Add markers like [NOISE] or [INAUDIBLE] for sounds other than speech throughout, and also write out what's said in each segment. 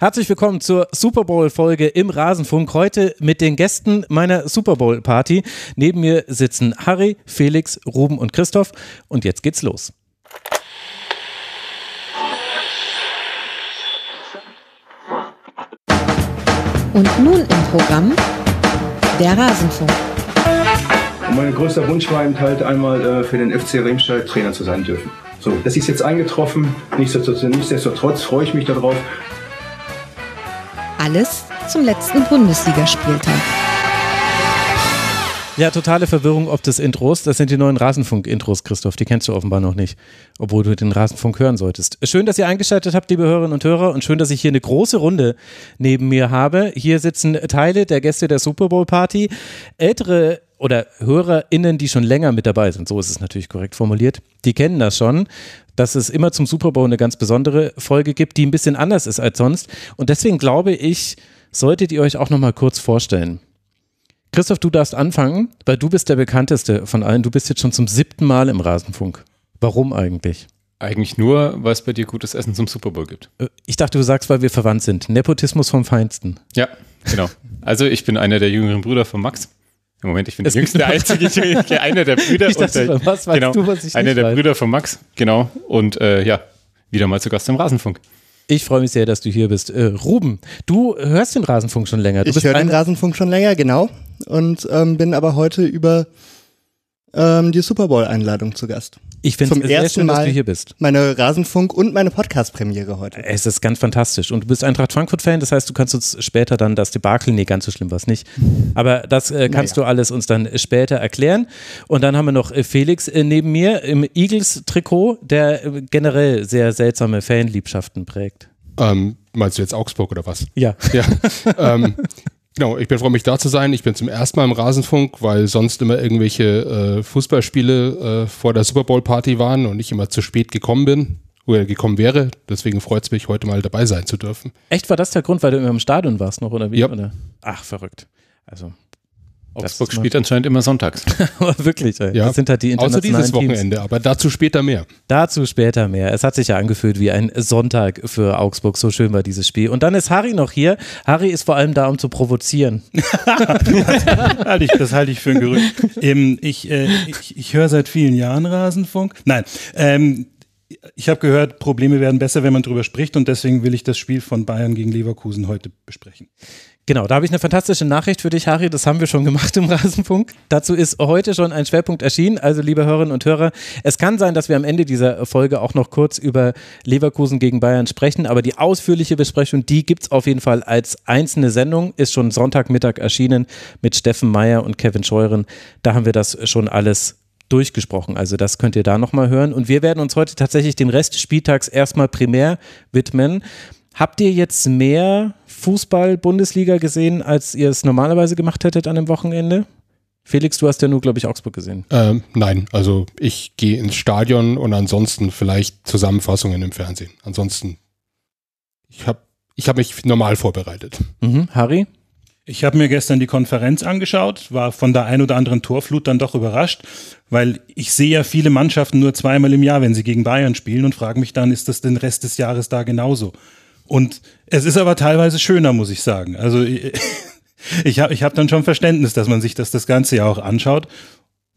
Herzlich willkommen zur Super Bowl-Folge im Rasenfunk. Heute mit den Gästen meiner Super Bowl-Party. Neben mir sitzen Harry, Felix, Ruben und Christoph. Und jetzt geht's los. Und nun im Programm der Rasenfunk. Mein größter Wunsch war eben halt einmal äh, für den FC Remscheid Trainer zu sein dürfen. So, das ist jetzt eingetroffen. Nichtsdestotrotz, nichtsdestotrotz freue ich mich darauf. Alles zum letzten Bundesligaspieltag. Ja, totale Verwirrung ob des Intros. Das sind die neuen Rasenfunk-Intros, Christoph. Die kennst du offenbar noch nicht, obwohl du den Rasenfunk hören solltest. Schön, dass ihr eingeschaltet habt, liebe Hörerinnen und Hörer, und schön, dass ich hier eine große Runde neben mir habe. Hier sitzen Teile der Gäste der Super Bowl Party, ältere oder HörerInnen, die schon länger mit dabei sind. So ist es natürlich korrekt formuliert. Die kennen das schon dass es immer zum Super Bowl eine ganz besondere Folge gibt, die ein bisschen anders ist als sonst. Und deswegen glaube ich, solltet ihr euch auch noch mal kurz vorstellen. Christoph, du darfst anfangen, weil du bist der bekannteste von allen. Du bist jetzt schon zum siebten Mal im Rasenfunk. Warum eigentlich? Eigentlich nur, weil es bei dir gutes Essen zum Super Bowl gibt. Äh, ich dachte, du sagst, weil wir verwandt sind. Nepotismus vom Feinsten. Ja, genau. Also ich bin einer der jüngeren Brüder von Max. Im Moment, ich bin der jüngste, der einzige, [LAUGHS] einer der Brüder. Ich dachte, und der, was weißt genau, du, was ich Einer der weiß? Brüder von Max, genau. Und äh, ja, wieder mal zu Gast im Rasenfunk. Ich freue mich sehr, dass du hier bist. Äh, Ruben, du hörst den Rasenfunk schon länger. Du Ich bist höre den Rasenfunk schon länger, genau. Und ähm, bin aber heute über ähm, die Super Bowl-Einladung zu Gast. Ich finde zum es sehr ersten schön, dass Mal. du hier bist. Meine Rasenfunk und meine Podcast-Premiere heute. Es ist ganz fantastisch. Und du bist Eintracht Frankfurt-Fan, das heißt, du kannst uns später dann das Debakel, nee, ganz so schlimm war es nicht. Aber das äh, kannst Naja. du alles uns dann später erklären. Und dann haben wir noch äh, Felix äh, neben mir im Eagles-Trikot, der äh, generell sehr seltsame Fanliebschaften prägt. Ähm, meinst du jetzt Augsburg oder was? Ja. Ja. [LAUGHS] ähm, genau, ich bin froh, mich da zu sein. Ich bin zum ersten Mal im Rasenfunk, weil sonst immer irgendwelche äh, Fußballspiele äh, vor der Super Bowl Party waren und ich immer zu spät gekommen bin oder gekommen wäre. Deswegen freut es mich, heute mal dabei sein zu dürfen. Echt, war das der Grund, weil du immer im Stadion warst noch, oder wie? Ja. Ach, verrückt. Also, Augsburg spielt anscheinend immer sonntags. [LAUGHS] wirklich, ey. Ja. das sind halt die Außer internationalen dieses Teams. Wochenende, aber dazu später mehr. Dazu später mehr. Es hat sich ja angefühlt wie ein Sonntag für Augsburg. So schön war dieses Spiel. Und dann ist Harry noch hier. Harry ist vor allem da, um zu provozieren. [LAUGHS] [LAUGHS] halte ich, das halte ich für ein Gerücht. ähm, ich äh, ich, ich höre seit vielen Jahren Rasenfunk. Nein, ähm, ich habe gehört, Probleme werden besser, wenn man drüber spricht und deswegen will ich das Spiel von Bayern gegen Leverkusen heute besprechen. Genau, da habe ich eine fantastische Nachricht für dich, Harry. Das haben wir schon gemacht im [LAUGHS] Rasenfunk. Dazu ist heute schon ein Schwerpunkt erschienen. Also, liebe Hörerinnen und Hörer, es kann sein, dass wir am Ende dieser Folge auch noch kurz über Leverkusen gegen Bayern sprechen. Aber die ausführliche Besprechung, die gibt's auf jeden Fall als einzelne Sendung. Ist schon Sonntagmittag erschienen mit Steffen Meyer und Kevin Scheuren. Da haben wir das schon alles durchgesprochen. Also das könnt ihr da nochmal hören. Und wir werden uns heute tatsächlich den Rest des Spieltags erstmal primär widmen. Habt ihr jetzt mehr Fußball-Bundesliga gesehen, als ihr es normalerweise gemacht hättet an dem Wochenende? Felix, du hast ja nur, glaube ich, Augsburg gesehen. Ähm, nein, also ich gehe ins Stadion und ansonsten vielleicht Zusammenfassungen im Fernsehen. Ansonsten, ich habe ich hab mich normal vorbereitet. Mhm. Harry? Ich habe mir gestern die Konferenz angeschaut, war von der ein oder anderen Torflut dann doch überrascht, weil ich sehe ja viele Mannschaften nur zweimal im Jahr, wenn sie gegen Bayern spielen und frage mich dann, ist das den Rest des Jahres da genauso? Und es ist aber teilweise schöner, muss ich sagen. Also ich [LAUGHS] habe ich hab dann schon Verständnis, dass man sich das das ganze Jahr auch anschaut,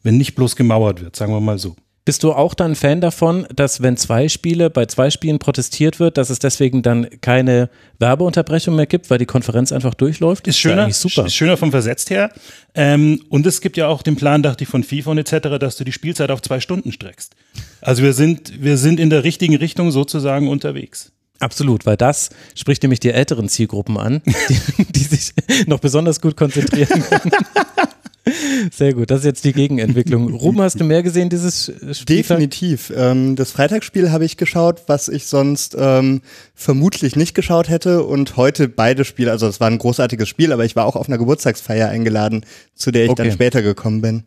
wenn nicht bloß gemauert wird, sagen wir mal so. Bist du auch dann Fan davon, dass wenn zwei Spiele, bei zwei Spielen protestiert wird, dass es deswegen dann keine Werbeunterbrechung mehr gibt, weil die Konferenz einfach durchläuft? Ist ja schöner, eigentlich super. ist schöner vom Versetzt her. Ähm, und es gibt ja auch den Plan, dachte ich, von FIFA und etc., dass du die Spielzeit auf zwei Stunden streckst. Also wir sind, wir sind in der richtigen Richtung sozusagen unterwegs. Absolut, weil das spricht nämlich die älteren Zielgruppen an, die, [LAUGHS] die sich noch besonders gut konzentrieren können. [LAUGHS] Sehr gut, das ist jetzt die Gegenentwicklung. Ruben, hast du mehr gesehen dieses Spiel? Definitiv. Ähm, das Freitagsspiel habe ich geschaut, was ich sonst ähm, vermutlich nicht geschaut hätte. Und heute beide Spiele, also es war ein großartiges Spiel, aber ich war auch auf einer Geburtstagsfeier eingeladen, zu der ich Okay. dann später gekommen bin.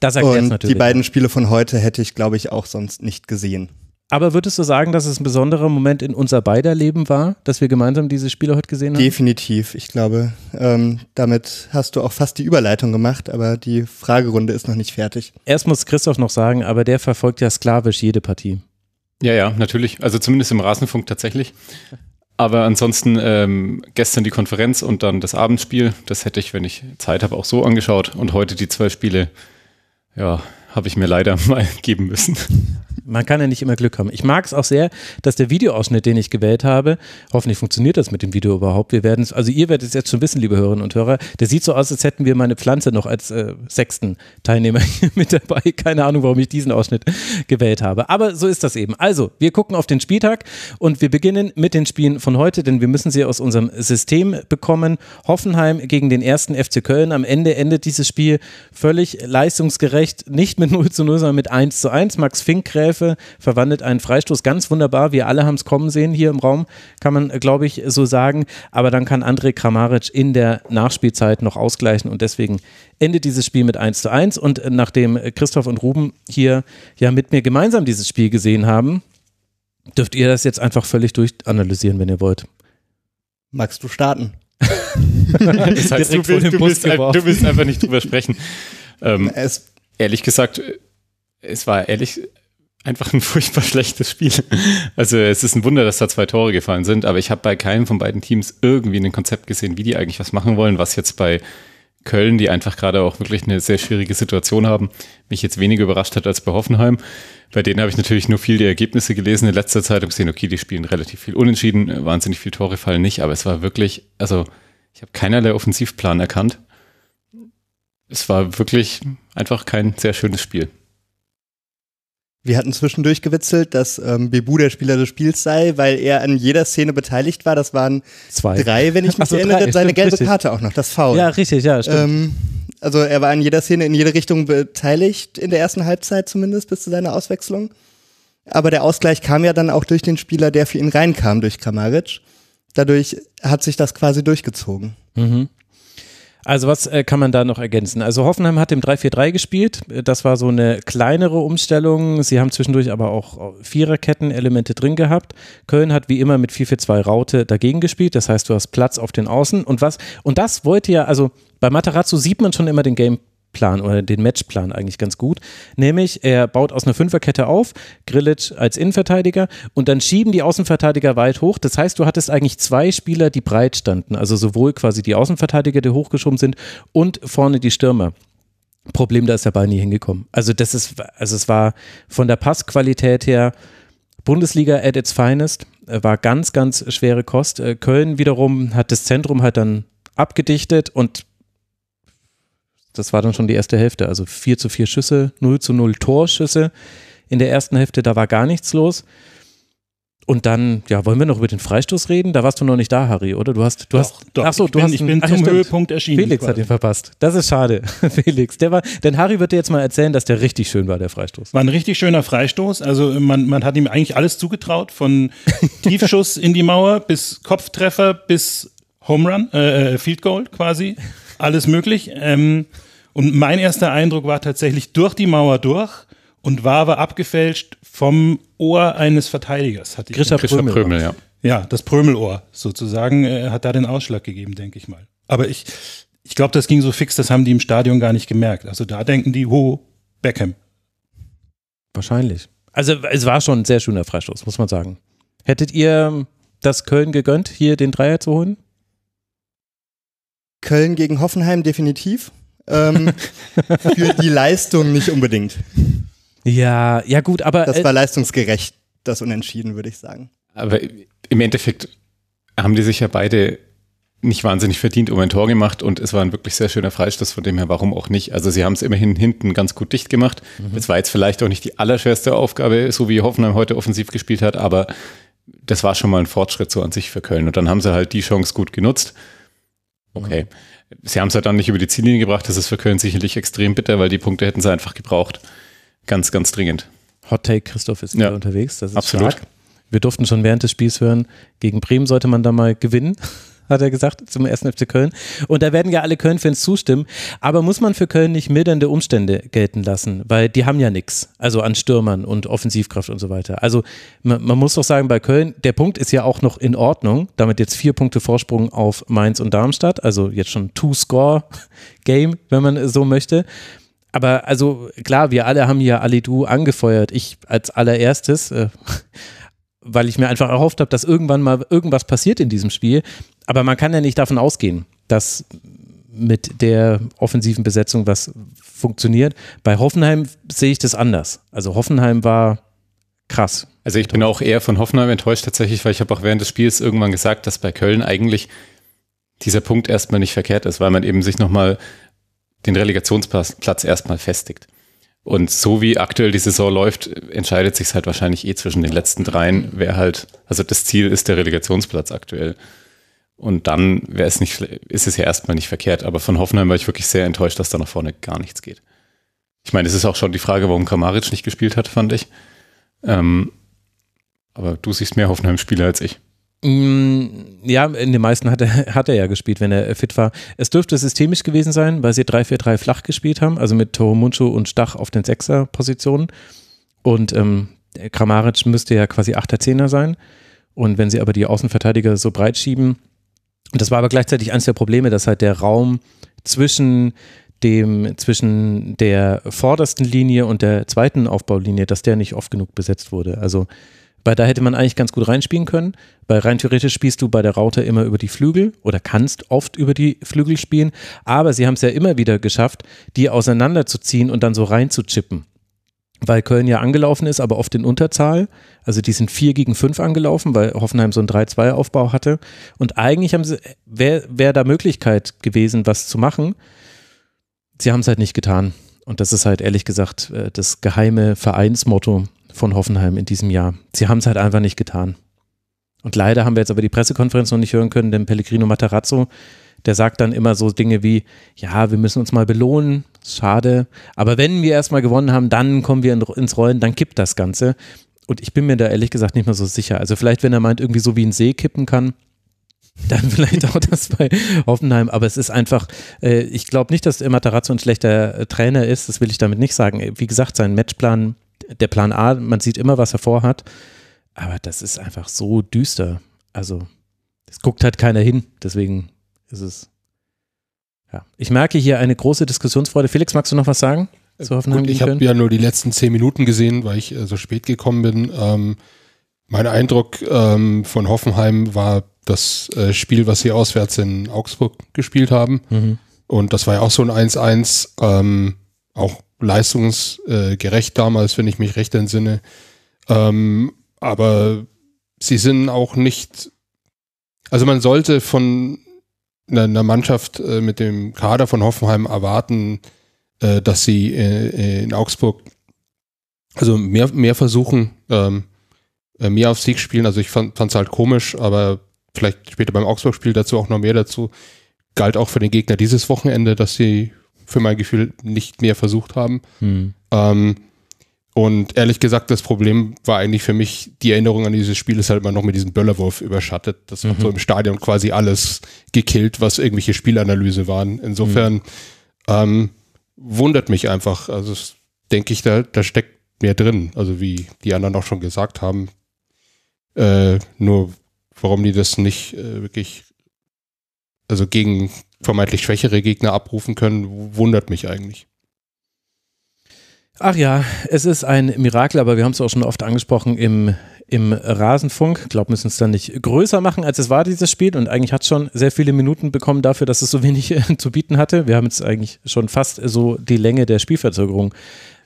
Das erklärt Und natürlich. die beiden Spiele von heute hätte ich, glaube ich, auch sonst nicht gesehen. Aber würdest du sagen, dass es ein besonderer Moment in unser beider Leben war, dass wir gemeinsam diese Spiele heute gesehen haben? Definitiv. Ich glaube, ähm, damit hast du auch fast die Überleitung gemacht, aber die Fragerunde ist noch nicht fertig. Erst muss Christoph noch sagen, aber der verfolgt ja sklavisch jede Partie. Ja, ja, natürlich. Also zumindest im Rasenfunk tatsächlich. Aber ansonsten ähm, gestern die Konferenz und dann das Abendspiel. Das hätte ich, wenn ich Zeit habe, auch so angeschaut. Und heute die zwei Spiele. Ja, habe ich mir leider [LAUGHS] mal geben müssen. Man kann ja nicht immer Glück haben. Ich mag es auch sehr, dass der Videoausschnitt, den ich gewählt habe, hoffentlich funktioniert das mit dem Video überhaupt. Wir werden es, also ihr werdet es jetzt schon wissen, liebe Hörerinnen und Hörer, der sieht so aus, als hätten wir meine Pflanze noch als äh, sechsten Teilnehmer hier [LAUGHS] mit dabei. Keine Ahnung, warum ich diesen Ausschnitt gewählt habe. Aber so ist das eben. Also, wir gucken auf den Spieltag und wir beginnen mit den Spielen von heute, denn wir müssen sie aus unserem System bekommen. Hoffenheim gegen den ersten FC Köln. Am Ende endet dieses Spiel völlig leistungsgerecht, nicht mit 0 zu 0, sondern mit 1 zu 1. Max Finkgräfe verwandelt einen Freistoß ganz wunderbar. Wir alle haben es kommen sehen hier im Raum, kann man, glaube ich, so sagen. Aber dann kann André Kramaric in der Nachspielzeit noch ausgleichen und deswegen endet dieses Spiel mit 1 zu 1. Und nachdem Christoph und Ruben hier ja mit mir gemeinsam dieses Spiel gesehen haben, dürft ihr das jetzt einfach völlig durchanalysieren, wenn ihr wollt. Magst du starten? [LAUGHS] das heißt, du willst, du, willst, du willst einfach nicht drüber sprechen. Ähm, Es, ehrlich gesagt, es war ehrlich einfach ein [LAUGHS] furchtbar schlechtes Spiel. Also es ist ein Wunder, dass da zwei Tore gefallen sind, aber ich habe bei keinem von beiden Teams irgendwie ein Konzept gesehen, wie die eigentlich was machen wollen, was jetzt bei Köln, die einfach gerade auch wirklich eine sehr schwierige Situation haben, mich jetzt weniger überrascht hat als bei Hoffenheim. Bei denen habe ich natürlich nur viel die Ergebnisse gelesen in letzter Zeit und gesehen, okay, die spielen relativ viel unentschieden, wahnsinnig viele Tore fallen nicht, aber es war wirklich, also ich habe keinerlei Offensivplan erkannt. Es war wirklich einfach kein sehr schönes Spiel. wir hatten zwischendurch gewitzelt, dass ähm, Bebu der Spieler des Spiels sei, weil er an jeder Szene beteiligt war. Das waren Zwei. drei, wenn ich [LAUGHS] mich Ach so, erinnere. drei, Seine stimmt, gelbe richtig. Karte auch noch, das Foul. Ja, richtig, ja, stimmt. Ähm, also er war in jeder Szene, in jede Richtung beteiligt, in der ersten Halbzeit zumindest, bis zu seiner Auswechslung. Aber der Ausgleich kam ja dann auch durch den Spieler, der für ihn reinkam, durch Kramaric. Dadurch hat sich das quasi durchgezogen. Also was äh, kann man da noch ergänzen? Also Hoffenheim hat im 3-4-3 gespielt. Äh, Das war so eine kleinere Umstellung. Sie haben zwischendurch aber auch Viererketten-Elemente drin gehabt. Köln hat wie immer mit 4-4-2 Raute dagegen gespielt. Das heißt, du hast Platz auf den Außen. Und was, und das wollte ja, also bei Matarazzo sieht man schon immer den Gameplan oder den Matchplan eigentlich ganz gut. Nämlich, er baut aus einer Fünferkette auf, Grillitsch als Innenverteidiger und dann schieben die Außenverteidiger weit hoch. Das heißt, du hattest eigentlich zwei Spieler, die breit standen. Also sowohl quasi die Außenverteidiger, die hochgeschoben sind und vorne die Stürmer. Problem, da ist der Ball nie hingekommen. Also das ist, also es war von der Passqualität her Bundesliga at its finest, äh, war ganz, ganz schwere Kost. Äh, Köln wiederum hat das Zentrum halt dann abgedichtet und das war dann schon die erste Hälfte. Also 4 zu 4 Schüsse, 0 zu 0 Torschüsse. In der ersten Hälfte, da war gar nichts los. Und dann, ja, wollen wir noch über den Freistoß reden? Da warst du noch nicht da, Harry, oder? Du hast, du hast, doch, ach so, du bin, hast, ich bin ach zum stimmt. Höhepunkt erschienen. Felix hat quasi. ihn verpasst. Das ist schade. [LAUGHS] Felix, der war, denn Harry wird dir jetzt mal erzählen, dass der richtig schön war, der Freistoß. War ein richtig schöner Freistoß. Also man, man hat ihm eigentlich alles zugetraut, von [LAUGHS] Tiefschuss in die Mauer bis Kopftreffer bis Home Run, äh, äh, Field Goal quasi. Alles möglich. Ähm, und mein erster Eindruck war tatsächlich durch die Mauer durch und war aber abgefälscht vom Ohr eines Verteidigers. Hatte ich Grisha Prömel. Prömel, ja. Ja, das Prömelohr sozusagen äh, hat da den Ausschlag gegeben, denke ich mal. Aber ich, ich glaube, das ging so fix, das haben die im Stadion gar nicht gemerkt. Also da denken die, ho, Beckham. Wahrscheinlich. Also es war schon ein sehr schöner Freistoß, muss man sagen. Hättet ihr das Köln gegönnt, hier den Dreier zu holen? Köln gegen Hoffenheim definitiv. Ähm, [LAUGHS] für die Leistung nicht unbedingt. Ja, ja gut, aber Das äh, war leistungsgerecht, das Unentschieden, würde ich sagen. Aber im Endeffekt haben die sich ja beide nicht wahnsinnig verdient um ein Tor gemacht und es war ein wirklich sehr schöner Freistoß, von dem her, warum auch nicht. Also sie haben es immerhin hinten ganz gut dicht gemacht. Es war jetzt vielleicht auch nicht die allerschwerste Aufgabe, so wie Hoffenheim heute offensiv gespielt hat, aber das war schon mal ein Fortschritt so an sich für Köln. Und dann haben sie halt die Chance gut genutzt. Okay. Sie haben es halt dann nicht über die Ziellinie gebracht. Das ist für Köln sicherlich extrem bitter, weil die Punkte hätten sie einfach gebraucht. Ganz, ganz dringend. Hot Take Christoph ist Ja. wieder unterwegs. Das ist Absolut. stark. Wir durften schon während des Spiels hören, gegen Bremen sollte man da mal gewinnen, hat er gesagt, zum ersten FC Köln. Und da werden ja alle Köln-Fans zustimmen. Aber muss man für Köln nicht mildernde Umstände gelten lassen? Weil die haben ja nichts. Also an Stürmern und Offensivkraft und so weiter. Also man, man muss doch sagen, bei Köln, der Punkt ist ja auch noch in Ordnung. Damit jetzt vier Punkte Vorsprung auf Mainz und Darmstadt. Also jetzt schon Two-Score-Game, wenn man so möchte. Aber also klar, wir alle haben hier Alidu angefeuert. Ich als allererstes. Äh, weil ich mir einfach erhofft habe, dass irgendwann mal irgendwas passiert in diesem Spiel. Aber man kann ja nicht davon ausgehen, dass mit der offensiven Besetzung was funktioniert. Bei Hoffenheim sehe ich das anders. Also Hoffenheim war krass. Also ich bin auch eher von Hoffenheim enttäuscht tatsächlich, weil ich habe auch während des Spiels irgendwann gesagt, dass bei Köln eigentlich dieser Punkt erstmal nicht verkehrt ist, weil man eben sich nochmal den Relegationsplatz erstmal festigt. Und so wie aktuell die Saison läuft, entscheidet sich halt wahrscheinlich eh zwischen den letzten dreien, wer halt, also das Ziel ist der Relegationsplatz aktuell. Und dann wäre es nicht, ist es ja erstmal nicht verkehrt. Aber von Hoffenheim war ich wirklich sehr enttäuscht, dass da nach vorne gar nichts geht. Ich meine, es ist auch schon die Frage, warum Kramaric nicht gespielt hat, fand ich. Ähm, aber du siehst mehr Hoffenheim-Spieler als ich. Mm, Ja, in den meisten hat er, [LAUGHS] hat er ja gespielt, wenn er fit war. Es dürfte systemisch gewesen sein, weil sie 3-4-3 flach gespielt haben, also mit Toromuncu und Stach auf den Sechser-Positionen. Und ähm, Kramaric müsste ja quasi 8er, 10er sein. Und wenn sie aber die Außenverteidiger so breit schieben, und das war aber gleichzeitig eines der Probleme, dass halt der Raum zwischen dem, zwischen der vordersten Linie und der zweiten Aufbaulinie, dass der nicht oft genug besetzt wurde. Also weil da hätte man eigentlich ganz gut reinspielen können, weil rein theoretisch spielst du bei der Raute immer über die Flügel oder kannst oft über die Flügel spielen, aber sie haben es ja immer wieder geschafft, die auseinanderzuziehen und dann so reinzuchippen. Weil Köln ja angelaufen ist, aber oft in Unterzahl. Also die sind 4 gegen 5 angelaufen, weil Hoffenheim so einen 3-2-Aufbau hatte. Und eigentlich haben sie, wäre wär da Möglichkeit gewesen, was zu machen. Sie haben es halt nicht getan. Und das ist halt ehrlich gesagt äh, das geheime Vereinsmotto von Hoffenheim in diesem Jahr. Sie haben es halt einfach nicht getan. Und leider haben wir jetzt aber die Pressekonferenz noch nicht hören können, denn Pellegrino Matarazzo, der sagt dann immer so Dinge wie, ja, wir müssen uns mal belohnen, schade, aber wenn wir erstmal gewonnen haben, dann kommen wir in, ins Rollen, dann kippt das Ganze. Und ich bin mir da ehrlich gesagt nicht mehr so sicher. Also vielleicht, wenn er meint, irgendwie so wie ein See kippen kann, dann vielleicht auch das bei Hoffenheim, aber es ist einfach, äh, ich glaube nicht, dass Matarazzo ein schlechter äh, Trainer ist, das will ich damit nicht sagen. Wie gesagt, sein Matchplan, der Plan A, man sieht immer, was er vorhat, aber das ist einfach so düster. Also, es guckt halt keiner hin, deswegen ist es, ja. Ich merke hier eine große Diskussionsfreude. Felix, magst du noch was sagen zu Hoffenheim Gut, ich habe ja nur die letzten zehn Minuten gesehen, weil ich äh, so spät gekommen bin. Ähm, mein Eindruck ähm, von Hoffenheim war das äh, Spiel, was sie auswärts in Augsburg gespielt haben. Mhm. Und das war ja auch so ein 1-1, ähm, auch leistungsgerecht damals, wenn ich mich recht entsinne. Ähm, aber sie sind auch nicht, also man sollte von einer, Mannschaft äh, mit dem Kader von Hoffenheim erwarten, äh, dass sie äh, in Augsburg also mehr, mehr versuchen, ähm, äh, mehr auf Sieg spielen. Also ich fand es halt komisch, aber vielleicht später beim Augsburg-Spiel dazu auch noch mehr dazu. Galt auch für den Gegner dieses Wochenende, dass sie für mein Gefühl nicht mehr versucht haben. Hm. Ähm, und ehrlich gesagt, das Problem war eigentlich für mich, die Erinnerung an dieses Spiel ist halt immer noch mit diesem Böllerwurf überschattet. Das hat Mhm. so im Stadion quasi alles gekillt, was irgendwelche Spielanalyse waren. Insofern ähm, wundert mich einfach. Also denke ich, da, da steckt mehr drin. Also wie die anderen auch schon gesagt haben. Äh, nur warum die das nicht äh, wirklich, also gegen vermeintlich schwächere Gegner abrufen können, wundert mich eigentlich. Ach ja, es ist ein Mirakel, aber wir haben es auch schon oft angesprochen im, im Rasenfunk. Ich glaube, wir müssen es dann nicht größer machen, als es war, dieses Spiel. Und eigentlich hat es schon sehr viele Minuten bekommen dafür, dass es so wenig äh, [LAUGHS] zu bieten hatte. Wir haben jetzt eigentlich schon fast so die Länge der Spielverzögerung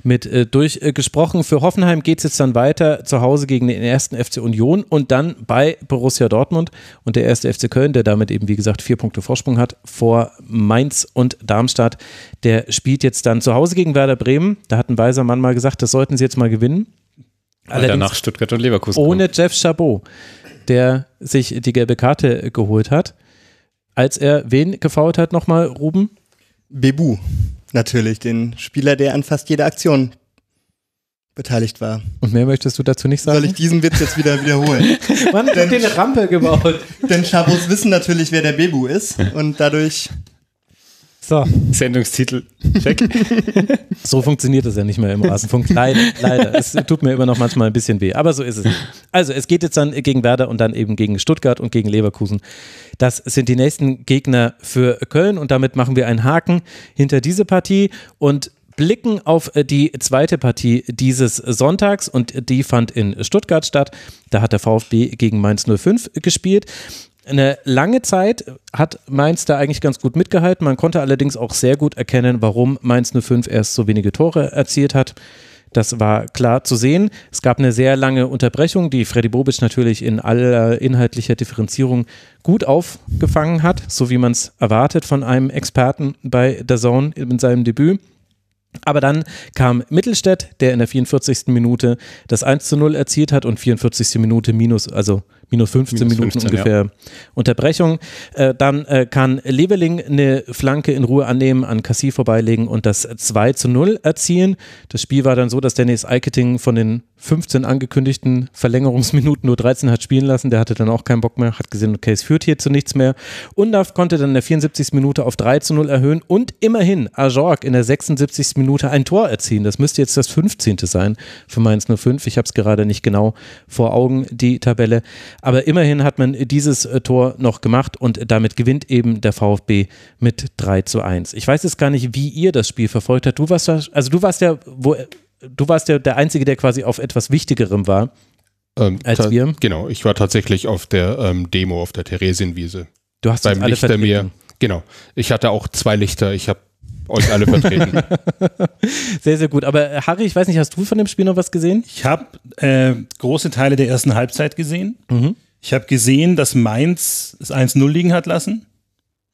mit äh, durchgesprochen. Für Hoffenheim geht es jetzt dann weiter zu Hause gegen den ersten FC Union und dann bei Borussia Dortmund und der erste FC Köln, der damit eben, wie gesagt, vier Punkte Vorsprung hat vor Mainz und Darmstadt. Der spielt jetzt dann zu Hause gegen Werder Bremen. Da hat ein weiser Mann mal gesagt, das sollten sie jetzt mal gewinnen. Weil danach Stuttgart und Leverkusen ohne Jeff Chabot, der sich die gelbe Karte geholt hat. Als er wen gefault hat, nochmal, Ruben? Bebu, natürlich, den Spieler, der an fast jeder Aktion beteiligt war. Und mehr möchtest du dazu nicht sagen? Soll ich diesen Witz jetzt wieder wiederholen? [LAUGHS] Mann, hat dir eine Rampe gebaut. [LAUGHS] Denn Chabos wissen natürlich, wer der Bebu ist und dadurch So. Sendungstitel. Check. [LAUGHS] so funktioniert es ja nicht mehr im Rasenfunk. Leider, leider. Es tut mir immer noch manchmal ein bisschen weh, aber so ist es. Also, es geht jetzt dann gegen Werder und dann eben gegen Stuttgart und gegen Leverkusen. Das sind die nächsten Gegner für Köln und damit machen wir einen Haken hinter diese Partie und blicken auf äh, die zweite Partie dieses Sonntags und die fand in Stuttgart statt. Da hat der VfB gegen Mainz 05 gespielt. Eine lange Zeit hat Mainz da eigentlich ganz gut mitgehalten. Man konnte allerdings auch sehr gut erkennen, warum Mainz 05 erst so wenige Tore erzielt hat. Das war klar zu sehen. Es gab eine sehr lange Unterbrechung, die Freddy Bobic natürlich in aller inhaltlicher Differenzierung gut aufgefangen hat, so wie man es erwartet von einem Experten bei der Zone in seinem Debüt. Aber dann kam Mittelstädt, der in der 44. Minute das 1 zu 0 erzielt hat und 44. Minute minus, also minus 15 Minus Minuten 15, ungefähr Unterbrechung. Äh, dann äh, kann Leveling eine Flanke in Ruhe annehmen, an Cassie vorbeilegen und das 2 zu 0 erzielen. Das Spiel war dann so, dass Dennis Eiketing von den 15 angekündigten Verlängerungsminuten nur 13 hat spielen lassen. Der hatte dann auch keinen Bock mehr, hat gesehen, okay, es führt hier zu nichts mehr. Undaf konnte dann in der 74. Minute auf 3 zu 0 erhöhen und immerhin Ajorg in der 76. Minute ein Tor erzielen. Das müsste jetzt das 15. sein für Mainz 05. Ich habe es gerade nicht genau vor Augen, die Tabelle. Aber immerhin hat man dieses äh, Tor noch gemacht und damit gewinnt eben der VfB mit 3 zu 1. Ich weiß jetzt gar nicht, wie ihr das Spiel verfolgt habt. Du warst, also du warst ja, wo, du warst ja der Einzige, der quasi auf etwas Wichtigerem war. Ähm, Als wir? Genau, ich war tatsächlich auf der ähm, Demo auf der Theresienwiese. Du hast Beim alle Lichtermeer. vertreten. Genau. Ich hatte auch zwei Lichter. Ich habe euch alle vertreten. [LAUGHS] Sehr, sehr gut. Aber äh, Harry, ich weiß nicht, hast du von dem Spiel noch was gesehen? Ich habe äh, große Teile der ersten Halbzeit gesehen. Mhm. Ich habe gesehen, dass Mainz es 1-0 liegen hat lassen.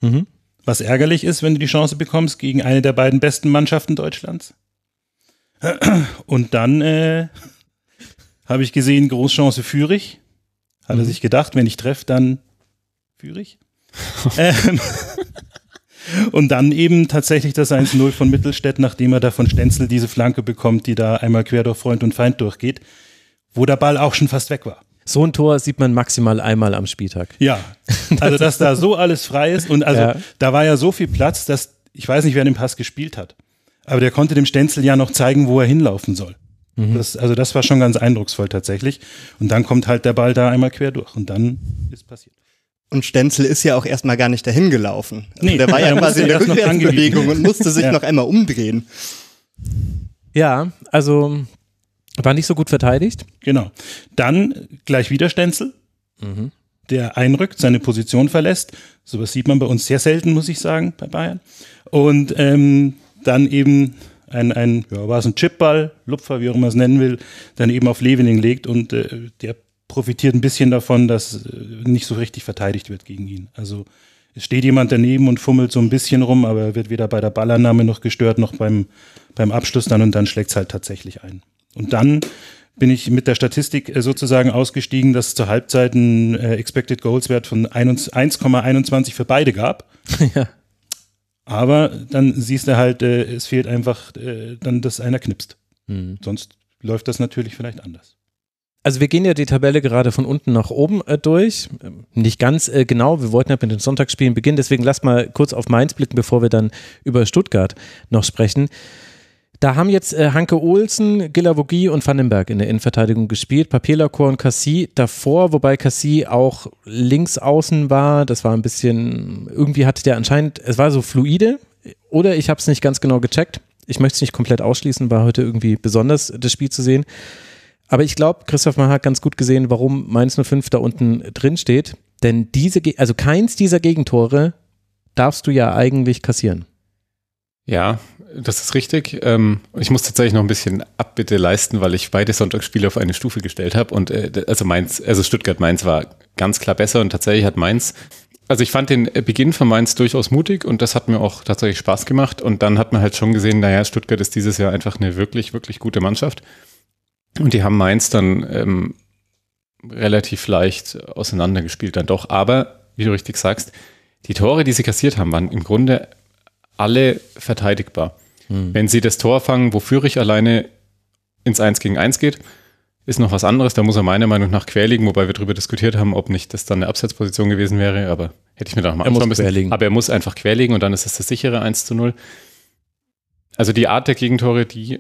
Mhm. Was ärgerlich ist, wenn du die Chance bekommst gegen eine der beiden besten Mannschaften Deutschlands. [CLEARS THROAT] Und dann äh, [LAUGHS] habe ich gesehen, Großchance Fürich. Hat er sich gedacht, wenn ich treffe, dann Fürich. [LAUGHS] ähm, und dann eben tatsächlich das 1-0 von Mittelstädt, nachdem er da von Stenzel diese Flanke bekommt, die da einmal quer durch Freund und Feind durchgeht, wo der Ball auch schon fast weg war. So ein Tor sieht man maximal einmal am Spieltag. Ja, [LAUGHS] also dass da so alles frei ist und also Ja. da war ja so viel Platz, dass ich weiß nicht, wer den Pass gespielt hat, aber der konnte dem Stenzel ja noch zeigen, wo er hinlaufen soll. Das, also das war schon ganz eindrucksvoll tatsächlich. Und dann kommt halt der Ball da einmal quer durch und dann ist passiert. Und Stenzel ist ja auch erstmal gar nicht dahin gelaufen. Also Nee, der war [LAUGHS] ja er quasi in der erst noch Rückwärtsbewegung und musste sich Ja. noch einmal umdrehen. Ja, also war nicht so gut verteidigt. Genau. Dann gleich wieder Stenzel, der einrückt, seine Position verlässt. Sowas sieht man bei uns sehr selten, muss ich sagen, bei Bayern. Und ähm, dann eben ein, ein ja, war es ein Chipball, Lupfer, wie auch immer man es nennen will, dann eben auf Leveling legt und äh, der profitiert ein bisschen davon, dass äh, nicht so richtig verteidigt wird gegen ihn. Also es steht jemand daneben und fummelt so ein bisschen rum, aber er wird weder bei der Ballannahme noch gestört, noch beim, beim Abschluss dann und dann schlägt es halt tatsächlich ein. Und dann bin ich mit der Statistik äh, sozusagen ausgestiegen, dass es zur Halbzeit einen äh, Expected Goals Wert von 1 1,21 für beide gab. [LAUGHS] Ja. Aber dann siehst du halt, es fehlt einfach dann, dass einer knipst. Sonst läuft das natürlich vielleicht anders. Also wir gehen ja die Tabelle gerade von unten nach oben äh, durch. Nicht ganz äh, genau, wir wollten ja mit den Sonntagsspielen beginnen, deswegen lass mal kurz auf Mainz blicken, bevor wir dann über Stuttgart noch sprechen. Da haben jetzt äh, Hanke Olsen, Gilavogi und Vandenberg in der Innenverteidigung gespielt. Papierlacor und Cassie davor, wobei Cassie auch links außen war. Das war ein bisschen, irgendwie hatte der anscheinend, es war so fluide oder ich habe es nicht ganz genau gecheckt. Ich möchte es nicht komplett ausschließen, war heute irgendwie besonders, das Spiel zu sehen. Aber ich glaube, Christoph Mann hat ganz gut gesehen, warum Mainz 05 da unten drin steht. Denn diese, also keins dieser Gegentore darfst du ja eigentlich kassieren. Ja, das ist richtig. Ähm, ich muss tatsächlich noch ein bisschen Abbitte leisten, weil ich beide Sonntagsspiele auf eine Stufe gestellt habe. Und äh, also Mainz, also Stuttgart-Mainz war ganz klar besser und tatsächlich hat Mainz, also ich fand den Beginn von Mainz durchaus mutig und das hat mir auch tatsächlich Spaß gemacht. Und dann hat man halt schon gesehen, naja, Stuttgart ist dieses Jahr einfach eine wirklich, wirklich gute Mannschaft. Und die haben Mainz dann ähm, relativ leicht auseinandergespielt dann doch. Aber, wie du richtig sagst, die Tore, die sie kassiert haben, waren im Grunde alle verteidigbar. Wenn sie das Tor fangen, wo Fürich alleine ins 1 gegen 1 geht, ist noch was anderes. Da muss er meiner Meinung nach quer liegen, wobei wir darüber diskutiert haben, ob nicht das dann eine Abseitsposition gewesen wäre, aber hätte ich mir da noch mal muss anschauen müssen. quer liegen. Aber er muss einfach quer liegen und dann ist es das sichere 1 zu 0. Also die Art der Gegentore, die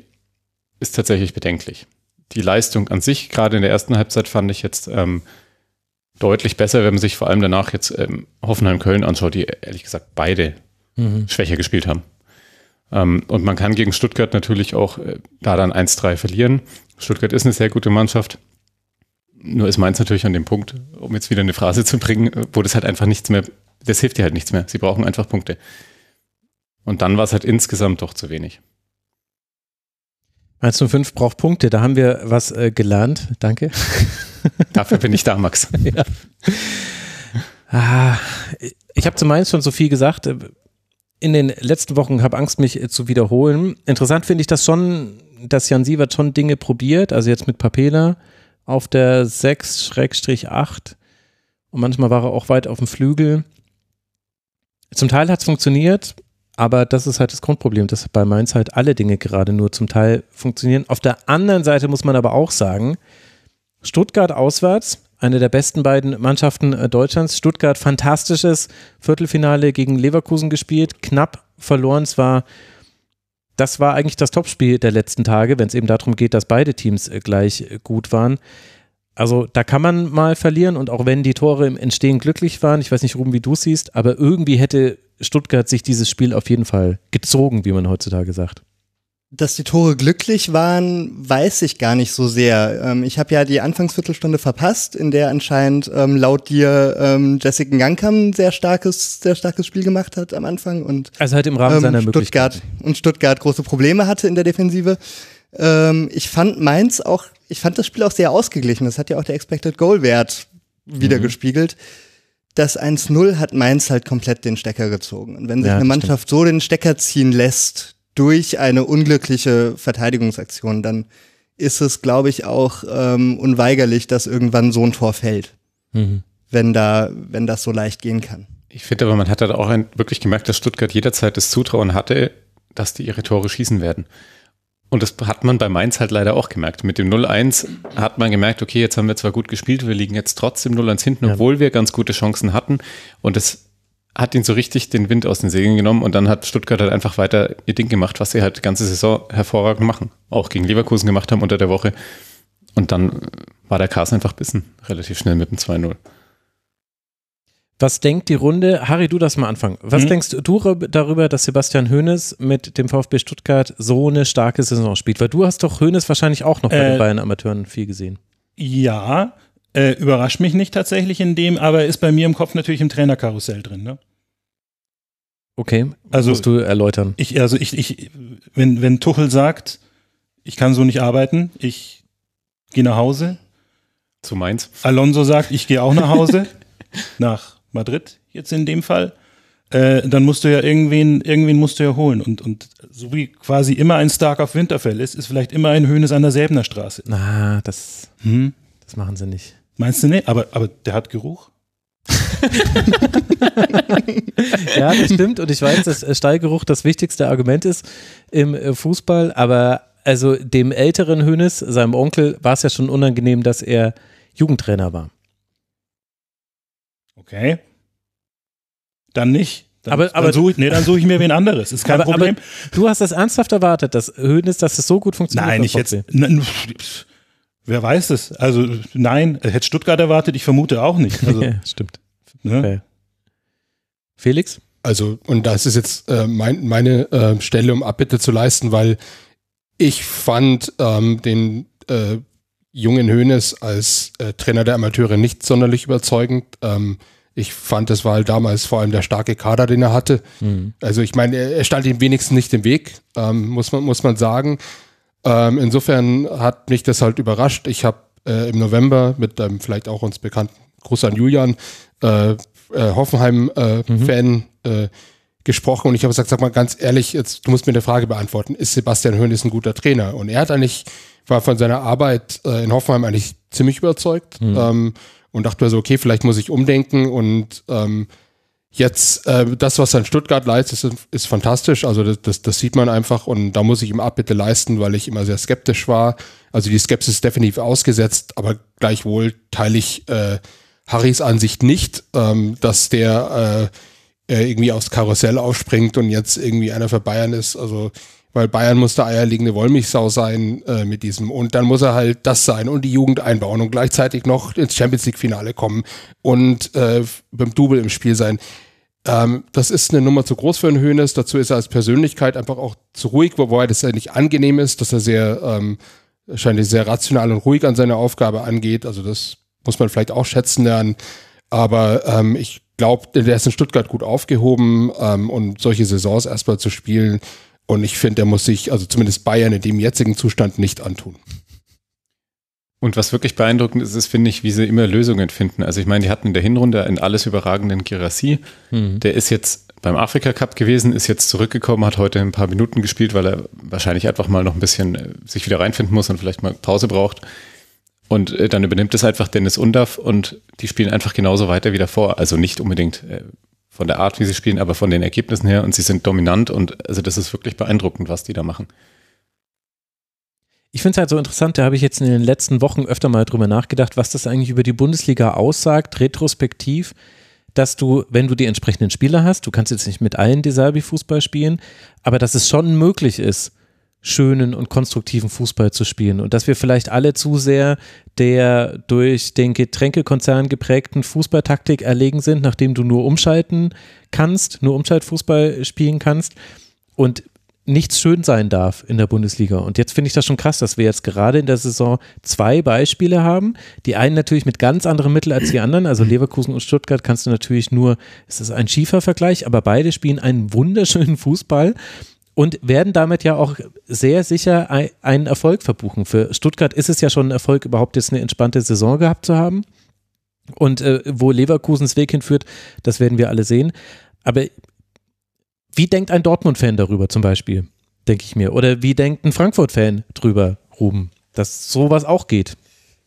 ist tatsächlich bedenklich. Die Leistung an sich, gerade in der ersten Halbzeit, fand ich jetzt ähm, deutlich besser, wenn man sich vor allem danach jetzt ähm, Hoffenheim-Köln anschaut, die ehrlich gesagt beide schwächer gespielt haben. Ähm, und man kann gegen Stuttgart natürlich auch äh, da dann 1-3 verlieren. Stuttgart ist eine sehr gute Mannschaft. Nur ist Mainz natürlich an dem Punkt, um jetzt wieder eine Phrase zu bringen, wo das halt einfach nichts mehr, das hilft dir halt nichts mehr. Sie brauchen einfach Punkte. Und dann war es halt insgesamt doch zu wenig. 105 braucht Punkte, da haben wir was äh, gelernt. Danke. [LAUGHS] Dafür bin ich da, Max. [LAUGHS] ja. ah, ich habe zu Mainz schon so viel gesagt. In den letzten Wochen habe Angst, mich zu wiederholen. Interessant finde ich das schon, dass Jan Sievert schon Dinge probiert, also jetzt mit Papela auf der 6-8 und manchmal war er auch weit auf dem Flügel. Zum Teil hat es funktioniert, aber das ist halt das Grundproblem, dass bei Mainz halt alle Dinge gerade nur zum Teil funktionieren. Auf der anderen Seite muss man aber auch sagen, Stuttgart auswärts, eine der besten beiden Mannschaften äh, Deutschlands. Stuttgart fantastisches Viertelfinale gegen Leverkusen gespielt, knapp verloren. Es war, das war eigentlich das Topspiel der letzten Tage, wenn es eben darum geht, dass beide Teams äh, gleich äh, gut waren. Also da kann man mal verlieren und auch wenn die Tore im Entstehen glücklich waren, ich weiß nicht, Ruben, wie du siehst, aber irgendwie hätte Stuttgart sich dieses Spiel auf jeden Fall gezogen, wie man heutzutage sagt. Dass die Tore glücklich waren, weiß ich gar nicht so sehr. Ähm, ich habe ja die Anfangsviertelstunde verpasst, in der anscheinend ähm, laut dir ähm, Jessica Gangkam ein sehr starkes, sehr starkes Spiel gemacht hat am Anfang und also halt im Rahmen ähm, seiner Stuttgart und Stuttgart große Probleme hatte in der Defensive. Ähm, ich fand Mainz auch, ich fand das Spiel auch sehr ausgeglichen. Das hat ja auch der Expected Goal Wert wieder mhm. gespiegelt das 1-0 hat Mainz halt komplett den Stecker gezogen. Und wenn sich ja, eine Mannschaft stimmt. so den Stecker ziehen lässt durch eine unglückliche Verteidigungsaktion, dann ist es, glaube ich, auch ähm, unweigerlich, dass irgendwann so ein Tor fällt, mhm. wenn da, wenn das so leicht gehen kann. Ich finde aber, man hat halt auch wirklich gemerkt, dass Stuttgart jederzeit das Zutrauen hatte, dass die ihre Tore schießen werden. Und das hat man bei Mainz halt leider auch gemerkt. Mit dem 0-1 hat man gemerkt, okay, jetzt haben wir zwar gut gespielt, wir liegen jetzt trotzdem 0-1 hinten, ja. obwohl wir ganz gute Chancen hatten. Und das hat ihn so richtig den Wind aus den Segeln genommen und dann hat Stuttgart halt einfach weiter ihr Ding gemacht, was sie halt die ganze Saison hervorragend machen. Auch gegen Leverkusen gemacht haben unter der Woche. Und dann war der Carsten einfach bissen, relativ schnell mit dem 2-0. Was denkt die Runde? Harry, du das mal anfangen. Was mhm. denkst du darüber, dass Sebastian Hoeneß mit dem VfB Stuttgart so eine starke Saison spielt? Weil du hast doch Hoeneß wahrscheinlich auch noch bei äh, den Bayern Amateuren viel gesehen. Ja, äh, überrascht mich nicht tatsächlich in dem, aber ist bei mir im Kopf natürlich im Trainerkarussell drin. Ne? Okay, also musst du erläutern. Ich, also ich, ich, wenn, wenn Tuchel sagt, ich kann so nicht arbeiten, ich gehe nach Hause. Zu Mainz. Alonso sagt, ich gehe auch nach Hause. [LAUGHS] nach Madrid jetzt in dem Fall, äh, dann musst du ja irgendwen, irgendwen musst du ja holen. Und, und so wie quasi immer ein Stark auf Winterfell ist, ist vielleicht immer ein Höhnes an der Säbener Straße. Na, das, hm? das machen sie nicht. Meinst du nicht? Aber, aber der hat Geruch. [LAUGHS] ja, das stimmt. Und ich weiß, dass Stallgeruch das wichtigste Argument ist im äh, Fußball. Aber also dem älteren Hönes, seinem Onkel, war es ja schon unangenehm, dass er Jugendtrainer war. Okay. Dann nicht. Dann, aber, aber dann suche ich, nee, suche ich mir wen anderes. Ist kein aber, Problem. Aber du hast das ernsthaft erwartet, dass Höhnes, dass es so gut funktioniert. Nein, ich jetzt. Nein, wer weiß es? Also nein, hätte Stuttgart erwartet, ich vermute auch nicht. Also, [LAUGHS] ja, stimmt. Ne? Okay. Felix? Also, und das ist jetzt äh, mein, meine äh, Stelle, um Abbitte zu leisten, weil ich fand ähm, den äh, jungen Hönes als äh, Trainer der Amateure nicht sonderlich überzeugend. Ähm, ich fand, das war halt damals vor allem der starke Kader, den er hatte. Mhm. Also ich meine, er, er, stand ihm wenigstens nicht im Weg, ähm, muss, man, muss man sagen. Ähm, insofern hat mich das halt überrascht. Ich habe äh, im November mit einem vielleicht auch uns bekannten Gruß an Julian, äh, äh, Hoffenheim-Fan, mhm. Gesprochen und ich habe gesagt, sag mal ganz ehrlich, jetzt, du musst mir eine Frage beantworten. Ist Sebastian Hoeneß ein guter Trainer? Und er hat eigentlich war von seiner Arbeit äh, in Hoffenheim eigentlich ziemlich überzeugt mhm. ähm, und dachte mir so, okay, vielleicht muss ich umdenken und ähm, jetzt äh, das, was er in Stuttgart leistet, ist, ist fantastisch. Also das, das, das, sieht man einfach und da muss ich ihm Abbitte leisten, weil ich immer sehr skeptisch war. Also die Skepsis ist definitiv ausgesetzt, aber gleichwohl teile ich äh, Harrys Ansicht nicht, ähm, dass der äh, äh irgendwie aufs Karussell aufspringt und jetzt irgendwie einer für Bayern ist. Also weil Bayern muss der eierlegende Wollmilchsau sein äh, mit diesem und dann muss er halt das sein und die Jugend einbauen und gleichzeitig noch ins Champions League Finale kommen und äh, beim Double im Spiel sein. Ähm, das ist eine Nummer zu groß für einen Hönes. Dazu ist er als Persönlichkeit einfach auch zu ruhig, wobei das ja nicht angenehm ist, dass er sehr, ähm, wahrscheinlich sehr rational und ruhig an seine Aufgabe angeht. Also das muss man vielleicht auch schätzen lernen. Aber ähm, ich glaube, der ist in Stuttgart gut aufgehoben ähm, und solche Saisons erstmal zu spielen. Und ich finde, der muss sich, also zumindest Bayern in dem jetzigen Zustand nicht antun. Und was wirklich beeindruckend ist, ist, finde ich, wie sie immer Lösungen finden. Also ich meine, die hatten in der Hinrunde einen alles überragenden Girassi. Mhm. Der ist jetzt beim Afrika Cup gewesen, ist jetzt zurückgekommen, hat heute ein paar Minuten gespielt, weil er wahrscheinlich einfach mal noch ein bisschen äh, sich wieder reinfinden muss und vielleicht mal Pause braucht. Und äh, dann übernimmt es einfach Dennis Undaff und die spielen einfach genauso weiter wie davor. Also nicht unbedingt äh, von der Art, wie sie spielen, aber von den Ergebnissen her und sie sind dominant und also das ist wirklich beeindruckend, was die da machen. Ich finde es halt so interessant, da habe ich jetzt in den letzten Wochen öfter mal drüber nachgedacht, was das eigentlich über die Bundesliga aussagt, retrospektiv, dass du, wenn du die entsprechenden Spieler hast, du kannst jetzt nicht mit allen Desalbi Fußball spielen, aber dass es schon möglich ist, schönen und konstruktiven Fußball zu spielen und dass wir vielleicht alle zu sehr der durch den Getränkekonzern geprägten Fußballtaktik erlegen sind, nachdem du nur umschalten kannst, nur Umschaltfußball spielen kannst und nichts schön sein darf in der Bundesliga. Und jetzt finde ich das schon krass, dass wir jetzt gerade in der Saison zwei Beispiele haben. Die einen natürlich mit ganz anderen Mitteln als die anderen. Also Leverkusen und Stuttgart kannst du natürlich nur, es ist ein schiefer Vergleich, aber beide spielen einen wunderschönen Fußball und werden damit ja auch sehr sicher einen Erfolg verbuchen. Für Stuttgart ist es ja schon ein Erfolg, überhaupt jetzt eine entspannte Saison gehabt zu haben. Und äh, wo Leverkusens Weg hinführt, das werden wir alle sehen. Aber wie denkt ein Dortmund-Fan darüber zum Beispiel, denke ich mir? Oder wie denkt ein Frankfurt-Fan drüber, Ruben, dass sowas auch geht?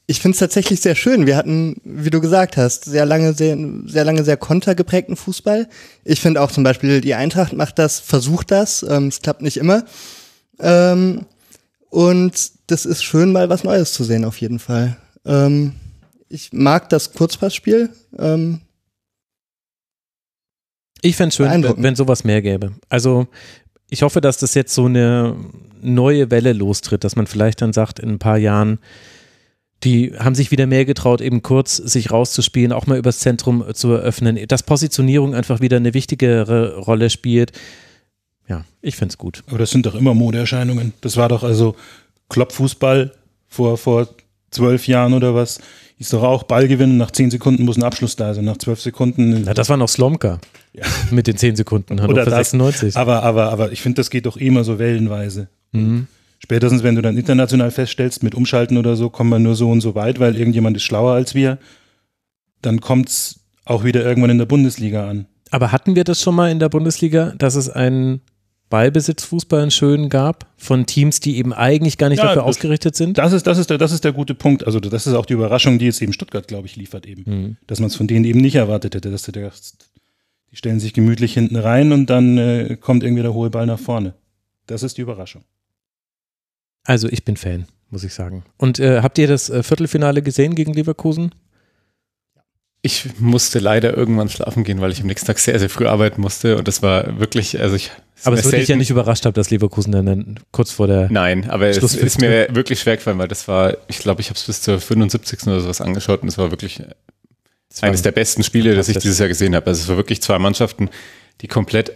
Ich finde es tatsächlich sehr schön. Wir hatten, wie du gesagt hast, sehr lange, sehr, sehr lange sehr kontergeprägten Fußball. Ich finde auch zum Beispiel, die Eintracht macht das, versucht das. Ähm, es klappt nicht immer. Ähm, und das ist schön, mal was Neues zu sehen, auf jeden Fall. Ähm, ich mag das Kurzpassspiel. Ähm, ich fände es schön, wenn, wenn sowas mehr gäbe. Also ich hoffe, dass das jetzt so eine neue Welle lostritt, dass man vielleicht dann sagt, in ein paar Jahren, die haben sich wieder mehr getraut, eben kurz sich rauszuspielen, auch mal übers Zentrum zu eröffnen, dass Positionierung einfach wieder eine wichtigere Rolle spielt. Ja, ich finde es gut. Aber das sind doch immer Modeerscheinungen. Das war doch also Kloppfußball vor, vor zwölf Jahren oder was. Ist doch auch Ball gewinnen, nach zehn Sekunden muss ein Abschluss da sein, nach zwölf Sekunden. Ja, das war noch Slomka. Ja. Mit den zehn Sekunden, Hannover Oder 96. Aber, aber, aber ich finde, das geht doch immer so wellenweise. Mhm. Spätestens, wenn du dann international feststellst, mit Umschalten oder so, kommen wir nur so und so weit, weil irgendjemand ist schlauer als wir. Dann kommt es auch wieder irgendwann in der Bundesliga an. Aber hatten wir das schon mal in der Bundesliga, dass es einen Ballbesitzfußball einen schönen gab von Teams, die eben eigentlich gar nicht ja, dafür das, ausgerichtet sind? Das ist, das, ist der, das ist der gute Punkt. Also das ist auch die Überraschung, die jetzt eben Stuttgart, glaube ich, liefert eben. Mhm. Dass man es von denen eben nicht erwartet hätte, dass der, die stellen sich gemütlich hinten rein und dann äh, kommt irgendwie der hohe Ball nach vorne. Das ist die Überraschung. Also ich bin Fan, muss ich sagen. Und äh, habt ihr das äh, Viertelfinale gesehen gegen Leverkusen? Ich musste leider irgendwann schlafen gehen, weil ich am nächsten Tag sehr, sehr früh arbeiten musste und das war wirklich, also ich. Aber es würde dich ja nicht überrascht haben, dass Leverkusen dann kurz vor der. Nein, aber es ist mir wirklich schwer gefallen, weil das war, ich glaube, ich habe es bis zur 75. oder sowas angeschaut und es war wirklich das eines der besten Spiele, das ich dieses Jahr gesehen habe. Also es war wirklich zwei Mannschaften, die komplett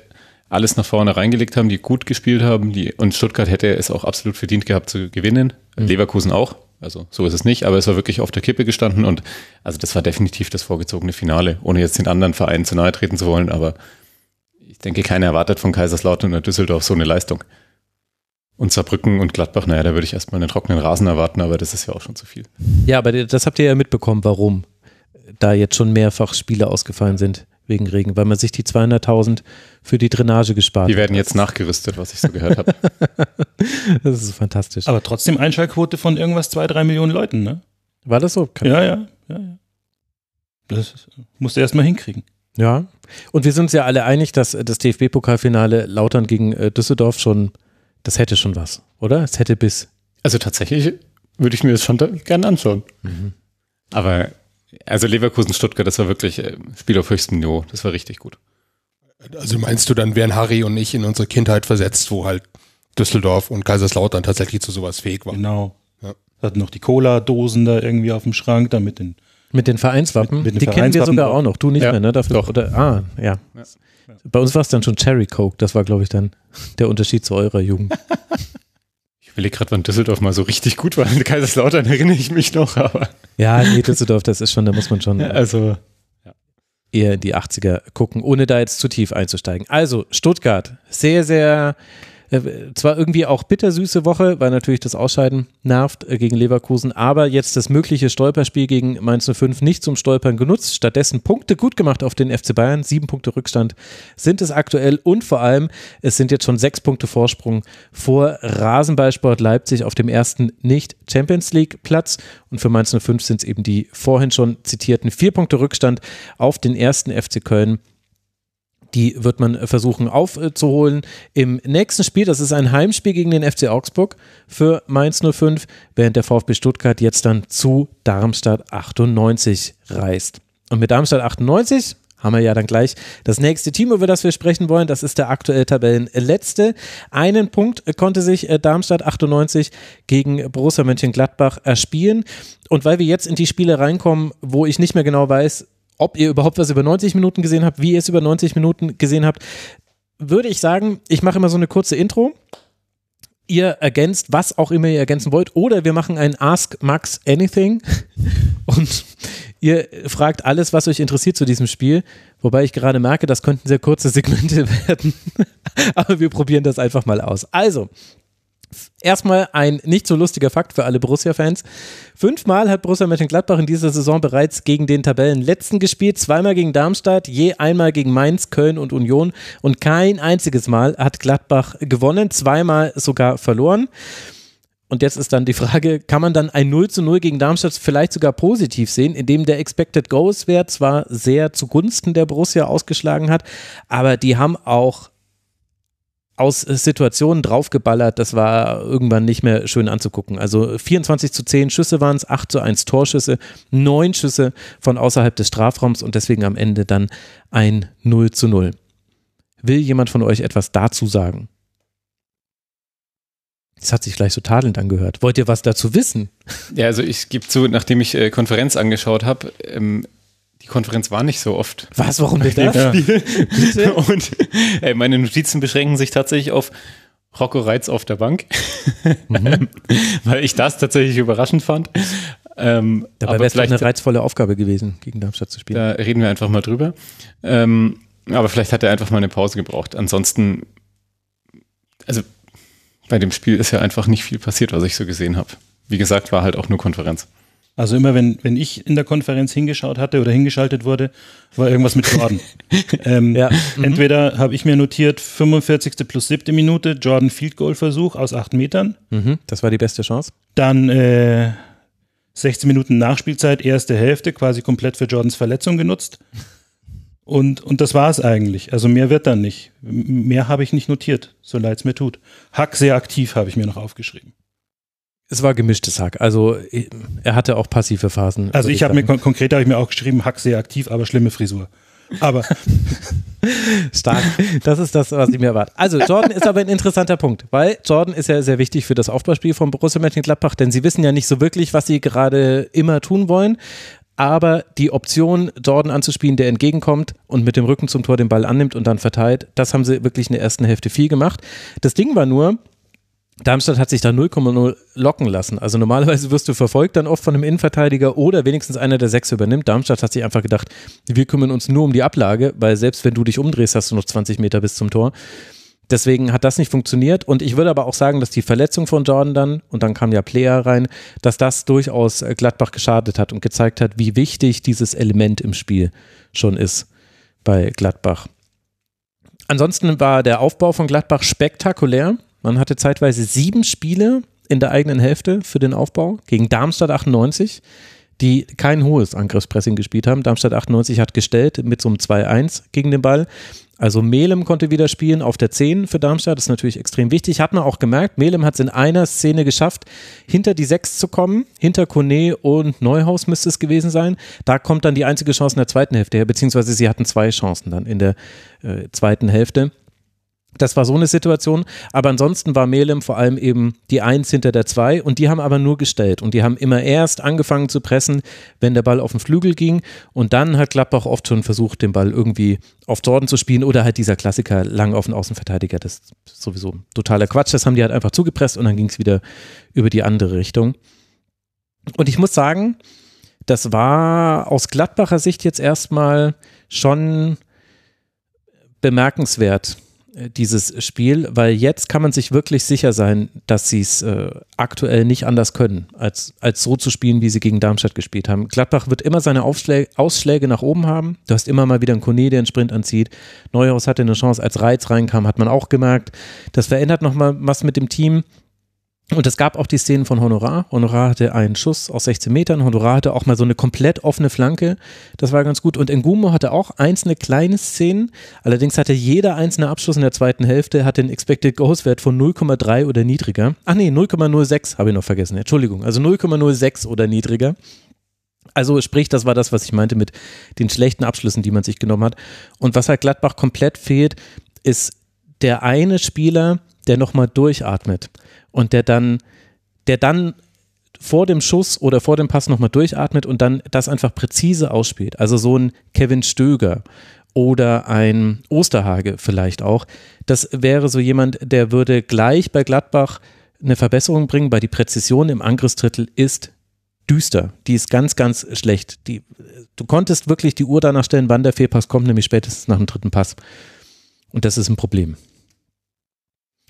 alles nach vorne reingelegt haben, die gut gespielt haben, die, und Stuttgart hätte es auch absolut verdient gehabt zu gewinnen. Mhm. Leverkusen auch, also so ist es nicht, aber es war wirklich auf der Kippe gestanden und also das war definitiv das vorgezogene Finale, ohne jetzt den anderen Vereinen zu nahe treten zu wollen, aber ich denke, keiner erwartet von Kaiserslautern oder Düsseldorf so eine Leistung. Und Saarbrücken und Gladbach, naja, da würde ich erstmal einen trockenen Rasen erwarten, aber das ist ja auch schon zu viel. Ja, aber das habt ihr ja mitbekommen, warum da jetzt schon mehrfach Spiele ausgefallen sind wegen Regen, weil man sich die 200.000 für die Drainage gespart hat. Die werden jetzt nachgerüstet, was ich so gehört habe. [LAUGHS] das ist fantastisch. Aber trotzdem Einschaltquote von irgendwas zwei, drei Millionen Leuten, ne? War das so? ja, ja, ja, ja. Das musst du erstmal hinkriegen. Ja. Und wir sind uns ja alle einig, dass das DFB-Pokalfinale Lautern gegen äh, Düsseldorf schon, das hätte schon was, oder? Es hätte bis. Also tatsächlich würde ich mir das schon gerne anschauen. Mhm. Aber also Leverkusen, Stuttgart, das war wirklich äh, Spiel auf höchstem Niveau. Das war richtig gut. Also meinst du, dann wären Harry und ich in unsere Kindheit versetzt, wo halt Düsseldorf und Kaiserslautern tatsächlich zu sowas fähig waren? Genau. Ja. Hatten noch die Cola-Dosen da irgendwie auf dem Schrank, da mit den Mit den Vereinswappen? Mit- mit den die kennen wir Vereinswappen sogar auch noch. Du nicht Ja, mehr, ne? Dafür, doch. Oder, ah, ja. Bei uns war es dann schon Cherry Coke. Das war, glaube ich, dann der Unterschied zu eurer Jugend. [LAUGHS] Ich überlege gerade, wann Düsseldorf mal so richtig gut war. In Kaiserslautern erinnere ich mich noch, aber Ja, nee, Düsseldorf, das ist schon, da muss man schon äh, [LAUGHS] also eher in die 80er gucken, ohne da jetzt zu tief einzusteigen. Also, Stuttgart, sehr, sehr, äh, zwar irgendwie auch bittersüße Woche, weil natürlich das Ausscheiden nervt äh, gegen Leverkusen, aber jetzt das mögliche Stolperspiel gegen Mainz 05 nicht zum Stolpern genutzt, stattdessen Punkte gut gemacht auf den FC Bayern, sieben Punkte Rückstand sind es aktuell und vor allem, es sind jetzt schon sechs Punkte Vorsprung vor Rasenballsport Leipzig auf dem ersten Nicht-Champions League-Platz und für Mainz 05 sind es eben die vorhin schon zitierten vier Punkte Rückstand auf den ersten FC Köln. Die wird man versuchen aufzuholen im nächsten Spiel. Das ist ein Heimspiel gegen den FC Augsburg für Mainz 05, während der VfB Stuttgart jetzt dann zu Darmstadt 98 reist. Und mit Darmstadt 98 haben wir ja dann gleich das nächste Team, über das wir sprechen wollen. Das ist der aktuell Tabellenletzte. Einen Punkt konnte sich äh, Darmstadt 98 gegen Borussia Mönchengladbach erspielen. Und weil wir jetzt in die Spiele reinkommen, wo ich nicht mehr genau weiß, ob ihr überhaupt was über 90 Minuten gesehen habt, wie ihr es über 90 Minuten gesehen habt, würde ich sagen, ich mache immer so eine kurze Intro. Ihr ergänzt, was auch immer ihr ergänzen wollt, oder wir machen ein Ask Max Anything [LAUGHS] und ihr fragt alles, was euch interessiert zu diesem Spiel. Wobei ich gerade merke, das könnten sehr kurze Segmente [LAUGHS] werden. Aber wir probieren das einfach mal aus. Also, Erstmal ein nicht so lustiger Fakt für alle Borussia-Fans. Fünfmal hat Borussia Mönchengladbach in dieser Saison bereits gegen den Tabellenletzten gespielt. Zweimal gegen Darmstadt, je einmal gegen Mainz, Köln und Union. Und kein einziges Mal hat Gladbach gewonnen, zweimal sogar verloren. Und jetzt ist dann die Frage, kann man dann ein 0 zu 0 gegen Darmstadt vielleicht sogar positiv sehen, indem der Expected Goals Wert zwar sehr zugunsten der Borussia ausgeschlagen hat, aber die haben auch aus äh, Situationen draufgeballert, das war irgendwann nicht mehr schön anzugucken. Also 24 zu 10 Schüsse waren es, 8 zu 1 Torschüsse, 9 Schüsse von außerhalb des Strafraums und deswegen am Ende dann ein 0 zu 0. Will jemand von euch etwas dazu sagen? Das hat sich gleich so tadelnd angehört. Wollt ihr was dazu wissen? Ja, also ich gebe zu, nachdem ich äh, Konferenz angeschaut habe, ähm, die Konferenz war nicht so oft. Was, warum denn das? [LAUGHS] Ja. [LAUGHS] Und äh, meine Notizen beschränken sich tatsächlich auf Rocco Reitz auf der Bank, [LAUGHS] Mhm. weil ich das tatsächlich überraschend fand. Ähm, Dabei wäre es vielleicht, eine reizvolle Aufgabe gewesen, gegen Darmstadt zu spielen. da reden wir einfach mal drüber. Ähm, aber vielleicht hat er einfach mal eine Pause gebraucht. Ansonsten, also bei dem Spiel ist ja einfach nicht viel passiert, was ich so gesehen habe. Wie gesagt, war halt auch nur Konferenz. Also immer, wenn, wenn ich in der Konferenz hingeschaut hatte oder hingeschaltet wurde, war irgendwas mit Jordan. [LAUGHS] ähm, Ja. Entweder habe ich mir notiert, 45. plus 7. Minute, Jordan Field Goal Versuch aus 8 Metern. Mhm, das war die beste Chance. Dann äh, 16 Minuten Nachspielzeit, erste Hälfte, quasi komplett für Jordans Verletzung genutzt. Und, und das war es eigentlich. Also mehr wird dann nicht. Mehr habe ich nicht notiert, so leid es mir tut. Hack sehr aktiv habe ich mir noch aufgeschrieben. Es war gemischtes Hack. Also er hatte auch passive Phasen. Also würde ich habe mir kon konkret habe ich mir auch geschrieben, Hack sehr aktiv, aber schlimme Frisur. Aber [LAUGHS] Stark. Das ist das, was ich mir erwarte. Also, Jordan ist aber ein interessanter Punkt, weil Jordan ist ja sehr wichtig für das Aufbauspiel von Borussia Mönchengladbach, denn sie wissen ja nicht so wirklich, was sie gerade immer tun wollen. Aber die Option, Jordan anzuspielen, der entgegenkommt und mit dem Rücken zum Tor den Ball annimmt und dann verteilt, das haben sie wirklich in der ersten Hälfte viel gemacht. Das Ding war nur, Darmstadt hat sich da 0,0 locken lassen. Also normalerweise wirst du verfolgt dann oft von einem Innenverteidiger oder wenigstens einer der sechs übernimmt. Darmstadt hat sich einfach gedacht, wir kümmern uns nur um die Ablage, weil selbst wenn du dich umdrehst, hast du noch 20 Meter bis zum Tor. Deswegen hat das nicht funktioniert und ich würde aber auch sagen, dass die Verletzung von Jordan dann, und dann kam ja Player rein, dass das durchaus äh, Gladbach geschadet hat und gezeigt hat, wie wichtig dieses Element im Spiel schon ist bei Gladbach. Ansonsten war der Aufbau von Gladbach spektakulär. Man hatte zeitweise sieben Spiele in der eigenen Hälfte für den Aufbau gegen Darmstadt 98, die kein hohes Angriffspressing gespielt haben. Darmstadt 98 hat gestellt mit so einem 2-1 gegen den Ball. Also Melem konnte wieder spielen auf der 10 für Darmstadt, das ist natürlich extrem wichtig. Hat man auch gemerkt, Melem hat es in einer Szene geschafft, hinter die 6 zu kommen, hinter Kone und Neuhaus müsste es gewesen sein. Da kommt dann die einzige Chance in der zweiten Hälfte her, beziehungsweise sie hatten zwei Chancen dann in der äh, zweiten Hälfte. Das war so eine Situation, aber ansonsten war Melem vor allem eben die Eins hinter der Zwei. Und die haben aber nur gestellt. Und die haben immer erst angefangen zu pressen, wenn der Ball auf den Flügel ging. Und dann hat Gladbach oft schon versucht, den Ball irgendwie auf Jordan zu spielen oder halt dieser Klassiker lang auf den Außenverteidiger, das ist sowieso totaler Quatsch, das haben die halt einfach zugepresst und dann ging es wieder über die andere Richtung. Und ich muss sagen, das war aus Gladbacher Sicht jetzt erstmal schon bemerkenswert, dieses Spiel, weil jetzt kann man sich wirklich sicher sein, dass sie es äh, aktuell nicht anders können, als, als so zu spielen, wie sie gegen Darmstadt gespielt haben. Gladbach wird immer seine Aufschläge, Ausschläge nach oben haben. Du hast immer mal wieder einen Kone, der einen Sprint anzieht. Neuhaus hatte eine Chance, als Reiz reinkam, hat man auch gemerkt. Das verändert nochmal was mit dem Team. Und es gab auch die Szenen von Honorar. Honorar hatte einen Schuss aus 16 Metern. Honorar hatte auch mal so eine komplett offene Flanke. Das war ganz gut. Und Ngumo hatte auch einzelne kleine Szenen. Allerdings hatte jeder einzelne Abschluss in der zweiten Hälfte hat den Expected Goals Wert von 0,3 oder niedriger. Ach nee, 0,06 habe ich noch vergessen. Entschuldigung. Also 0,06 oder niedriger. Also sprich, das war das, was ich meinte mit den schlechten Abschlüssen, die man sich genommen hat. Und was halt Gladbach komplett fehlt, ist der eine Spieler, der nochmal durchatmet und der dann, der dann vor dem Schuss oder vor dem Pass nochmal durchatmet und dann das einfach präzise ausspielt. Also so ein Kevin Stöger oder ein Osterhage vielleicht auch. Das wäre so jemand, der würde gleich bei Gladbach eine Verbesserung bringen, weil die Präzision im Angriffsdrittel ist düster. Die ist ganz, ganz schlecht. Die, du konntest wirklich die Uhr danach stellen, wann der Fehlpass kommt, nämlich spätestens nach dem dritten Pass. Und das ist ein Problem.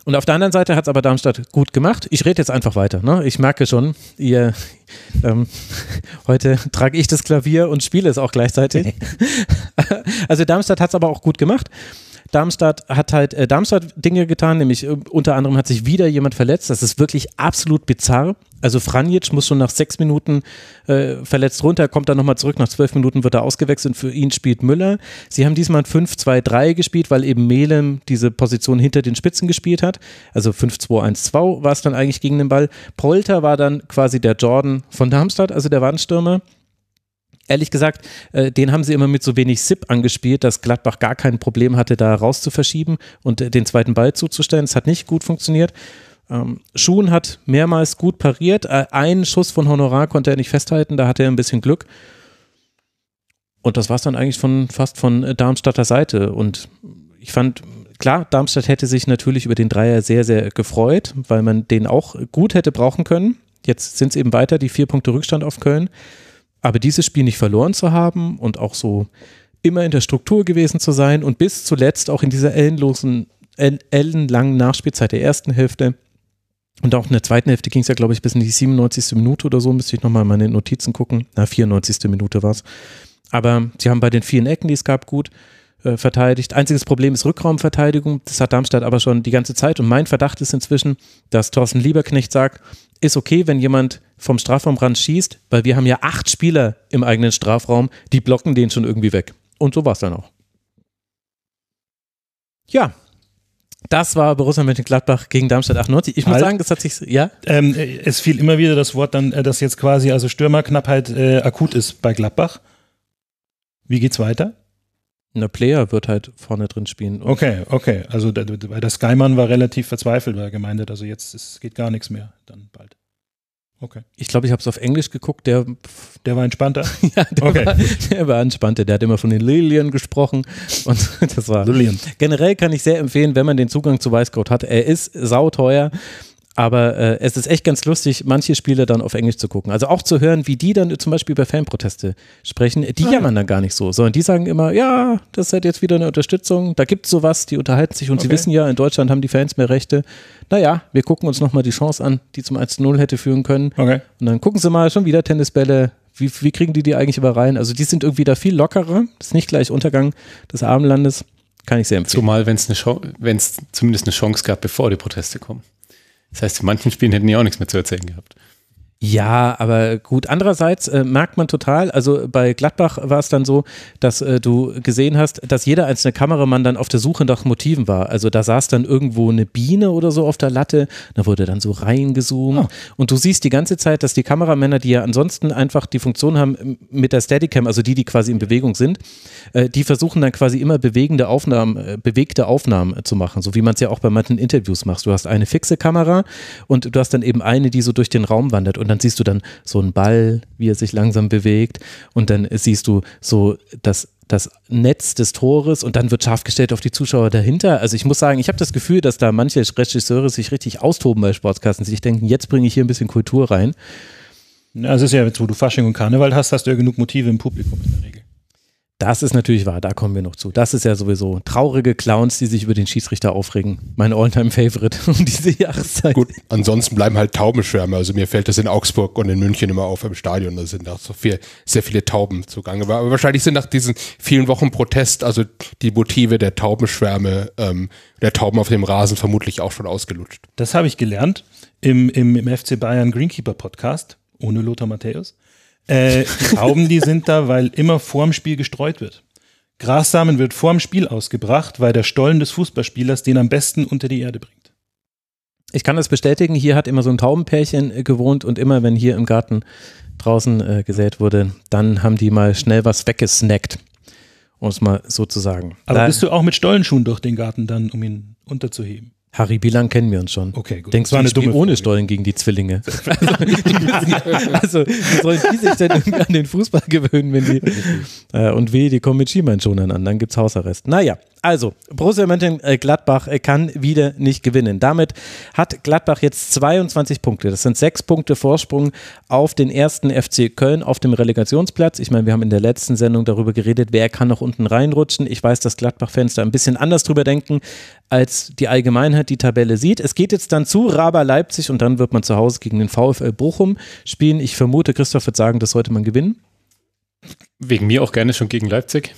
Und auf der anderen Seite hat es aber Darmstadt gut gemacht. Ich rede jetzt einfach weiter. Ne? Ich merke schon, ihr ähm, [LAUGHS] heute trage ich das Klavier und spiele es auch gleichzeitig. [LAUGHS] also Darmstadt hat es aber auch gut gemacht. Darmstadt hat halt äh, Darmstadt Dinge getan, nämlich äh, unter anderem hat sich wieder jemand verletzt. Das ist wirklich absolut bizarr. Also Franjic muss schon nach sechs Minuten äh, verletzt runter, kommt dann nochmal zurück. Nach zwölf Minuten wird er ausgewechselt. Für ihn spielt Müller. Sie haben diesmal 5-2-3 gespielt, weil eben Melem diese Position hinter den Spitzen gespielt hat. Also 5-2-1-2 war es dann eigentlich gegen den Ball. Polter war dann quasi der Jordan von Darmstadt, also der Wandstürmer ehrlich gesagt, äh, den haben sie immer mit so wenig SIP angespielt, dass Gladbach gar kein Problem hatte, da raus und äh, den zweiten Ball zuzustellen. Es hat nicht gut funktioniert. Ähm, Schuhn hat mehrmals gut pariert. Äh, einen Schuss von Honorar konnte er nicht festhalten, da hatte er ein bisschen Glück. Und das war es dann eigentlich von fast von äh, Darmstadter Seite. Und ich fand, klar, Darmstadt hätte sich natürlich über den Dreier sehr, sehr gefreut, weil man den auch gut hätte brauchen können. Jetzt sind es eben weiter, die vier Punkte Rückstand auf Köln. Aber dieses Spiel nicht verloren zu haben und auch so immer in der Struktur gewesen zu sein und bis zuletzt auch in dieser ellenlosen, ellenlangen Nachspielzeit der ersten Hälfte und auch in der zweiten Hälfte ging es ja, glaube ich, bis in die 97. Minute oder so, müsste ich nochmal meine Notizen gucken. Na, 94. Minute war es. Aber sie haben bei den vielen Ecken, die es gab, gut äh, verteidigt. Einziges Problem ist Rückraumverteidigung. Das hat Darmstadt aber schon die ganze Zeit. Und mein Verdacht ist inzwischen, dass Thorsten Lieberknecht sagt, ist okay, wenn jemand vom Strafraumrand schießt, weil wir haben ja acht Spieler im eigenen Strafraum, die blocken den schon irgendwie weg. Und so war es dann auch. Ja, das war Borussia Mönchengladbach gegen Darmstadt 98. Ich muss halt. sagen, das hat sich, ja? Ähm, es fiel immer wieder das Wort dann, äh, dass jetzt quasi also Stürmerknappheit äh, akut ist bei Gladbach. Wie geht's weiter? Eine Player wird halt vorne drin spielen. Okay, okay. Also der, der Skyman war relativ verzweifelt, weil er gemeint hat, also jetzt ist, geht gar nichts mehr dann bald. Okay. Ich glaube, ich habe es auf Englisch geguckt. Der, [LAUGHS] der war entspannter. [LAUGHS] ja, der, okay. war, der war entspannter. Der hat immer von den Lilien gesprochen. Und [LAUGHS] das war. Lilien. Generell kann ich sehr empfehlen, wenn man den Zugang zu Weißcode hat. Er ist sauteuer. Aber äh, es ist echt ganz lustig, manche Spiele dann auf Englisch zu gucken. Also auch zu hören, wie die dann zum Beispiel über Fanproteste sprechen. Die ah, jammern dann gar nicht so, sondern die sagen immer, ja, das ist halt jetzt wieder eine Unterstützung. Da gibt es sowas, die unterhalten sich und okay. sie wissen ja, in Deutschland haben die Fans mehr Rechte. Naja, wir gucken uns nochmal die Chance an, die zum 1-0 hätte führen können. Okay. Und dann gucken sie mal schon wieder Tennisbälle. Wie, wie kriegen die die eigentlich über rein? Also die sind irgendwie da viel lockerer. Das ist nicht gleich Untergang des Abendlandes. Kann ich sehr empfehlen. Zumal, wenn es zumindest eine Chance gab, bevor die Proteste kommen. Das heißt, in manchen Spielen hätten die auch nichts mehr zu erzählen gehabt. Ja, aber gut. Andererseits äh, merkt man total, also bei Gladbach war es dann so, dass äh, du gesehen hast, dass jeder einzelne Kameramann dann auf der Suche nach Motiven war. Also da saß dann irgendwo eine Biene oder so auf der Latte, da wurde dann so reingezoomt Oh. und du siehst die ganze Zeit, dass die Kameramänner, die ja ansonsten einfach die Funktion haben mit der Steadicam, also die, die quasi in Bewegung sind, äh, die versuchen dann quasi immer bewegende Aufnahmen, äh, bewegte Aufnahmen äh, zu machen, so wie man es ja auch bei manchen Interviews macht. Du hast eine fixe Kamera und du hast dann eben eine, die so durch den Raum wandert und dann siehst du dann so einen Ball, wie er sich langsam bewegt und dann siehst du so das das Netz des Tores und dann wird scharf gestellt auf die Zuschauer dahinter. Also ich muss sagen, ich habe das Gefühl, dass da manche Regisseure sich richtig austoben bei Sportkassen, sich denken, jetzt bringe ich hier ein bisschen Kultur rein. Also es ist ja wo du Fasching und Karneval hast, hast du ja genug Motive im Publikum in der Regel. Das ist natürlich wahr, da kommen wir noch zu. Das ist ja sowieso traurige Clowns, die sich über den Schiedsrichter aufregen. Mein Alltime-Favorite [LAUGHS] um diese Jahreszeit. Gut, ansonsten bleiben halt Taubenschwärme. Also mir fällt das in Augsburg und in München immer auf im Stadion. Da sind auch so viel, sehr viele Tauben zugange. Aber aber wahrscheinlich sind nach diesen vielen Wochen Protest, also die Motive der Taubenschwärme, ähm, der Tauben auf dem Rasen vermutlich auch schon ausgelutscht. Das habe ich gelernt im, im, im FC Bayern Greenkeeper Podcast, ohne Lothar Matthäus. Äh, die Tauben, die sind da, weil immer vorm Spiel gestreut wird. Grassamen wird vorm Spiel ausgebracht, weil der Stollen des Fußballspielers den am besten unter die Erde bringt. Ich kann das bestätigen, hier hat immer so ein Taubenpärchen äh, gewohnt und immer wenn hier im Garten draußen äh, gesät wurde, dann haben die mal schnell was weggesnackt, um es mal so zu sagen. Aber Da- bist du auch mit Stollenschuhen durch den Garten dann, um ihn unterzuheben? Harry, wie lang kennen wir uns schon? Okay, gut. Denkst Das war du, eine dumme ohne. Stollen gegen die Zwillinge? Also, [LAUGHS] [LAUGHS] also wie sollen die sich denn irgendwie an den Fußball gewöhnen, wenn die äh, und weh, die kommen mit Schienbeinschonern an, dann gibt's Hausarrest. Naja, also Borussia Mönchengladbach äh, kann wieder nicht gewinnen. Damit hat Gladbach jetzt 22 Punkte. Das sind sechs Punkte Vorsprung auf den ersten FC Köln auf dem Relegationsplatz. Ich meine, wir haben in der letzten Sendung darüber geredet, wer kann noch unten reinrutschen. Ich weiß, dass Gladbach-Fans da ein bisschen anders drüber denken, als die Allgemeinheit die Tabelle sieht. Es geht jetzt dann zu Raber Leipzig und dann wird man zu Hause gegen den VfL Bochum spielen. Ich vermute, Christoph wird sagen, das sollte man gewinnen. Wegen mir auch gerne schon gegen Leipzig.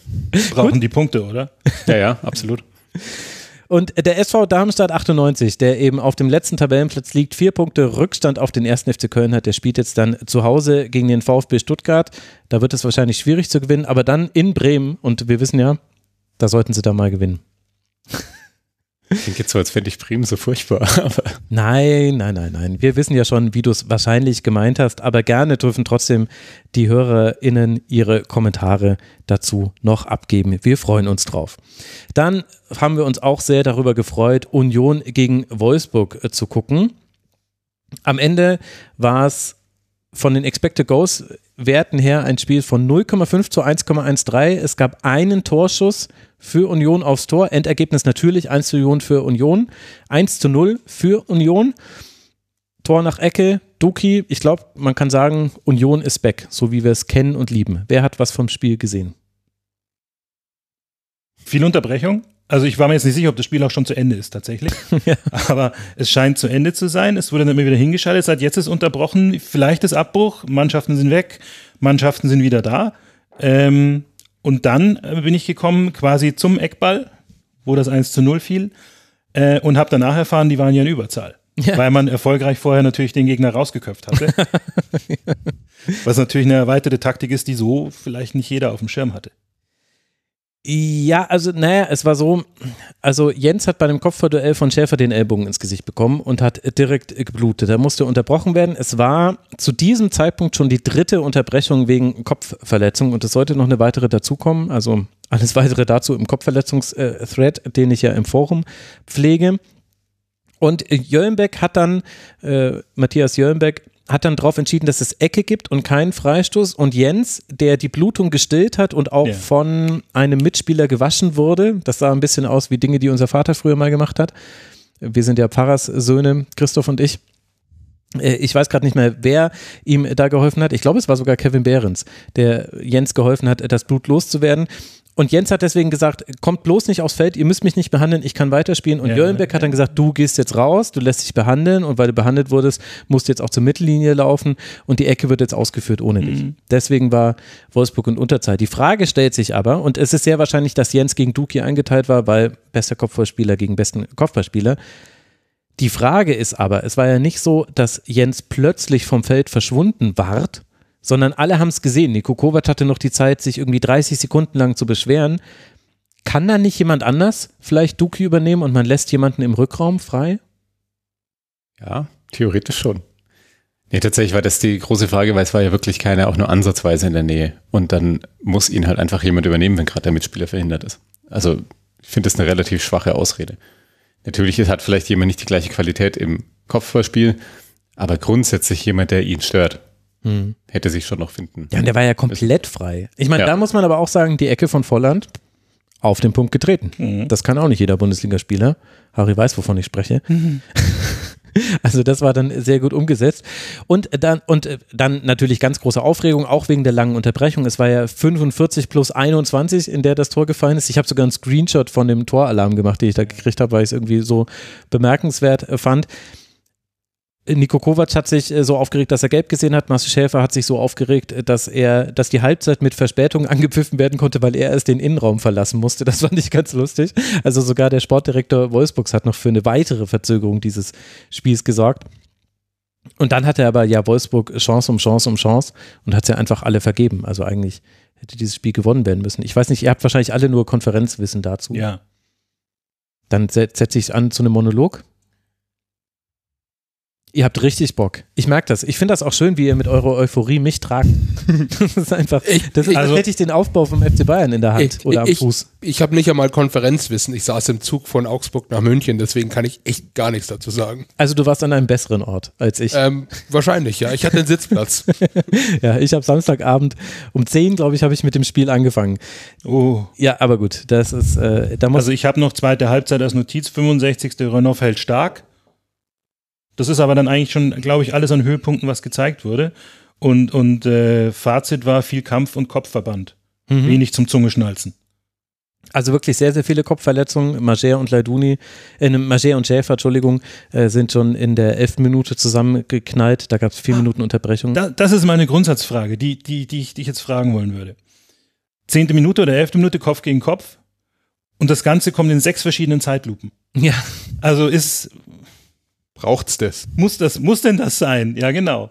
[LAUGHS] Brauchen die Punkte, oder? Ja, ja, absolut. Und der SV Darmstadt 98, der eben auf dem letzten Tabellenplatz liegt, vier Punkte Rückstand auf den ersten FC Köln hat, der spielt jetzt dann zu Hause gegen den VfB Stuttgart. Da wird es wahrscheinlich schwierig zu gewinnen, aber dann in Bremen und wir wissen ja, da sollten sie da mal gewinnen. Klingt jetzt so, als fände ich Bremen so furchtbar. [LAUGHS] Aber Nein, nein, nein, nein. Wir wissen ja schon, wie du es wahrscheinlich gemeint hast, aber gerne dürfen trotzdem die HörerInnen ihre Kommentare dazu noch abgeben. Wir freuen uns drauf. Dann haben wir uns auch sehr darüber gefreut, Union gegen Wolfsburg äh, zu gucken. Am Ende war es von den Expected Goals Werten her ein Spiel von 0,5 zu 1,13. Es gab einen Torschuss für Union aufs Tor. Endergebnis natürlich 1 zu Union für Union. 1 zu 0 für Union. Tor nach Ecke, Duki. Ich glaube, man kann sagen, Union ist back, so wie wir es kennen und lieben. Wer hat was vom Spiel gesehen? Viel Unterbrechung. Also ich war mir jetzt nicht sicher, ob das Spiel auch schon zu Ende ist tatsächlich. [LAUGHS] Ja. Aber es scheint zu Ende zu sein. Es wurde dann immer wieder hingeschaltet. Seit jetzt ist unterbrochen. Vielleicht ist Abbruch. Mannschaften sind weg. Mannschaften sind wieder da. Ähm, und dann äh, bin ich gekommen quasi zum Eckball, wo das 1 zu 0 fiel. Äh, und habe danach erfahren, die waren ja in Überzahl. Ja. Weil man erfolgreich vorher natürlich den Gegner rausgeköpft hatte. [LAUGHS] Was natürlich eine erweiterte Taktik ist, die so vielleicht nicht jeder auf dem Schirm hatte. Ja, also naja, es war so, also Jens hat bei dem Kopfballduell von Schäfer den Ellbogen ins Gesicht bekommen und hat direkt geblutet. Da musste unterbrochen werden. Es war zu diesem Zeitpunkt schon die dritte Unterbrechung wegen Kopfverletzung und es sollte noch eine weitere dazukommen. Also alles weitere dazu im Kopfverletzungsthread, den ich ja im Forum pflege. Und Jöllenbeck hat dann, äh, Matthias Jöllenbeck, hat dann darauf entschieden, dass es Ecke gibt und keinen Freistoß. Und Jens, der die Blutung gestillt hat und auch Ja. von einem Mitspieler gewaschen wurde, das sah ein bisschen aus wie Dinge, die unser Vater früher mal gemacht hat. Wir sind ja Pfarrerssöhne, Christoph und ich. Äh, Ich weiß gerade nicht mehr, wer ihm da geholfen hat. Ich glaube, es war sogar Kevin Behrens, der Jens geholfen hat, das Blut loszuwerden. Und Jens hat deswegen gesagt, kommt bloß nicht aufs Feld, ihr müsst mich nicht behandeln, ich kann weiterspielen. Und Ja, Jöllenbeck hat dann gesagt, du gehst jetzt raus, du lässt dich behandeln und weil du behandelt wurdest, musst du jetzt auch zur Mittellinie laufen und die Ecke wird jetzt ausgeführt ohne dich. Deswegen war Wolfsburg in Unterzahl. Die Frage stellt sich aber, und es ist sehr wahrscheinlich, dass Jens gegen Duki eingeteilt war, weil bester Kopfballspieler gegen besten Kopfballspieler. Die Frage ist aber, es war ja nicht so, dass Jens plötzlich vom Feld verschwunden ward, sondern alle haben es gesehen. Niko Kovac hatte noch die Zeit, sich irgendwie 30 Sekunden lang zu beschweren. Kann da nicht jemand anders vielleicht Duki übernehmen und man lässt jemanden im Rückraum frei? Ja, theoretisch schon. Nee, tatsächlich war das die große Frage, weil es war ja wirklich keiner auch nur ansatzweise in der Nähe. Und dann muss ihn halt einfach jemand übernehmen, wenn gerade der Mitspieler verhindert ist. Also ich finde das eine relativ schwache Ausrede. Natürlich hat vielleicht jemand nicht die gleiche Qualität im Kopfballspiel, aber grundsätzlich jemand, der ihn stört, Hm. hätte sich schon noch finden. Ja, und der war ja komplett frei. Ich meine, Ja. da muss man aber auch sagen, die Ecke von Volland auf den Punkt getreten. Das kann auch nicht jeder Bundesligaspieler. Harry weiß, wovon ich spreche. [LAUGHS] Also das war dann sehr gut umgesetzt. Und dann, und äh, dann natürlich ganz große Aufregung, auch wegen der langen Unterbrechung. Es war ja 45 plus 21, in der das Tor gefallen ist. Ich habe sogar einen Screenshot von dem Toralarm gemacht, den ich da gekriegt habe, weil ich es irgendwie so bemerkenswert äh, fand. Nico Kovac hat sich äh, so aufgeregt, dass er gelb gesehen hat. Marcel Schäfer hat sich so aufgeregt, äh, dass er, dass die Halbzeit mit Verspätung [LAUGHS] angepfiffen werden konnte, weil er erst den Innenraum verlassen musste. Das fand ich ganz lustig. Also sogar der Sportdirektor Wolfsburgs hat noch für eine weitere Verzögerung dieses Spiels gesorgt. Und dann hatte aber ja Wolfsburg Chance um Chance um Chance und hat sie einfach alle vergeben. Also eigentlich hätte dieses Spiel gewonnen werden müssen. Ich weiß nicht, ihr habt wahrscheinlich alle nur Konferenzwissen dazu. Ja. Dann set- setze ich es an zu einem Monolog. Ihr habt richtig Bock. Ich merke das. Ich finde das auch schön, wie ihr mit eurer Euphorie mich tragt. [LAUGHS] das ist einfach, das ist, also- als hätte ich den Aufbau vom FC Bayern in der Hand Ich- oder am ich- Fuß. Ich habe nicht einmal Konferenzwissen. Ich saß im Zug von Augsburg nach München, deswegen kann ich echt gar nichts dazu sagen. Also du warst an einem besseren Ort als ich. Ähm, wahrscheinlich, ja. Ich hatte einen Sitzplatz. [LAUGHS] Ja, ich habe Samstagabend um 10, glaube ich, habe ich mit dem Spiel angefangen. Oh. Ja, aber gut, das ist, äh, da muss Also ich habe noch zweite Halbzeit als Notiz, 65. Renault hält stark. Das ist aber dann eigentlich schon, glaube ich, alles an Höhepunkten, was gezeigt wurde. Und, und äh, Fazit war viel Kampf und Kopfverband. Mhm. Wenig zum Zungeschnalzen. Also wirklich sehr, sehr viele Kopfverletzungen. Mager und Leiduni, äh, Mager und Schäfer, Entschuldigung, äh, sind schon in der elften Minute zusammengeknallt. Da gab es vier Minuten Unterbrechung. Da, das ist meine Grundsatzfrage, die, die, die ich dich jetzt fragen wollen würde. Zehnte Minute oder elfte Minute Kopf gegen Kopf. Und das Ganze kommt in sechs verschiedenen Zeitlupen. ja, Also ist, Braucht's das? muss das, muss denn das sein? Ja, genau.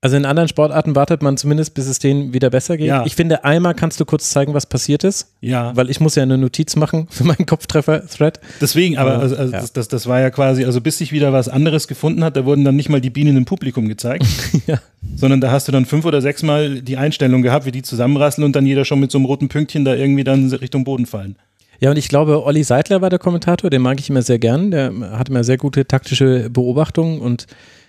also in anderen Sportarten wartet man zumindest, bis es denen wieder besser geht. Ja. Ich finde, einmal kannst du kurz zeigen, was passiert ist, Ja. weil ich muss ja eine Notiz machen [LAUGHS] für meinen Kopftreffer-Thread. Deswegen, aber also, also ja. das, das, das war ja quasi, also bis sich wieder was anderes gefunden hat, da wurden dann nicht mal die Bienen im Publikum gezeigt, [LAUGHS] Ja. sondern da hast du dann fünf oder sechs Mal die Einstellung gehabt, wie die zusammenrasseln und dann jeder schon mit so einem roten Pünktchen da irgendwie dann Richtung Boden fallen. Ja, und ich glaube, Olli Seidler war der Kommentator, den mag ich immer sehr gern. Der hat immer sehr gute taktische Beobachtungen und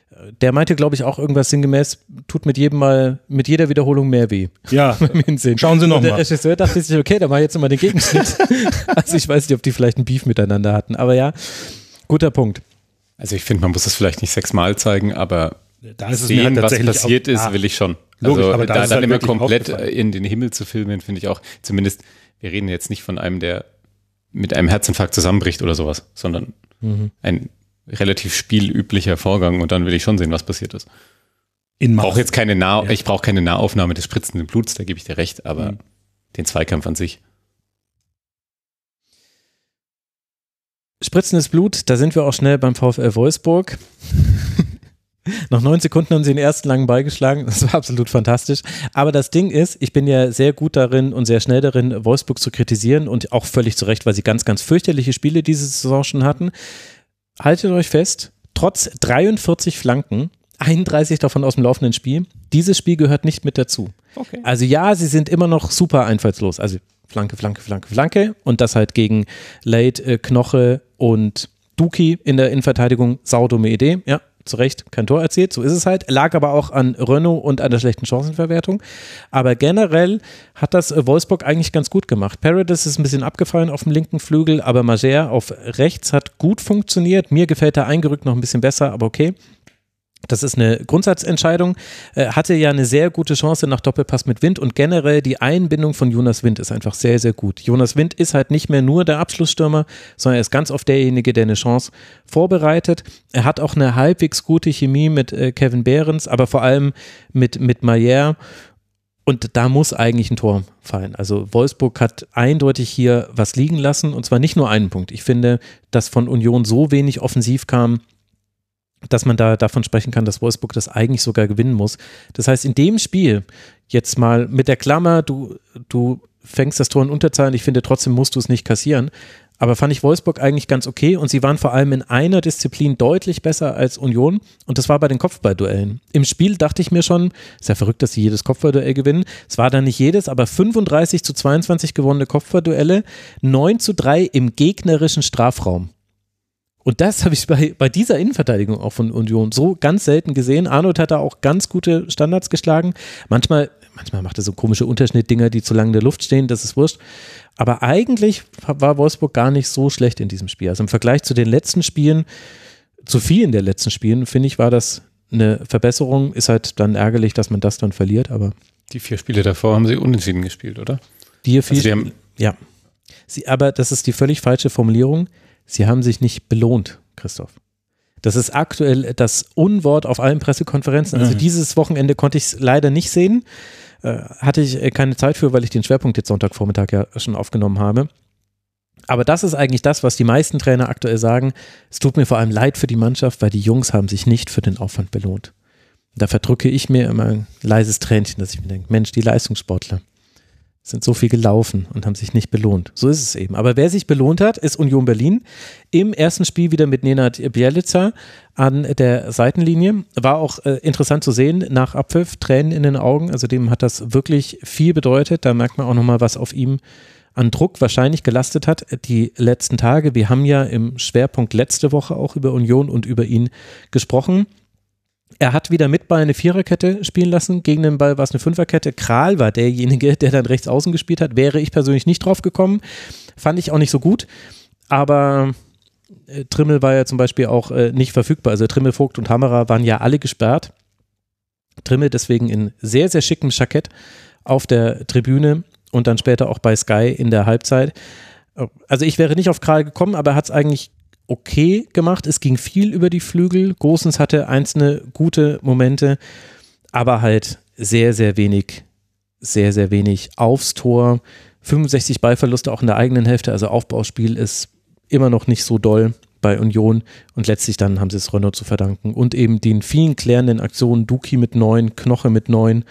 äh, der meinte, glaube ich, auch irgendwas sinngemäß, tut mit jedem Mal, mit jeder Wiederholung mehr weh. Ja. [LAUGHS] Schauen Sie noch Und der. Regisseur dachte sich, okay, mach ich jetzt mal den Gegenschnitt. [LAUGHS] also ich weiß nicht, ob die vielleicht einen Beef miteinander hatten, aber ja, guter Punkt. Also ich finde, man muss es vielleicht nicht sechsmal zeigen, aber da ist es mir sehen, halt was passiert auch, ist, ah, will ich schon. Logisch, also aber da da dann halt immer komplett in den Himmel zu filmen, finde ich auch, zumindest, wir reden jetzt nicht von einem, der mit einem Herzinfarkt zusammenbricht oder sowas, sondern Mhm. ein relativ spielüblicher Vorgang und dann will ich schon sehen, was passiert ist. in brauche jetzt keine Nah Ja. ich brauche keine Nahaufnahme des spritzenden Bluts, da gebe ich dir recht, aber Mhm. den Zweikampf an sich. Spritzendes Blut, da sind wir auch schnell beim VfL Wolfsburg. Nach neun Sekunden haben sie den ersten langen Ball geschlagen. Das war absolut fantastisch. Aber das Ding ist, ich bin ja sehr gut darin und sehr schnell darin, Wolfsburg zu kritisieren und auch völlig zu Recht, weil sie ganz, ganz fürchterliche Spiele diese Saison schon hatten. Haltet euch fest, trotz 43 Flanken, 31 davon aus dem laufenden Spiel, dieses Spiel gehört nicht mit dazu. Okay. Also ja, sie sind immer noch super einfallslos. Also Flanke, Flanke, Flanke, Flanke und das halt gegen Late, äh, Knoche und Duki in der Innenverteidigung. Saudumme Idee, ja, zu Recht kein Tor erzielt, so ist es halt. Lag aber auch an Renault und an der schlechten Chancenverwertung. Aber generell hat das äh, Wolfsburg eigentlich ganz gut gemacht. Paradis ist ein bisschen abgefallen auf dem linken Flügel, aber Mager auf rechts hat gut funktioniert. Mir gefällt der eingerückt noch ein bisschen besser, aber okay. Das ist eine Grundsatzentscheidung. Äh, hatte ja eine sehr gute Chance nach Doppelpass mit Wind und generell die Einbindung von Jonas Wind ist einfach sehr, sehr gut. Jonas Wind ist halt nicht mehr nur der Abschlussstürmer, sondern er ist ganz oft derjenige, der eine Chance vorbereitet. Er hat auch eine halbwegs gute Chemie mit äh, Kevin Behrens, aber vor allem mit, mit Mayer. Und da muss eigentlich ein Tor fallen. Also Wolfsburg hat eindeutig hier was liegen lassen und zwar nicht nur einen Punkt. Ich finde, dass von Union so wenig offensiv kam, dass man da davon sprechen kann, dass Wolfsburg das eigentlich sogar gewinnen muss. Das heißt, in dem Spiel jetzt mal mit der Klammer, du, du fängst das Tor in Unterzahl, ich finde trotzdem musst du es nicht kassieren. Aber fand ich Wolfsburg eigentlich ganz okay und sie waren vor allem in einer Disziplin deutlich besser als Union und das war bei den Kopfballduellen. Im Spiel dachte ich mir schon, ist ja verrückt, dass sie jedes Kopfballduell gewinnen. Es war dann nicht jedes, aber 35 zu 22 gewonnene Kopfballduelle, 9 zu 3 im gegnerischen Strafraum. Und das habe ich bei, bei dieser Innenverteidigung auch von Union so ganz selten gesehen. Arnold hat da auch ganz gute Standards geschlagen. Manchmal, manchmal macht er so komische Unterschnittdinger, die zu lange in der Luft stehen, das ist wurscht. Aber eigentlich war Wolfsburg gar nicht so schlecht in diesem Spiel. Also im Vergleich zu den letzten Spielen, zu vielen der letzten Spielen, finde ich, war das eine Verbesserung. Ist halt dann ärgerlich, dass man das dann verliert, aber. Die vier Spiele davor haben sie unentschieden gespielt, oder? Die vier Also haben- ja. Sie, aber das ist die völlig falsche Formulierung. Sie haben sich nicht belohnt, Christoph. Das ist aktuell das Unwort auf allen Pressekonferenzen. Also Mhm. dieses Wochenende konnte ich es leider nicht sehen. Äh, hatte ich äh, keine Zeit für, weil ich den Schwerpunkt jetzt Sonntagvormittag ja schon aufgenommen habe. Aber das ist eigentlich das, was die meisten Trainer aktuell sagen. Es tut mir vor allem leid für die Mannschaft, weil die Jungs haben sich nicht für den Aufwand belohnt. Da verdrücke ich mir immer ein leises Tränchen, dass ich mir denke, Mensch, die Leistungssportler sind so viel gelaufen und haben sich nicht belohnt. So ist es eben. Aber wer sich belohnt hat, ist Union Berlin. Im ersten Spiel wieder mit Nenad Bielica an der Seitenlinie. War auch äh, interessant zu sehen, nach Abpfiff, Tränen in den Augen. Also dem hat das wirklich viel bedeutet. Da merkt man auch nochmal, was auf ihm an Druck wahrscheinlich gelastet hat die letzten Tage. Wir haben ja im Schwerpunkt letzte Woche auch über Union und über ihn gesprochen. Er hat wieder mit Ball eine Viererkette spielen lassen. Gegen den Ball war es eine Fünferkette. Kral war derjenige, der dann rechts außen gespielt hat. Wäre ich persönlich nicht drauf gekommen. Fand ich auch nicht so gut. Aber äh, Trimmel war ja zum Beispiel auch äh, nicht verfügbar. Also Trimmel, Vogt und Hammerer waren ja alle gesperrt. Trimmel deswegen in sehr, sehr schickem Jackett auf der Tribüne und dann später auch bei Sky in der Halbzeit. Also ich wäre nicht auf Kral gekommen, aber er hat es eigentlich okay gemacht. Es ging viel über die Flügel. Großens hatte einzelne gute Momente, aber halt sehr, sehr wenig, sehr, sehr wenig aufs Tor. 65 Ballverluste auch in der eigenen Hälfte. Also Aufbauspiel ist immer noch nicht so doll bei Union und letztlich dann haben sie es Renault zu verdanken und eben den vielen klärenden Aktionen, Duki mit neun, Knoche mit neun,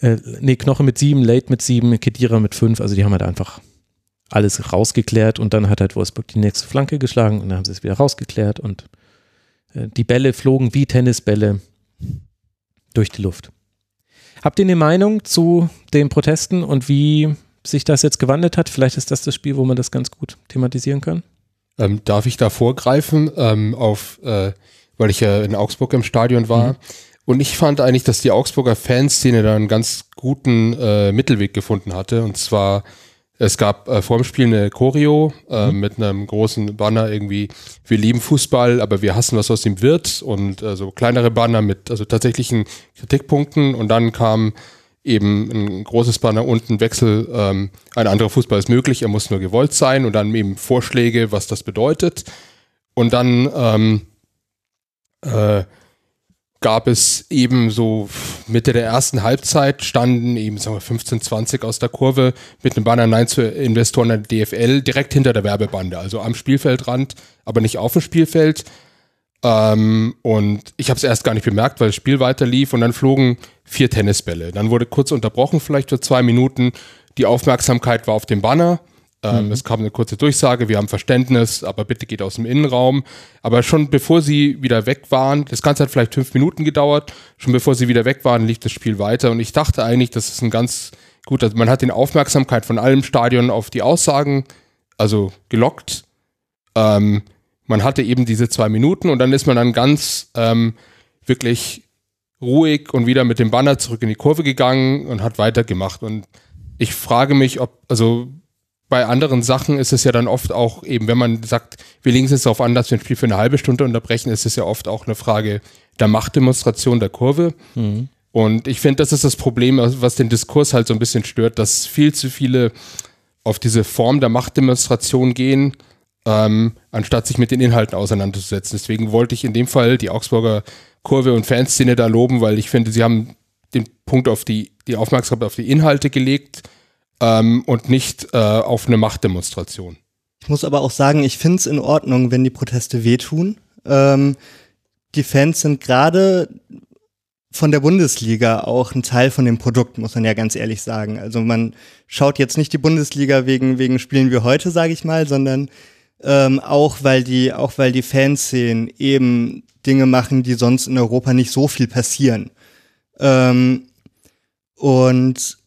äh, nee, Knoche mit sieben, Late mit sieben, Kedira mit fünf, also die haben halt einfach alles rausgeklärt und dann hat halt Wolfsburg die nächste Flanke geschlagen und dann haben sie es wieder rausgeklärt und äh, die Bälle flogen wie Tennisbälle durch die Luft. Habt ihr eine Meinung zu den Protesten und wie sich das jetzt gewandelt hat? Vielleicht ist das das Spiel, wo man das ganz gut thematisieren kann. Ähm, darf ich da vorgreifen, ähm, auf, äh, weil ich ja in Augsburg im Stadion war. Und ich fand eigentlich, dass die Augsburger Fanszene da einen ganz guten äh, Mittelweg gefunden hatte. Und zwar, es gab äh, vor dem Spiel eine Choreo äh, mit einem großen Banner irgendwie, wir lieben Fußball, aber wir hassen, was aus ihm wird. Und äh, so kleinere Banner mit also tatsächlichen Kritikpunkten. Und dann kam eben ein großes Banner unten Wechsel, ähm, ein anderer Fußball ist möglich, er muss nur gewollt sein und dann eben Vorschläge, was das bedeutet. Und dann ähm, äh, gab es eben so Mitte der ersten Halbzeit standen eben sagen wir 15, 20 aus der Kurve mit einem Banner Nein zu Investoren der DFL direkt hinter der Werbebande, also am Spielfeldrand, aber nicht auf dem Spielfeld. Ähm, und ich habe es erst gar nicht bemerkt, weil das Spiel weiter lief und dann flogen vier Tennisbälle. Dann wurde kurz unterbrochen, vielleicht für zwei Minuten. Die Aufmerksamkeit war auf dem Banner. Ähm, Es kam eine kurze Durchsage, wir haben Verständnis, aber bitte geht aus dem Innenraum. Aber schon bevor sie wieder weg waren, das Ganze hat vielleicht fünf Minuten gedauert, schon bevor sie wieder weg waren, lief das Spiel weiter. Und ich dachte eigentlich, das ist ein ganz gut, also man hat die Aufmerksamkeit von allem Stadion auf die Aussagen, also gelockt. Ähm, man hatte eben diese zwei Minuten und dann ist man dann ganz ähm, wirklich ruhig und wieder mit dem Banner zurück in die Kurve gegangen und hat weitergemacht. Und ich frage mich, ob, also bei anderen Sachen ist es ja dann oft auch eben, wenn man sagt, wir legen es jetzt darauf an, dass wir ein Spiel für eine halbe Stunde unterbrechen, ist es ja oft auch eine Frage der Machtdemonstration der Kurve. Und ich finde, das ist das Problem, was den Diskurs halt so ein bisschen stört, dass viel zu viele auf diese Form der Machtdemonstration gehen, ähm, anstatt sich mit den Inhalten auseinanderzusetzen. Deswegen wollte ich in dem Fall die Augsburger Kurve und Fanszene da loben, weil ich finde, sie haben den Punkt auf die die Aufmerksamkeit auf die Inhalte gelegt ähm, und nicht äh, auf eine Machtdemonstration. Ich muss aber auch sagen, ich finde es in Ordnung, wenn die Proteste wehtun. Ähm, die Fans sind gerade von der Bundesliga auch ein Teil von dem Produkt, muss man ja ganz ehrlich sagen. Also man schaut jetzt nicht die Bundesliga wegen, wegen Spielen wie heute, sage ich mal, sondern ähm, auch weil die, auch weil die Fanszenen eben Dinge machen, die sonst in Europa nicht so viel passieren. Ähm, und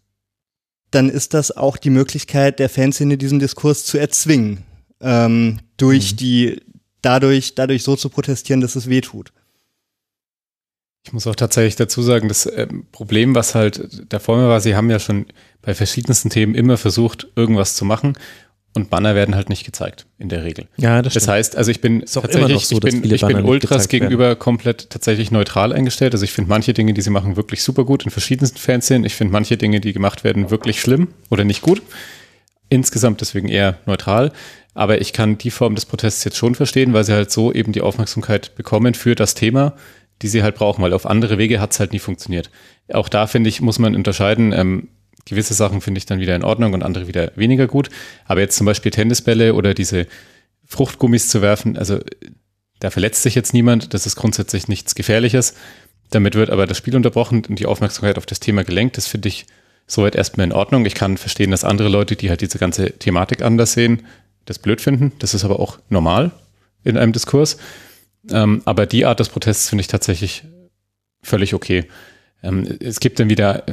dann ist das auch die Möglichkeit der Fanszene, diesen Diskurs zu erzwingen. Ähm, durch mhm. die, dadurch, dadurch so zu protestieren, dass es weh tut. Ich muss auch tatsächlich dazu sagen, das ähm, Problem, was halt davor war, sie haben ja schon bei verschiedensten Themen immer versucht, irgendwas zu machen und Banner werden halt nicht gezeigt, in der Regel. Ja, das, das heißt, also ich bin noch so, ich bin, ich bin Ultras gegenüber werden. komplett tatsächlich neutral eingestellt. Also ich finde manche Dinge, die sie machen, wirklich super gut in verschiedensten Fanszenen. Ich finde manche Dinge, die gemacht werden, wirklich schlimm oder nicht gut. Insgesamt deswegen eher neutral. Aber ich kann die Form des Protests jetzt schon verstehen, weil sie halt so eben die Aufmerksamkeit bekommen für das Thema, die sie halt brauchen, weil auf andere Wege hat es halt nie funktioniert. Auch da finde ich, muss man unterscheiden. Ähm, gewisse Sachen finde ich dann wieder in Ordnung und andere wieder weniger gut. Aber jetzt zum Beispiel Tennisbälle oder diese Fruchtgummis zu werfen, also da verletzt sich jetzt niemand, das ist grundsätzlich nichts Gefährliches. Damit wird aber das Spiel unterbrochen und die Aufmerksamkeit auf das Thema gelenkt. Das finde ich soweit erstmal in Ordnung. Ich kann verstehen, dass andere Leute, die halt diese ganze Thematik anders sehen, das blöd finden. Das ist aber auch normal in einem Diskurs. Ähm, aber die Art des Protests finde ich tatsächlich völlig okay. Ähm, es gibt dann wieder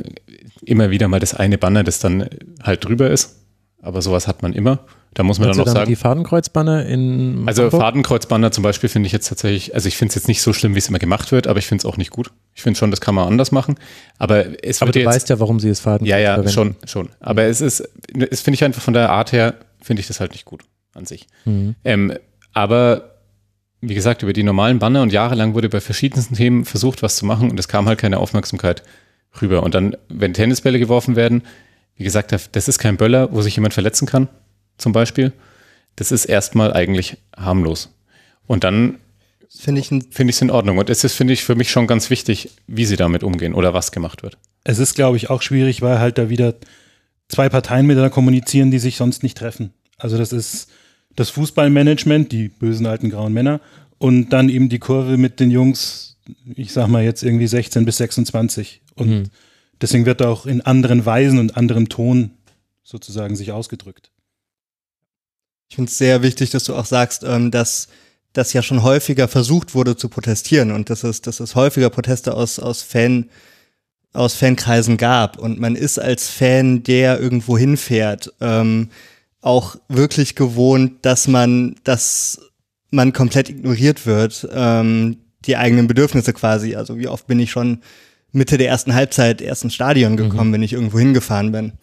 immer wieder mal das eine Banner, das dann halt drüber ist. Aber sowas hat man immer. Da muss man dann auch sagen. Die Fadenkreuzbanner in. Also Hamburg? Fadenkreuzbanner zum Beispiel finde ich jetzt tatsächlich, also ich finde es jetzt nicht so schlimm, wie es immer gemacht wird, aber ich finde es auch nicht gut. Ich finde schon, das kann man anders machen. Aber es Aber du jetzt, weißt ja, warum sie es Fadenkreuz Ja, ja, verwenden. schon, schon. Aber mhm. es ist, es finde ich einfach von der Art her, finde ich das halt nicht gut an sich. Mhm. Ähm, aber wie gesagt, über die normalen Banner und jahrelang wurde bei verschiedensten Themen versucht, was zu machen und es kam halt keine Aufmerksamkeit rüber. Und dann, wenn Tennisbälle geworfen werden, wie gesagt, das ist kein Böller, wo sich jemand verletzen kann, zum Beispiel. Das ist erstmal eigentlich harmlos. Und dann finde ich es find in Ordnung. Und es ist, finde ich, für mich schon ganz wichtig, wie sie damit umgehen oder was gemacht wird. Es ist, glaube ich, auch schwierig, weil halt da wieder zwei Parteien miteinander kommunizieren, die sich sonst nicht treffen. Also das ist das Fußballmanagement, die bösen alten grauen Männer, und dann eben die Kurve mit den Jungs, ich sag mal jetzt irgendwie 16 bis 26. Und mhm. deswegen wird auch in anderen Weisen und anderem Ton sozusagen sich ausgedrückt. Ich finde es sehr wichtig, dass du auch sagst, ähm, dass das ja schon häufiger versucht wurde zu protestieren und dass es, dass es häufiger Proteste aus, aus Fan, aus Fankreisen gab. Und man ist als Fan, der irgendwo hinfährt, ähm, auch wirklich gewohnt, dass man, dass man komplett ignoriert wird, ähm, die eigenen Bedürfnisse quasi. Also wie oft bin ich schon Mitte der ersten Halbzeit erst ins Stadion mhm. gekommen, mhm. wenn ich irgendwo hingefahren bin.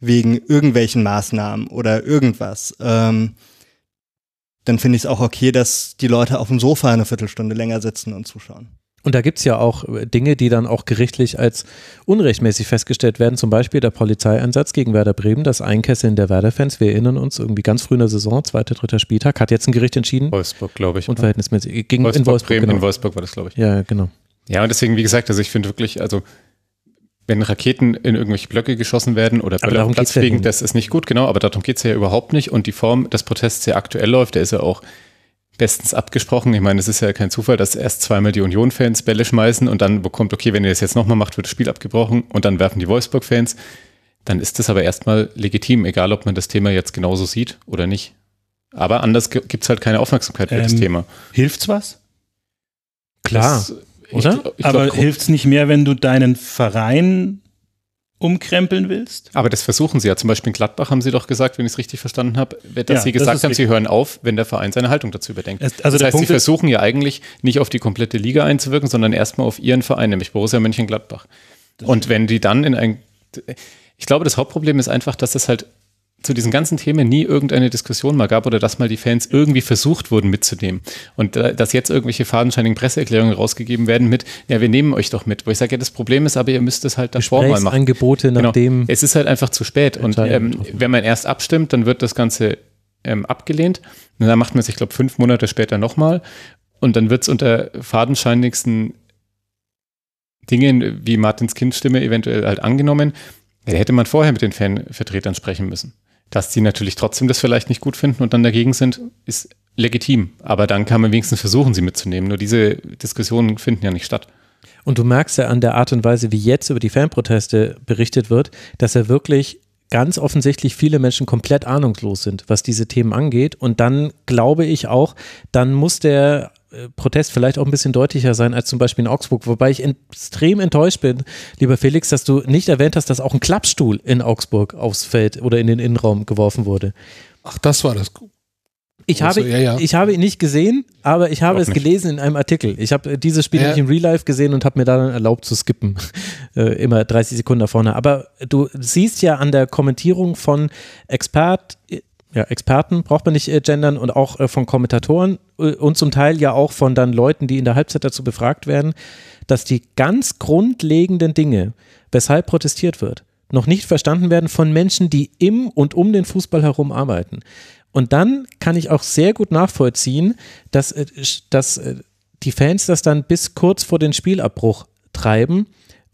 Wegen irgendwelchen Maßnahmen oder irgendwas. Ähm, dann finde ich es auch okay, dass die Leute auf dem Sofa eine Viertelstunde länger sitzen und zuschauen. Und da gibt es ja auch äh, Dinge, die dann auch gerichtlich als unrechtmäßig festgestellt werden. Zum Beispiel der Polizeieinsatz gegen Werder Bremen, das Einkesseln der Werder-Fans. Wir erinnern uns, irgendwie ganz früh in der Saison, zweiter, dritter Spieltag, hat jetzt ein Gericht entschieden. Wolfsburg, glaube ich. Unverhältnismäßig. Gegen, Wolfsburg, in Wolfsburg, Bremen, genau. in Wolfsburg war das, glaube ich. Ja, genau. Ja, und deswegen, wie gesagt, also ich finde wirklich, also wenn Raketen in irgendwelche Blöcke geschossen werden oder Böller auf Platz fliegen, ja das ist nicht gut, genau, aber darum geht es ja überhaupt nicht. Und die Form des Protests, der aktuell läuft, der ist ja auch bestens abgesprochen. Ich meine, es ist ja kein Zufall, dass erst zweimal die Union-Fans Bälle schmeißen und dann bekommt, okay, wenn ihr das jetzt nochmal macht, wird das Spiel abgebrochen und dann werfen die Wolfsburg-Fans. Dann ist das aber erstmal legitim, egal ob man das Thema jetzt genauso sieht oder nicht. Aber anders gibt es halt keine Aufmerksamkeit für ähm, das Thema. Hilft's was? Klar. Das, oder? Ich, ich Aber hilft es nicht mehr, wenn du deinen Verein umkrempeln willst? Aber das versuchen sie ja. Zum Beispiel in Gladbach haben sie doch gesagt, wenn ich es richtig verstanden habe, dass ja, sie gesagt das haben, sie hören auf, wenn der Verein seine Haltung dazu überdenkt. Es, also das heißt, Punkt sie versuchen ja eigentlich nicht auf die komplette Liga einzuwirken, sondern erstmal auf ihren Verein, nämlich Borussia Mönchengladbach. Und wenn die dann in ein, ich glaube, das Hauptproblem ist einfach, dass es halt zu diesen ganzen Themen nie irgendeine Diskussion mal gab oder dass mal die Fans irgendwie versucht wurden mitzunehmen. Und äh, dass jetzt irgendwelche fadenscheinigen Presseerklärungen rausgegeben werden mit, ja, wir nehmen euch doch mit. Wo ich sage, ja, das Problem ist aber, ihr müsst es halt davor mal machen. Angebote nach genau. Es ist halt einfach zu spät. Und ähm, wenn man erst abstimmt, dann wird das Ganze ähm, abgelehnt. Und dann macht man sich, ich glaube, fünf Monate später nochmal. Und dann wird es unter fadenscheinigsten Dinge wie Martins Kindstimme eventuell halt angenommen, da hätte man vorher mit den Fanvertretern sprechen müssen. Dass die natürlich trotzdem das vielleicht nicht gut finden und dann dagegen sind, ist legitim. Aber dann kann man wenigstens versuchen, sie mitzunehmen. Nur diese Diskussionen finden ja nicht statt. Und du merkst ja an der Art und Weise, wie jetzt über die Fanproteste berichtet wird, dass er wirklich ganz offensichtlich viele Menschen komplett ahnungslos sind, was diese Themen angeht. Und dann glaube ich auch, dann muss der Protest vielleicht auch ein bisschen deutlicher sein als zum Beispiel in Augsburg, wobei ich extrem enttäuscht bin, lieber Felix, dass du nicht erwähnt hast, dass auch ein Klappstuhl in Augsburg aufs Feld oder in den Innenraum geworfen wurde. Ach, das war das. Ich habe, ja, ja. ich habe ihn nicht gesehen, aber ich habe Auch es nicht. gelesen in einem Artikel. Ich habe äh, dieses Spiel Ja. nicht in Real Life gesehen und habe mir dann erlaubt zu skippen. [LAUGHS] Äh, immer 30 Sekunden da vorne. Aber du siehst ja an der Kommentierung von Expert, ja, Experten, braucht man nicht äh, gendern, und auch äh, von Kommentatoren äh, und zum Teil ja auch von dann Leuten, die in der Halbzeit dazu befragt werden, dass die ganz grundlegenden Dinge, weshalb protestiert wird, noch nicht verstanden werden von Menschen, die im und um den Fußball herum arbeiten. Und dann kann ich auch sehr gut nachvollziehen, dass, äh, dass äh, die Fans das dann bis kurz vor den Spielabbruch treiben,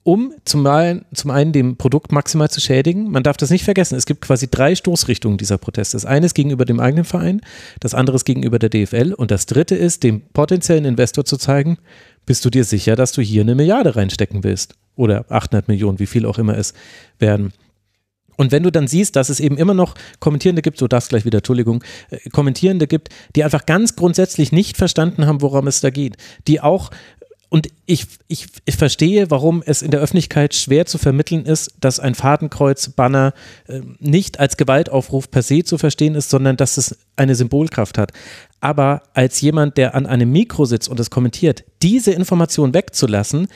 um zum einen, zum einen dem Produkt maximal zu schädigen. Man darf das nicht vergessen. Es gibt quasi drei Stoßrichtungen dieser Proteste. Das eine ist gegenüber dem eigenen Verein, das andere ist gegenüber der DFL und das dritte ist, dem potenziellen Investor zu zeigen, bist du dir sicher, dass du hier eine Milliarde reinstecken willst? Oder 800 Millionen, wie viel auch immer es werden. Und wenn du dann siehst, dass es eben immer noch Kommentierende gibt, so das gleich wieder, Entschuldigung, äh, Kommentierende gibt, die einfach ganz grundsätzlich nicht verstanden haben, worum es da geht, die auch und ich, ich, ich verstehe, warum es in der Öffentlichkeit schwer zu vermitteln ist, dass ein Fadenkreuz-Banner äh, nicht als Gewaltaufruf per se zu verstehen ist, sondern dass es eine Symbolkraft hat. Aber als jemand, der an einem Mikro sitzt und es kommentiert, diese Information wegzulassen,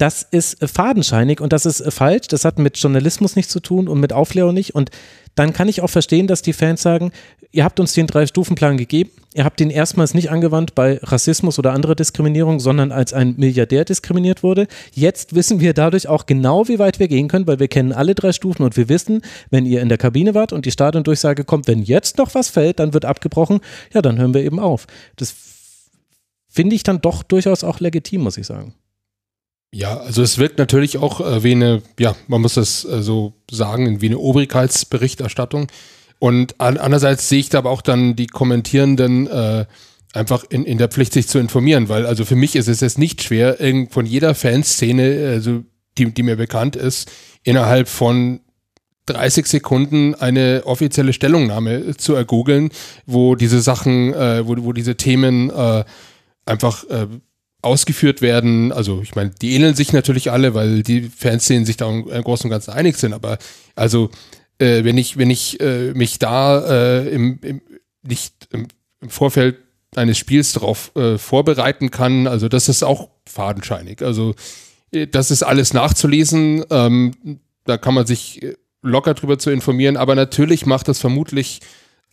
das ist äh, fadenscheinig und das ist äh, falsch. Das hat mit Journalismus nichts zu tun und mit Aufklärung nicht. Und dann kann ich auch verstehen, dass die Fans sagen, ihr habt uns den Drei-Stufen-Plan gegeben. Ihr habt den erstmals nicht angewandt bei Rassismus oder anderer Diskriminierung, sondern als ein Milliardär diskriminiert wurde. Jetzt wissen wir dadurch auch genau, wie weit wir gehen können, weil wir kennen alle drei Stufen und wir wissen, wenn ihr in der Kabine wart und die Stadiondurchsage kommt, wenn jetzt noch was fällt, dann wird abgebrochen, ja, dann hören wir eben auf. Das finde ich dann doch durchaus auch legitim, muss ich sagen. Ja, also es wirkt natürlich auch äh, wie eine, ja, man muss das äh, so sagen, wie eine Obrigkeitsberichterstattung. Und an, andererseits sehe ich da aber auch dann die Kommentierenden äh, einfach in, in der Pflicht, sich zu informieren, weil also für mich ist es jetzt nicht schwer, von jeder Fanszene, also die, die mir bekannt ist, innerhalb von 30 Sekunden eine offizielle Stellungnahme zu ergoogeln, wo diese Sachen, äh, wo, wo diese Themen äh, einfach äh, ausgeführt werden. Also ich meine, die ähneln sich natürlich alle, weil die Fanszenen sich da im Großen und Ganzen einig sind. Aber also äh, wenn ich wenn ich äh, mich da äh, im, im, nicht im, im Vorfeld eines Spiels darauf äh, vorbereiten kann, also das ist auch fadenscheinig. Also äh, das ist alles nachzulesen. Ähm, da kann man sich äh, locker drüber zu informieren. Aber natürlich macht das vermutlich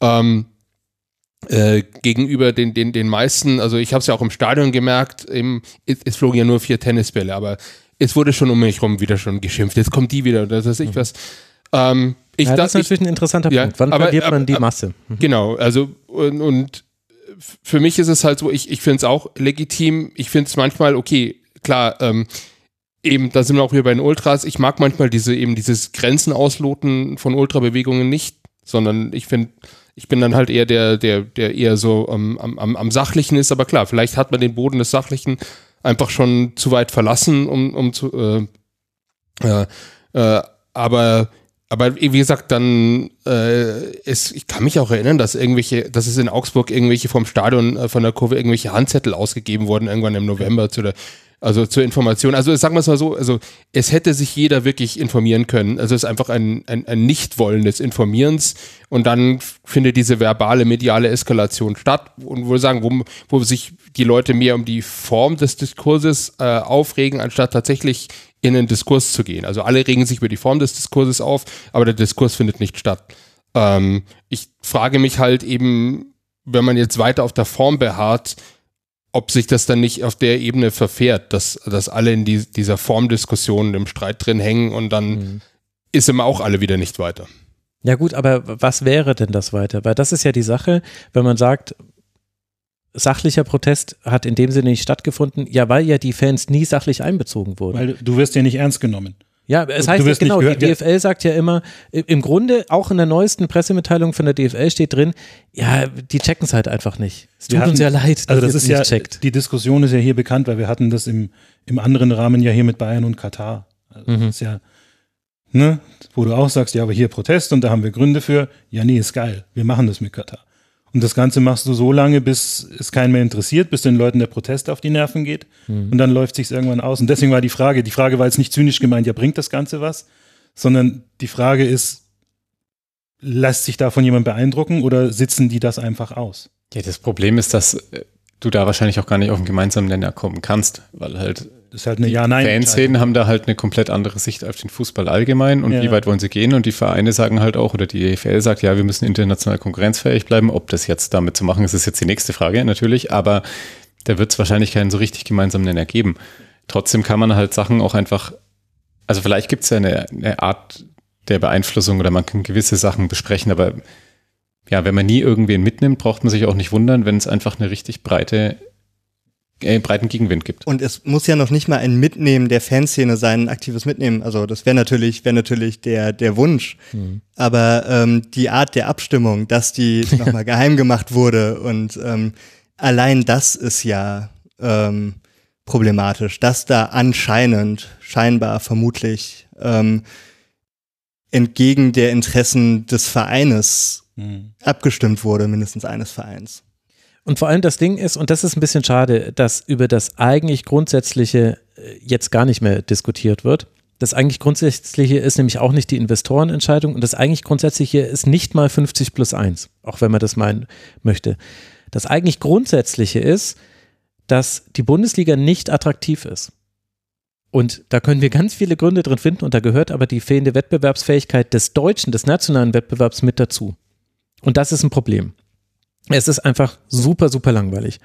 ähm, äh, gegenüber den, den, den meisten, also ich habe es ja auch im Stadion gemerkt, eben, es, es flogen ja nur vier Tennisbälle, aber es wurde schon um mich rum wieder schon geschimpft. Jetzt kommt die wieder oder das weiß ich was. Ähm, ich, ja, das da- ist natürlich ein interessanter Ja, Punkt. Wann aber- verliert man die Masse? Mhm. Genau, also und, und für mich ist es halt so, ich, ich finde es auch legitim. Ich finde es manchmal, okay, klar, ähm, eben, da sind wir auch wieder bei den Ultras. Ich mag manchmal diese eben dieses Grenzen ausloten von Ultrabewegungen nicht, sondern ich finde, ich bin dann halt eher der, der, der eher so ähm, am, am, am Sachlichen ist, aber klar, vielleicht hat man den Boden des Sachlichen einfach schon zu weit verlassen, um, um zu äh, äh, äh, aber aber wie gesagt, dann äh, es, ich kann mich auch erinnern, dass irgendwelche, dass es in Augsburg irgendwelche vom Stadion äh, von der Kurve irgendwelche Handzettel ausgegeben wurden irgendwann im November zu der also zur Information. Also sagen wir es mal so, also es hätte sich jeder wirklich informieren können. Also es ist einfach ein, ein, ein Nichtwollen des Informierens und dann findet diese verbale mediale Eskalation statt und wo sagen, wo, wo sich die Leute mehr um die Form des Diskurses äh, aufregen, anstatt tatsächlich in den Diskurs zu gehen. Also alle regen sich über die Form des Diskurses auf, aber der Diskurs findet nicht statt. Ähm, ich frage mich halt eben, wenn man jetzt weiter auf der Form beharrt, ob sich das dann nicht auf der Ebene verfährt, dass, dass alle in die, dieser Formdiskussion im Streit drin hängen und dann Mhm. ist immer auch alle wieder nicht weiter. Ja gut, aber was wäre denn das weiter? Weil das ist ja die Sache, wenn man sagt, sachlicher Protest hat in dem Sinne nicht stattgefunden, ja, weil ja die Fans nie sachlich einbezogen wurden. Weil du wirst ja nicht ernst genommen. Ja, es heißt ja wirst nicht genau, die ja. DFL sagt ja immer, im Grunde, auch in der neuesten Pressemitteilung von der DFL steht drin, ja, die checken es halt einfach nicht. Es tut uns hatten- ja leid, dass Also das es ist nicht ja, checkt. die Diskussion ist ja hier bekannt, weil wir hatten das im, im anderen Rahmen ja hier mit Bayern und Katar. Also Mhm. Das ist ja, ne, wo du auch sagst, ja, aber hier Protest und da haben wir Gründe für. Ja, nee, ist geil. Wir machen das mit Katar. Und das Ganze machst du so lange, bis es keinen mehr interessiert, bis den Leuten der Protest auf die Nerven geht. Mhm. Und dann läuft sich's irgendwann aus. Und deswegen war die Frage, die Frage war jetzt nicht zynisch gemeint, ja, bringt das Ganze was? Sondern die Frage ist, lässt sich davon jemand beeindrucken oder sitzen die das einfach aus? Ja, das Problem ist, dass äh, du da wahrscheinlich auch gar nicht auf einen gemeinsamen Nenner kommen kannst, weil halt Das ist halt eine die Ja-Nein. Fanszenen haben da halt eine komplett andere Sicht auf den Fußball allgemein und Ja. wie weit wollen sie gehen und die Vereine sagen halt auch oder die EFL sagt, ja, wir müssen international konkurrenzfähig bleiben. Ob das jetzt damit zu machen ist, ist jetzt die nächste Frage natürlich, aber da wird es wahrscheinlich keinen so richtig gemeinsamen Nenner geben. Trotzdem kann man halt Sachen auch einfach, also vielleicht gibt es ja eine, eine Art der Beeinflussung oder man kann gewisse Sachen besprechen, aber ja, wenn man nie irgendwen mitnimmt, braucht man sich auch nicht wundern, wenn es einfach eine richtig breite, äh, breiten Gegenwind gibt. Und es muss ja noch nicht mal ein Mitnehmen der Fanszene sein, ein aktives Mitnehmen. Also das wäre natürlich, wäre natürlich der, der Wunsch. Aber ähm, die Art der Abstimmung, dass die [LAUGHS] nochmal geheim gemacht wurde und ähm, allein das ist ja ähm, problematisch, dass da anscheinend, scheinbar, vermutlich ähm, entgegen der Interessen des Vereines Mhm. abgestimmt wurde, mindestens eines Vereins. Und vor allem das Ding ist, und das ist ein bisschen schade, dass über das eigentlich Grundsätzliche äh, jetzt gar nicht mehr diskutiert wird. Das eigentlich Grundsätzliche ist nämlich auch nicht die Investorenentscheidung und das eigentlich Grundsätzliche ist nicht mal 50 plus 1, auch wenn man das meinen möchte. Das eigentlich Grundsätzliche ist, dass die Bundesliga nicht attraktiv ist. Und da können wir ganz viele Gründe drin finden und da gehört aber die fehlende Wettbewerbsfähigkeit des deutschen, des nationalen Wettbewerbs mit dazu. Und das ist ein Problem. Es ist einfach super, super langweilig.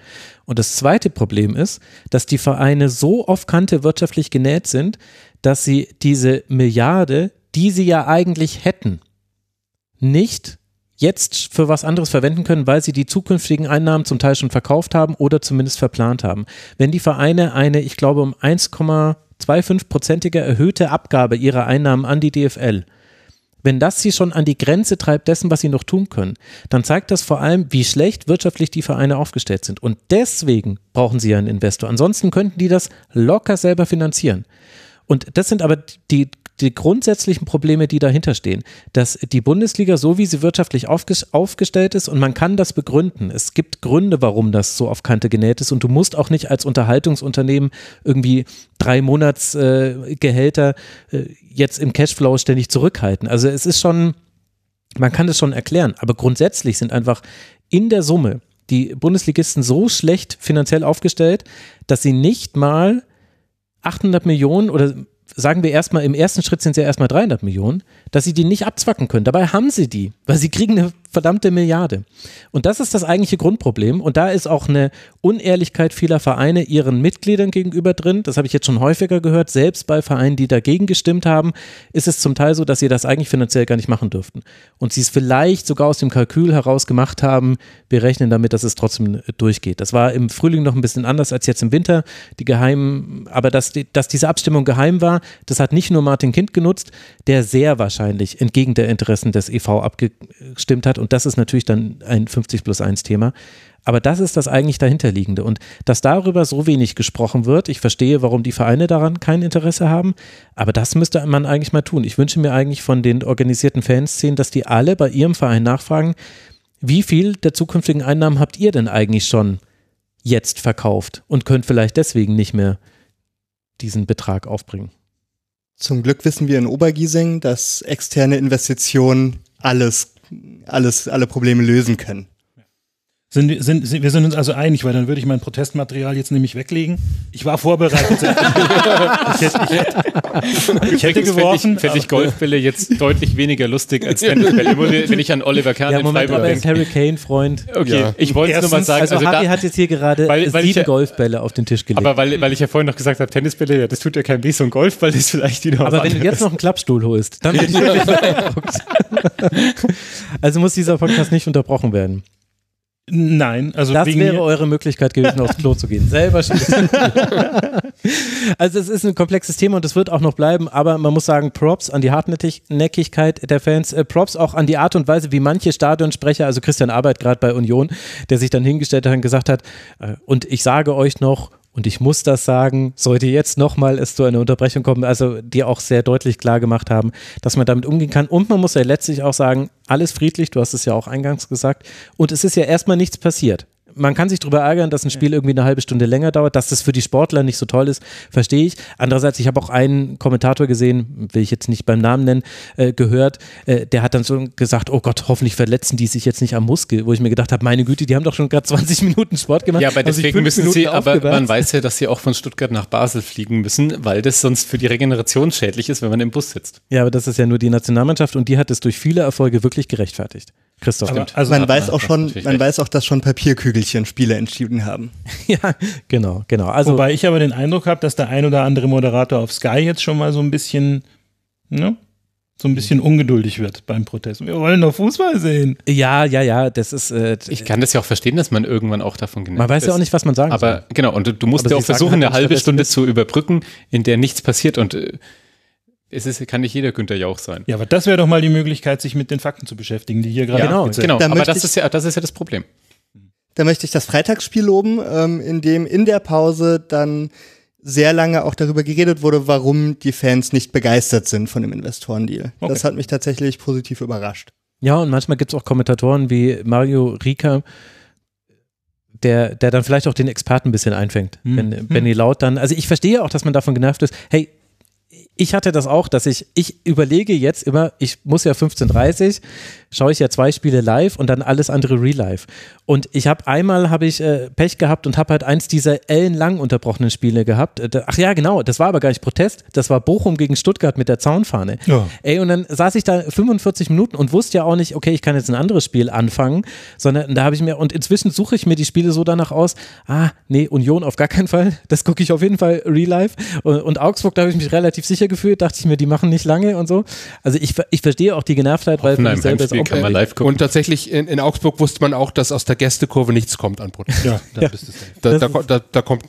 Und das zweite Problem ist, dass die Vereine so auf Kante wirtschaftlich genäht sind, dass sie diese Milliarde, die sie ja eigentlich hätten, nicht jetzt für was anderes verwenden können, weil sie die zukünftigen Einnahmen zum Teil schon verkauft haben oder zumindest verplant haben. Wenn die Vereine eine, ich glaube, um 1,25-prozentige erhöhte Abgabe ihrer Einnahmen an die DFL wenn das sie schon an die Grenze treibt dessen, was sie noch tun können, dann zeigt das vor allem, wie schlecht wirtschaftlich die Vereine aufgestellt sind. Und deswegen brauchen sie ja einen Investor. Ansonsten könnten die das locker selber finanzieren. Und das sind aber die, die grundsätzlichen Probleme, die dahinter stehen, dass die Bundesliga, so wie sie wirtschaftlich aufges- aufgestellt ist, und man kann das begründen. Es gibt Gründe, warum das so auf Kante genäht ist. Und du musst auch nicht als Unterhaltungsunternehmen irgendwie drei Monatsgehälter äh, äh, jetzt im Cashflow ständig zurückhalten. Also es ist schon, man kann das schon erklären, aber grundsätzlich sind einfach in der Summe die Bundesligisten so schlecht finanziell aufgestellt, dass sie nicht mal 800 Millionen oder sagen wir erstmal, im ersten Schritt sind es ja erstmal 300 Millionen, dass sie die nicht abzwacken können. Dabei haben sie die, weil sie kriegen eine verdammte Milliarde. Und das ist das eigentliche Grundproblem. Und da ist auch eine Unehrlichkeit vieler Vereine ihren Mitgliedern gegenüber drin. Das habe ich jetzt schon häufiger gehört. Selbst bei Vereinen, die dagegen gestimmt haben, ist es zum Teil so, dass sie das eigentlich finanziell gar nicht machen dürften. Und sie es vielleicht sogar aus dem Kalkül heraus gemacht haben, wir rechnen damit, dass es trotzdem durchgeht. Das war im Frühling noch ein bisschen anders als jetzt im Winter. Die geheimen, aber dass, die, dass diese Abstimmung geheim war, das hat nicht nur Martin Kind genutzt, der sehr wahrscheinlich entgegen der Interessen des EV abgestimmt hat. Und das ist natürlich dann ein 50 plus 1 Thema. Aber das ist das eigentlich dahinterliegende. Und dass darüber so wenig gesprochen wird, ich verstehe, warum die Vereine daran kein Interesse haben, aber das müsste man eigentlich mal tun. Ich wünsche mir eigentlich von den organisierten Fanszenen, dass die alle bei ihrem Verein nachfragen, wie viel der zukünftigen Einnahmen habt ihr denn eigentlich schon jetzt verkauft und könnt vielleicht deswegen nicht mehr diesen Betrag aufbringen. Zum Glück wissen wir in Obergiesing, dass externe Investitionen alles, alles, alle Probleme lösen können. Sind, sind, sind, wir sind uns also einig, weil dann würde ich mein Protestmaterial jetzt nämlich weglegen. Ich war vorbereitet. [LAUGHS] ich hätte, ich hätte, ich hätte geworfen. Fände ich Golfbälle jetzt deutlich weniger lustig als Tennisbälle, wenn ich an Oliver Kahn Ja, in Moment, Freiburg aber er ist denke. Harry Kane-Freund. Okay, Ja. ich wollte nur mal sagen, Also, also, Harry da, hat jetzt hier gerade Weil- weil ich sieben ja- Golfbälle auf den Tisch gelegt. aber weil, weil ich ja vorhin noch gesagt habe, Tennisbälle, ja, das tut ja kein weh, so ein Golfball ist vielleicht wieder Aber wenn du jetzt noch einen Klappstuhl holst, dann bin ich wirklich beeindruckt. Also muss dieser Podcast nicht unterbrochen werden. Nein, also Das wäre eure Möglichkeit gewesen, aufs Klo zu gehen. Selber schießen. [LAUGHS] also es ist ein komplexes Thema und es wird auch noch bleiben, aber man muss sagen, Props an die Hartnäckigkeit der Fans, äh, Props auch an die Art und Weise, wie manche Stadionsprecher, also Christian Arbeit gerade bei Union, der sich dann hingestellt hat und gesagt hat, äh, und ich sage euch noch, und ich muss das sagen, sollte jetzt nochmal es zu einer Unterbrechung kommen, also die auch sehr deutlich klar gemacht haben, dass man damit umgehen kann. Und man muss ja letztlich auch sagen, alles friedlich, du hast es ja auch eingangs gesagt. Und es ist ja erstmal nichts passiert. Man kann sich darüber ärgern, dass ein Spiel irgendwie eine halbe Stunde länger dauert, dass das für die Sportler nicht so toll ist, verstehe ich. Andererseits, ich habe auch einen Kommentator gesehen, will ich jetzt nicht beim Namen nennen, äh, gehört, äh, der hat dann so gesagt, oh Gott, hoffentlich verletzen die sich jetzt nicht am Muskel, wo ich mir gedacht habe, meine Güte, die haben doch schon gerade 20 [LAUGHS] Minuten Sport gemacht. Ja, aber sich deswegen müssen Minuten sie, aber man weiß ja, dass sie auch von Stuttgart nach Basel fliegen müssen, weil das sonst für die Regeneration schädlich ist, wenn man im Bus sitzt. Ja, aber das ist ja nur die Nationalmannschaft und die hat es durch viele Erfolge wirklich gerechtfertigt. Christoph. aber, also Man weiß auch schon, man recht. weiß auch, dass schon Papierkügelchen Spiele entschieden haben. [LAUGHS] ja, genau, genau. Also, Wobei ich aber den Eindruck habe, dass der ein oder andere Moderator auf Sky jetzt schon mal so ein bisschen, ne, so ein bisschen ungeduldig wird beim Protest. Wir wollen doch Fußball sehen. ja, ja, ja, das ist, äh, Ich kann das ja auch verstehen, dass man irgendwann auch davon genervt man weiß ist. ja auch nicht, was man sagen soll. Aber genau, und du, du musst Aber ja auch versuchen, halt eine halbe Stunde zu überbrücken, in der nichts passiert. Und äh, es ist, kann nicht jeder Günther Jauch sein. Ja, aber das wäre doch mal die Möglichkeit, sich mit den Fakten zu beschäftigen, die hier gerade Genau, Genau, Da aber möchte das ist, ja, das ist ja das Problem. Da möchte ich das Freitagsspiel loben, ähm, in dem in der Pause dann sehr lange auch darüber geredet wurde, warum die Fans nicht begeistert sind von dem Investorendeal. Okay. Das hat mich tatsächlich positiv überrascht. Ja, und manchmal gibt es auch Kommentatoren wie Mario Rika, der, der dann vielleicht auch den Experten ein bisschen einfängt. Hm. Wenn Benny Laut dann, also ich verstehe auch, dass man davon genervt ist. Hey, ich hatte das auch, dass ich, ich überlege jetzt immer, ich muss ja 15.30 schaue ich ja zwei Spiele live und dann alles andere real live. Und ich habe einmal habe ich äh, Pech gehabt und habe halt eins dieser ellenlang unterbrochenen Spiele gehabt. Äh, ach ja, genau, das war aber gar nicht Protest, das war Bochum gegen Stuttgart mit der Zaunfahne. Ja. Ey, und dann saß ich da 45 Minuten und wusste ja auch nicht, okay, ich kann jetzt ein anderes Spiel anfangen, sondern da habe ich mir, und inzwischen suche ich mir die Spiele so danach aus, ah, nee, Union auf gar keinen Fall, das gucke ich auf jeden Fall real life. Und, und Augsburg, da habe ich mich relativ sicher gefühlt, dachte ich mir, die machen nicht lange und so. Also ich, ich verstehe auch die Genervtheit, weil mich selber ist Heimspiel auch kann man live gucken. Und tatsächlich in, in Augsburg wusste man auch, dass aus der Gästekurve nichts kommt an Protest. Ja, [LAUGHS] da bist du safe. Da, da, da, da kommt.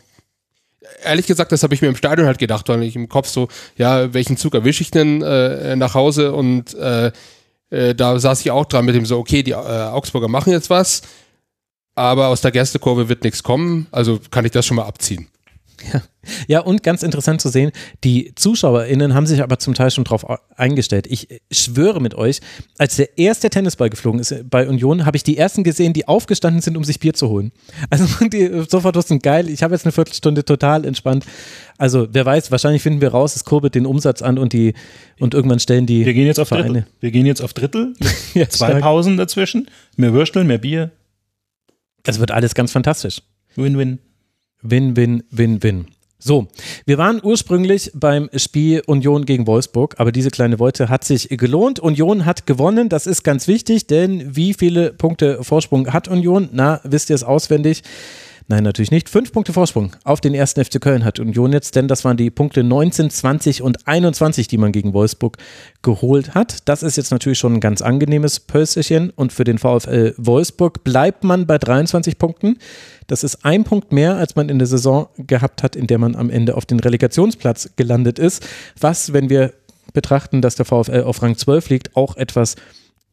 Ehrlich gesagt, das habe ich mir im Stadion halt gedacht, weil ich im Kopf so, ja, welchen Zug erwische ich denn äh, nach Hause? Und äh, äh, da saß ich auch dran mit dem so, okay, die äh, Augsburger machen jetzt was, aber aus der Gästekurve wird nichts kommen, also kann ich das schon mal abziehen. [LAUGHS] Ja, und ganz interessant zu sehen, die ZuschauerInnen haben sich aber zum Teil schon drauf au- eingestellt. Ich äh, schwöre mit euch, als der erste Tennisball geflogen ist äh, bei Union, habe ich die ersten gesehen, die aufgestanden sind, um sich Bier zu holen. [LAUGHS] Also die sofort wussten, geil, ich habe jetzt eine Viertelstunde total entspannt. Also wer weiß, wahrscheinlich finden wir raus, es kurbelt den Umsatz an und die und irgendwann stellen die Wir gehen jetzt auf Vereine. Drittel. Wir gehen jetzt auf Drittel. [LAUGHS] Ja, zwei stark. Pausen dazwischen. Mehr Würstel, mehr Bier. Es wird alles ganz fantastisch. Win-win. Win, win, win, win. So, wir waren ursprünglich beim Spiel Union gegen Wolfsburg, aber diese kleine Wolte hat sich gelohnt. Union hat gewonnen, das ist ganz wichtig, denn wie viele Punkte Vorsprung hat Union? Na, wisst ihr es auswendig? Nein, natürlich nicht. Fünf Punkte Vorsprung auf den ersten FC Köln hat Union jetzt, denn das waren die Punkte 19, 20 und 21, die man gegen Wolfsburg geholt hat. Das ist jetzt natürlich schon ein ganz angenehmes Pölsterchen und für den VfL Wolfsburg bleibt man bei 23 Punkten. Das ist ein Punkt mehr, als man in der Saison gehabt hat, in der man am Ende auf den Relegationsplatz gelandet ist. Was, wenn wir betrachten, dass der VfL auf Rang 12 liegt, auch etwas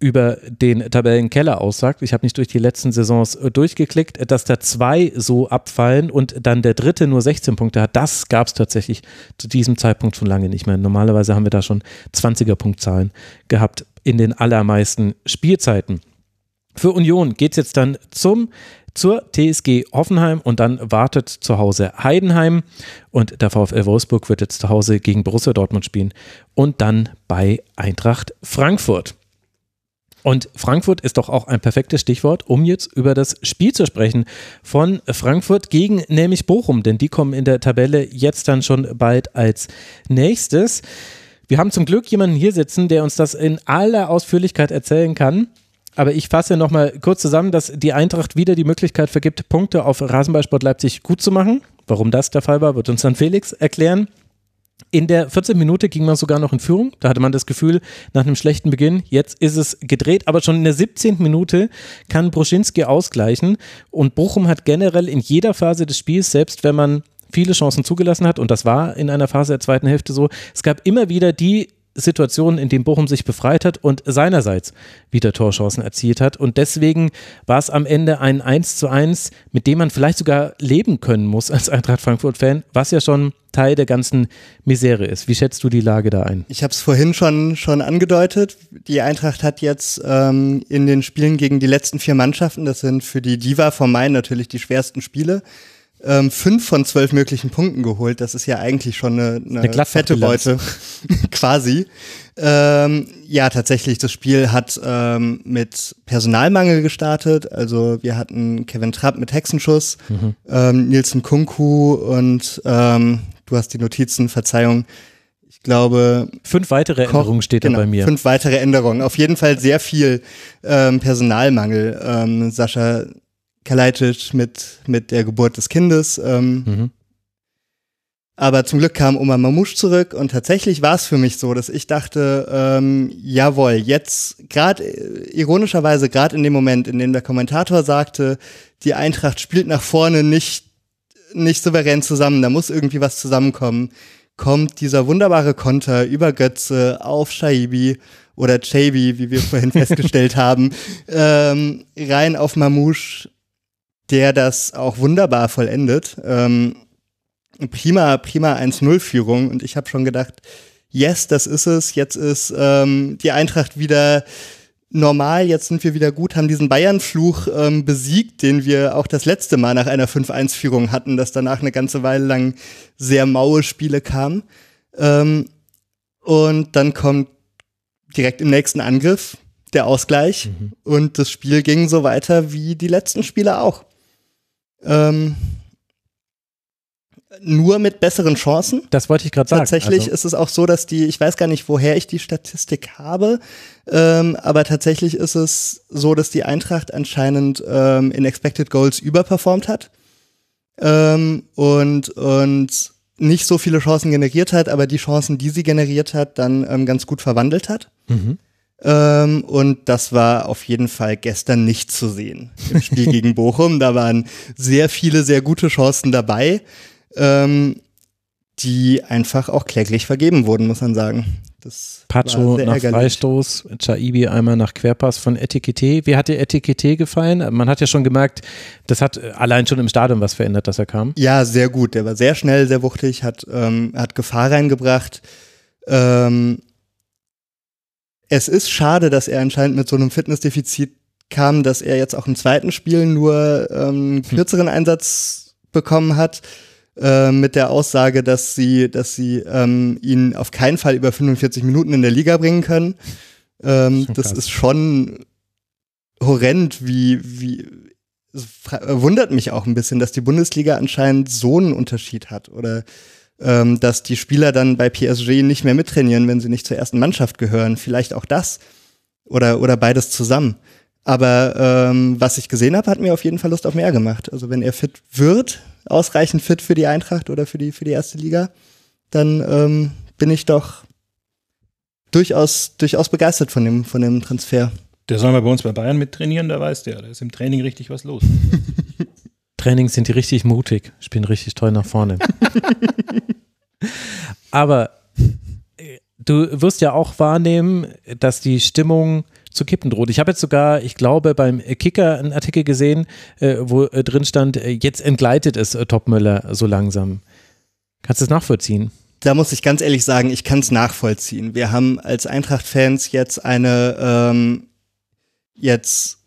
über den Tabellenkeller aussagt. Ich habe nicht durch die letzten Saisons äh, durchgeklickt, dass da zwei so abfallen und dann der dritte nur 16 Punkte hat. Das gab es tatsächlich zu diesem Zeitpunkt schon lange nicht mehr. Normalerweise haben wir da schon 20er Punktzahlen gehabt in den allermeisten Spielzeiten. Für Union geht es jetzt dann zum, zur TSG Hoffenheim und dann wartet zu Hause Heidenheim und der VfL Wolfsburg wird jetzt zu Hause gegen Borussia Dortmund spielen und dann bei Eintracht Frankfurt. Und Frankfurt ist doch auch ein perfektes Stichwort, um jetzt über das Spiel zu sprechen von Frankfurt gegen nämlich Bochum, denn die kommen in der Tabelle jetzt dann schon bald als nächstes. Wir haben zum Glück jemanden hier sitzen, der uns das in aller Ausführlichkeit erzählen kann. Aber ich fasse nochmal kurz zusammen, dass die Eintracht wieder die Möglichkeit vergibt, Punkte auf Rasenballsport Leipzig gut zu machen. Warum das der Fall war, wird uns dann Felix erklären. In der 14. Minute ging man sogar noch in Führung. Da hatte man das Gefühl, nach einem schlechten Beginn, jetzt ist es gedreht. Aber schon in der 17. Minute kann Bruschinski ausgleichen. Und Bochum hat generell in jeder Phase des Spiels, selbst wenn man viele Chancen zugelassen hat, und das war in einer Phase der zweiten Hälfte so, es gab immer wieder die Situationen, in denen Bochum sich befreit hat und seinerseits wieder Torchancen erzielt hat. Und deswegen war es am Ende ein 1 zu 1, mit dem man vielleicht sogar leben können muss als Eintracht Frankfurt-Fan, was ja schon Teil der ganzen Misere ist. Wie schätzt du die Lage da ein? Ich habe es vorhin schon, schon angedeutet. Die Eintracht hat jetzt ähm, in den Spielen gegen die letzten vier Mannschaften, das sind für die Diva vom Main natürlich die schwersten Spiele, ähm, fünf von zwölf möglichen Punkten geholt. Das ist ja eigentlich schon eine, eine, Eine fette Beute, [LAUGHS] quasi. Ähm, ja, tatsächlich, das Spiel hat ähm, mit Personalmangel gestartet. Also wir hatten Kevin Trapp mit Hexenschuss, ähm, Nielsen Kunku und ähm, du hast die Notizen, Verzeihung. Ich glaube, Fünf weitere Koch- Änderungen steht genau, da bei mir. Fünf weitere Änderungen. Auf jeden Fall sehr viel ähm, Personalmangel. Ähm, Sascha Kalajdzic mit, mit der Geburt des Kindes. Ähm, Mhm. Aber zum Glück kam Oma Mamouche zurück und tatsächlich war es für mich so, dass ich dachte, ähm, jawohl, jetzt gerade ironischerweise gerade in dem Moment, in dem der Kommentator sagte, die Eintracht spielt nach vorne nicht nicht souverän zusammen, da muss irgendwie was zusammenkommen, kommt dieser wunderbare Konter über Götze auf Shaibi oder Chabi, wie wir vorhin [LAUGHS] festgestellt haben, ähm, rein auf Mamouche, der das auch wunderbar vollendet. Ähm, prima, prima 1-0-Führung und ich habe schon gedacht, yes, das ist es. Jetzt ist ähm, die Eintracht wieder normal, jetzt sind wir wieder gut, haben diesen Bayern-Fluch ähm, besiegt, den wir auch das letzte Mal nach einer 5-1-Führung hatten, dass danach eine ganze Weile lang sehr maue Spiele kamen. Ähm, und dann kommt direkt im nächsten Angriff der Ausgleich und das Spiel ging so weiter wie die letzten Spiele auch. Ähm, nur mit besseren Chancen. Das wollte ich gerade sagen. Tatsächlich Also, ist es auch so, dass die, ich weiß gar nicht, woher ich die Statistik habe, ähm, aber tatsächlich ist es so, dass die Eintracht anscheinend ähm, in Expected Goals überperformt hat ähm, und, und nicht so viele Chancen generiert hat, aber die Chancen, die sie generiert hat, dann ähm, ganz gut verwandelt hat. Mhm. Ähm, und das war auf jeden Fall gestern nicht zu sehen im Spiel [LAUGHS] gegen Bochum. Da waren sehr viele, sehr gute Chancen dabei, ähm, die einfach auch kläglich vergeben wurden, muss man sagen. Das Pacho nach ärgerlich. Freistoß, Chaibi einmal nach Querpass von Etikette. Wie hat dir Etikette gefallen? Man hat ja schon gemerkt, das hat allein schon im Stadion was verändert, dass er kam. Ja, sehr gut. Der war sehr schnell, sehr wuchtig, hat, ähm, hat Gefahr reingebracht. Ähm, es ist schade, dass er anscheinend mit so einem Fitnessdefizit kam, dass er jetzt auch im zweiten Spiel nur ähm, einen kürzeren Einsatz bekommen hat. äh, Mit der Aussage, dass sie, dass sie ähm, ihn auf keinen Fall über 45 Minuten in der Liga bringen können. Ähm, Schon das ist schon horrend, wie, wie wundert mich auch ein bisschen, dass die Bundesliga anscheinend so einen Unterschied hat oder ähm, dass die Spieler dann bei PSG nicht mehr mittrainieren, wenn sie nicht zur ersten Mannschaft gehören. Vielleicht auch das oder, oder beides zusammen. Aber ähm, was ich gesehen habe, hat mir auf jeden Fall Lust auf mehr gemacht. Also wenn er fit wird, ausreichend fit für die Eintracht oder für die, für die erste Liga, dann ähm, bin ich doch durchaus, durchaus begeistert von dem, von dem Transfer. Der soll mal bei uns bei Bayern mittrainieren, da weiß der. Da ist im Training richtig was los. [LAUGHS] Trainings sind die richtig mutig, spielen richtig toll nach vorne. [LAUGHS] Aber äh, du wirst ja auch wahrnehmen, dass die Stimmung zu kippen droht. Ich habe jetzt sogar, ich glaube, beim Kicker einen Artikel gesehen, äh, wo äh, drin stand, jetzt entgleitet es Topmöller so langsam. Kannst du es nachvollziehen? da muss ich ganz ehrlich sagen, ich kann es nachvollziehen. Wir haben als Eintracht-Fans jetzt eine ähm, jetzt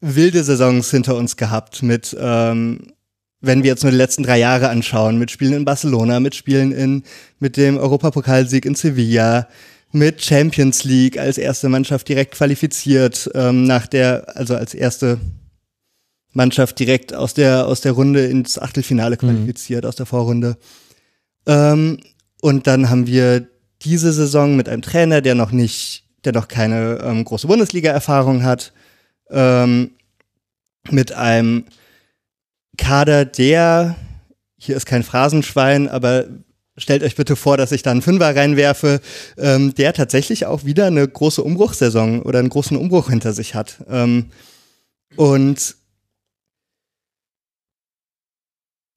wilde Saisons hinter uns gehabt mit, ähm, wenn wir jetzt nur die letzten drei Jahre anschauen, mit Spielen in Barcelona, mit Spielen in, mit dem Europapokalsieg in Sevilla, mit Champions League als erste Mannschaft direkt qualifiziert, ähm, nach der, also als erste Mannschaft direkt aus der, aus der Runde ins Achtelfinale qualifiziert, aus der Vorrunde. Ähm, und dann haben wir diese Saison mit einem Trainer, der noch nicht, der noch keine ähm, große Bundesliga-Erfahrung hat, ähm, mit einem Kader, der, hier ist kein Phrasenschwein, aber stellt euch bitte vor, dass ich da einen Fünfer reinwerfe, ähm, der tatsächlich auch wieder eine große Umbruchssaison oder einen großen Umbruch hinter sich hat. Ähm, und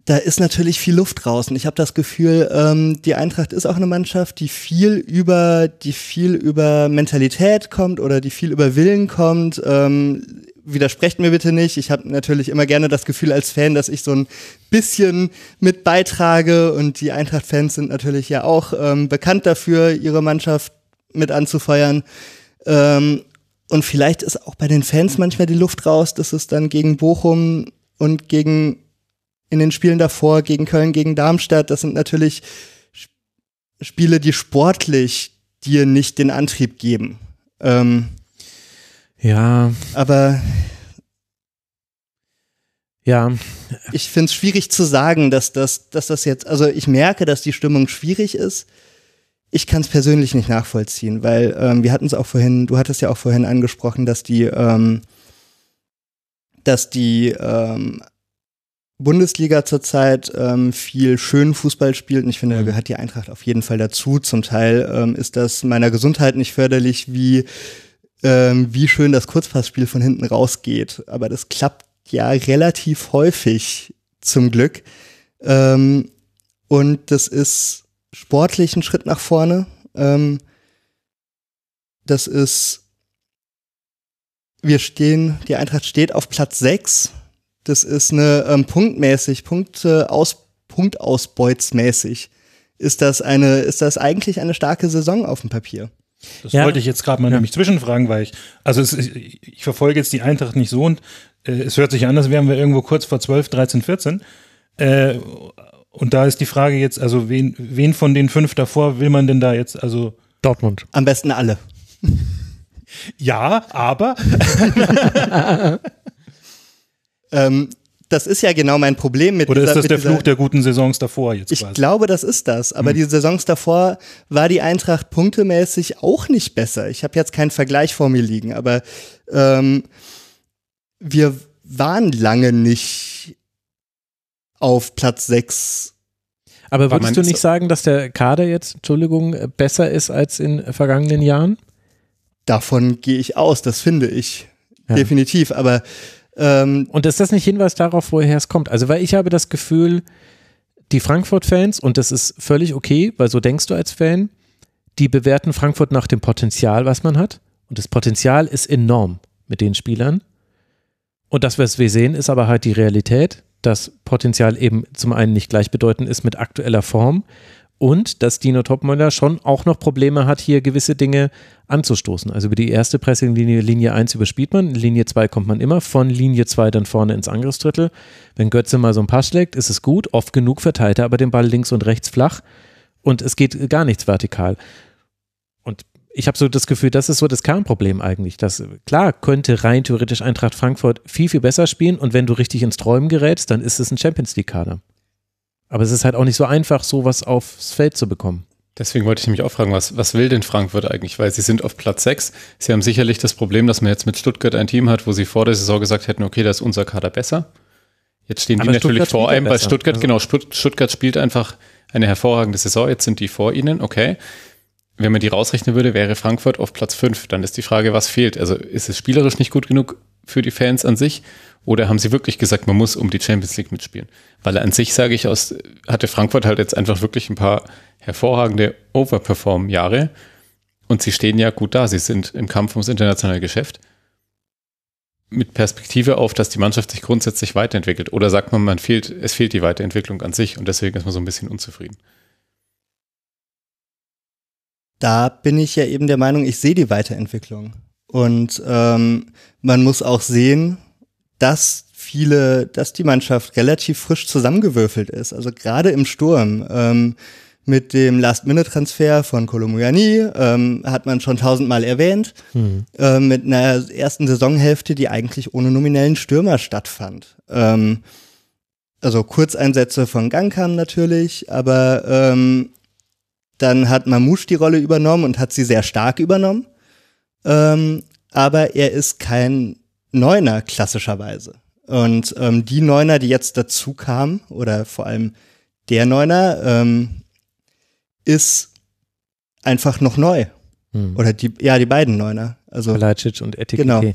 da ist natürlich viel Luft draußen. Ich habe das Gefühl, ähm, die Eintracht ist auch eine Mannschaft, die viel über, die viel über Mentalität kommt oder die viel über Willen kommt. Ähm, widersprecht mir bitte nicht. Ich habe natürlich immer gerne das Gefühl als Fan, dass ich so ein bisschen mit beitrage und die Eintracht-Fans sind natürlich ja auch ähm, bekannt dafür, ihre Mannschaft mit anzufeuern. Ähm, und vielleicht ist auch bei den Fans manchmal die Luft raus, dass es dann gegen Bochum und gegen in den Spielen davor gegen Köln, gegen Darmstadt, das sind natürlich Spiele, die sportlich dir nicht den Antrieb geben. Ähm, ja. Aber ja. Ich finde es schwierig zu sagen, dass das, dass das jetzt, also ich merke, dass die Stimmung schwierig ist. Ich kann es persönlich nicht nachvollziehen, weil ähm, wir hatten es auch vorhin, du hattest ja auch vorhin angesprochen, dass die, ähm, dass die ähm, Bundesliga zurzeit ähm, viel schönen Fußball spielt und ich finde, da mhm. gehört die Eintracht auf jeden Fall dazu. Zum Teil ähm, ist das meiner Gesundheit nicht förderlich, wie, ähm, wie schön das Kurzpassspiel von hinten rausgeht. Aber das klappt ja relativ häufig zum Glück. Ähm, und das ist sportlich ein Schritt nach vorne. Ähm, das ist, wir stehen, die Eintracht steht auf Platz 6 das ist eine ähm, punktmäßig, Punkte aus, Punktausbeutsmäßig. Ist das eine, ist das eigentlich eine starke Saison auf dem Papier? Das ja. wollte ich jetzt gerade mal ja. nämlich zwischenfragen, weil ich, also es, ich verfolge jetzt die Eintracht nicht so und äh, es hört sich an, als wären wir irgendwo kurz vor 12, 13, 14. Äh, und da ist die Frage jetzt, also wen, wen von den fünf davor will man denn da jetzt, also Dortmund. Am besten alle. [LAUGHS] ja, aber [LAUGHS] Ähm, das ist ja genau mein Problem mit Oder dieser, ist das der dieser, Fluch der guten Saisons davor jetzt Ich quasi? glaube, das ist das. Aber hm. die Saisons davor war die Eintracht punktemäßig auch nicht besser. Ich habe jetzt keinen Vergleich vor mir liegen, aber ähm, wir waren lange nicht auf Platz 6. Aber würdest du nicht sagen, dass der Kader jetzt, Entschuldigung, besser ist als in vergangenen Jahren? Davon gehe ich aus, das finde ich. Ja. Definitiv. Aber ähm, und ist das nicht Hinweis darauf, woher es kommt? Also, weil ich habe das Gefühl, die Frankfurt-Fans, und das ist völlig okay, weil so denkst du als Fan, die bewerten Frankfurt nach dem Potenzial, was man hat. Und das Potenzial ist enorm mit den Spielern. Und das, was wir sehen, ist aber halt die Realität, dass Potenzial eben zum einen nicht gleichbedeutend ist mit aktueller Form und dass Dino Topmöller schon auch noch Probleme hat, hier gewisse Dinge anzustoßen. Also über die erste Pressinglinie, Linie 1 überspielt man, Linie 2 kommt man immer, von Linie 2 dann vorne ins Angriffsdrittel. Wenn Götze mal so ein Pass schlägt, ist es gut, oft genug verteilt er aber den Ball links und rechts flach und es geht gar nichts vertikal. Und ich habe so das Gefühl, das ist so das Kernproblem eigentlich. Dass, klar, könnte rein theoretisch Eintracht Frankfurt viel, viel besser spielen und wenn du richtig ins Träumen gerätst, dann ist es ein Champions League-Kader. Aber es ist halt auch nicht so einfach, sowas aufs Feld zu bekommen. Deswegen wollte ich mich auch fragen, was, was will denn Frankfurt eigentlich? Weil sie sind auf Platz 6. Sie haben sicherlich das Problem, dass man jetzt mit Stuttgart ein Team hat, wo sie vor der Saison gesagt hätten, okay, da ist unser Kader besser. Jetzt stehen Aber die natürlich vor einem, weil Stuttgart, also. genau, Stuttgart spielt einfach eine hervorragende Saison. Jetzt sind die vor ihnen, okay. Wenn man die rausrechnen würde, wäre Frankfurt auf Platz 5. Dann ist die Frage, was fehlt? Also ist es spielerisch nicht gut genug für die Fans an sich? Oder haben sie wirklich gesagt, man muss um die Champions League mitspielen? Weil an sich, sage ich, aus, hatte Frankfurt halt jetzt einfach wirklich ein paar hervorragende Overperform-Jahre. Und sie stehen ja gut da. Sie sind im Kampf ums internationale Geschäft. Mit Perspektive auf, dass die Mannschaft sich grundsätzlich weiterentwickelt. Oder sagt man, man fehlt, es fehlt die Weiterentwicklung an sich und deswegen ist man so ein bisschen unzufrieden. Da bin ich ja eben der Meinung, ich sehe die Weiterentwicklung. Und ähm, man muss auch sehen, dass viele, dass die Mannschaft relativ frisch zusammengewürfelt ist. Also gerade im Sturm. Ähm, mit dem Last-Minute-Transfer von Kolomoyani ähm, hat man schon tausendmal erwähnt. Mhm. Äh, mit einer ersten Saisonhälfte, die eigentlich ohne nominellen Stürmer stattfand. Ähm, also Kurzeinsätze von Gangkam natürlich, aber ähm, dann hat Mamouche die Rolle übernommen und hat sie sehr stark übernommen. Ähm, aber er ist kein Neuner klassischerweise. Und ähm, die Neuner, die jetzt dazu kamen, oder vor allem der Neuner, ähm, ist einfach noch neu. Hm. Oder die, ja, die beiden Neuner. Also, Kalajdzic und Etikette. Genau.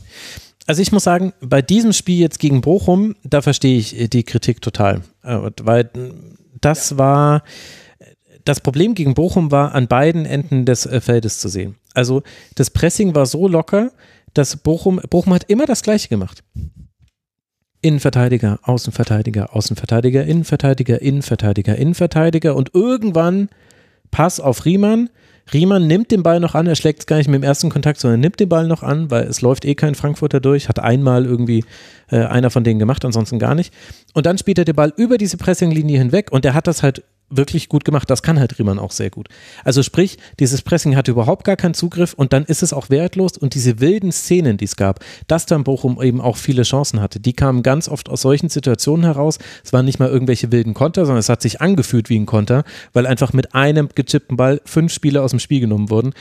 Also ich muss sagen, bei diesem Spiel jetzt gegen Bochum, da verstehe ich äh, die Kritik total. Äh, Weil äh, das war, das Problem gegen Bochum war an beiden Enden des Feldes zu sehen. Also das Pressing war so locker, dass Bochum, Bochum hat immer das Gleiche gemacht. Innenverteidiger, Außenverteidiger, Außenverteidiger, Innenverteidiger, Innenverteidiger, Innenverteidiger und irgendwann Pass auf Riemann. Riemann nimmt den Ball noch an, er schlägt es gar nicht mit dem ersten Kontakt, sondern nimmt den Ball noch an, weil es läuft eh kein Frankfurter durch, hat einmal irgendwie äh, einer von denen gemacht, ansonsten gar nicht. Und dann spielt er den Ball über diese Pressinglinie hinweg und er hat das halt wirklich gut gemacht. Das kann halt Riemann auch sehr gut. Also sprich, dieses Pressing hatte überhaupt gar keinen Zugriff und dann ist es auch wertlos und diese wilden Szenen, die es gab, dass dann Bochum eben auch viele Chancen hatte, die kamen ganz oft aus solchen Situationen heraus. Es waren nicht mal irgendwelche wilden Konter, sondern es hat sich angefühlt wie ein Konter, weil einfach mit einem gechippten Ball fünf Spieler aus dem Spiel genommen wurden.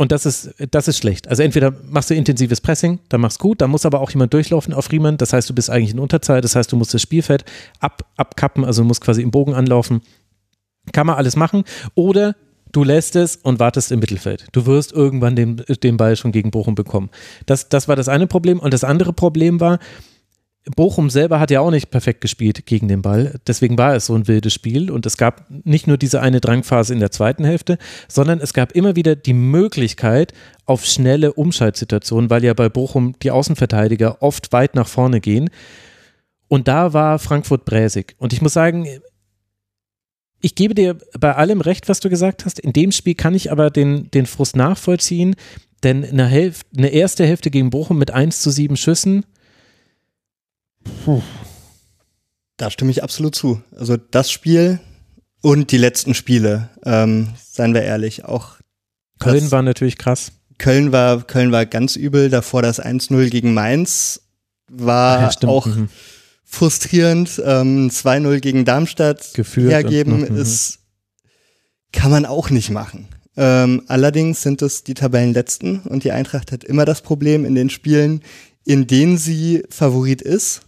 Und das ist, das ist schlecht. Also entweder machst du intensives Pressing, dann machst du gut, dann muss aber auch jemand durchlaufen auf Riemann. Das heißt, du bist eigentlich in Unterzahl, das heißt, du musst das Spielfeld ab, abkappen, also du musst quasi im Bogen anlaufen. Kann man alles machen. Oder du lässt es und wartest im Mittelfeld. Du wirst irgendwann den, den Ball schon gegen Bochum bekommen. Das, das war das eine Problem. Und das andere Problem war, Bochum selber hat ja auch nicht perfekt gespielt gegen den Ball. Deswegen war es so ein wildes Spiel. Und es gab nicht nur diese eine Drangphase in der zweiten Hälfte, sondern es gab immer wieder die Möglichkeit auf schnelle Umschaltsituationen, weil ja bei Bochum die Außenverteidiger oft weit nach vorne gehen. Und da war Frankfurt bräsig. Und ich muss sagen, ich gebe dir bei allem recht, was du gesagt hast. In dem Spiel kann ich aber den, den Frust nachvollziehen, denn eine, Hälfte, eine erste Hälfte gegen Bochum mit 1 zu 7 Schüssen. Da stimme ich absolut zu. Also das Spiel und die letzten Spiele, ähm, seien wir ehrlich, auch Köln war natürlich krass. Köln war, Köln war ganz übel, davor das 1-0 gegen Mainz war Ja, auch Mhm. Frustrierend. Ähm, 2-0 gegen Darmstadt Geführt hergeben und- mhm. ist, kann man auch nicht machen. Ähm, allerdings sind es die Tabellenletzten und die Eintracht hat immer das Problem in den Spielen, in denen sie Favorit ist,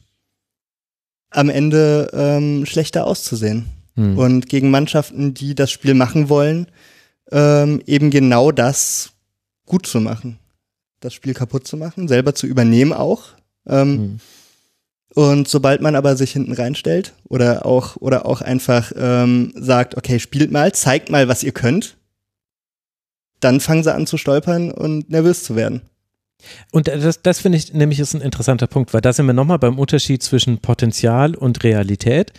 am Ende ähm, schlechter auszusehen. Hm. Und gegen Mannschaften, die das Spiel machen wollen, ähm, eben genau das gut zu machen. Das Spiel kaputt zu machen, selber zu übernehmen auch. Ähm, Hm. Und sobald man aber sich hinten reinstellt oder auch, oder auch einfach ähm, sagt, okay, spielt mal, zeigt mal, was ihr könnt, dann fangen sie an zu stolpern und nervös zu werden. Und das, das finde ich nämlich ist ein interessanter Punkt, weil da sind wir nochmal beim Unterschied zwischen Potenzial und Realität.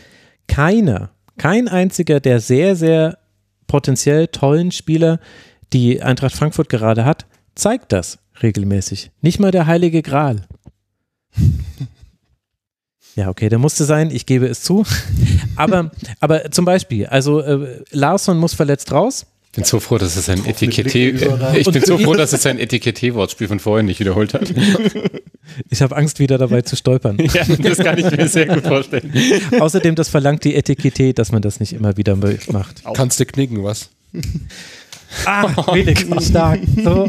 Keiner, kein einziger der sehr, sehr potenziell tollen Spieler, die Eintracht Frankfurt gerade hat, zeigt das regelmäßig. Nicht mal der Heilige Gral. Ja, okay, der musste sein, ich gebe es zu. [LAUGHS] Aber, aber zum Beispiel, also äh, Larsson muss verletzt raus. Ich bin so froh, dass es ein Etikette, ich bin so froh, dass es sein Etikette-Wortspiel von vorhin nicht wiederholt hat. [LAUGHS] Ich habe Angst, wieder dabei zu stolpern. [LAUGHS] ja, das kann ich mir sehr gut vorstellen. Außerdem, das verlangt die Etikette, dass man das nicht immer wieder macht. Kannst du knicken, was? Ah, Felix, war stark. So,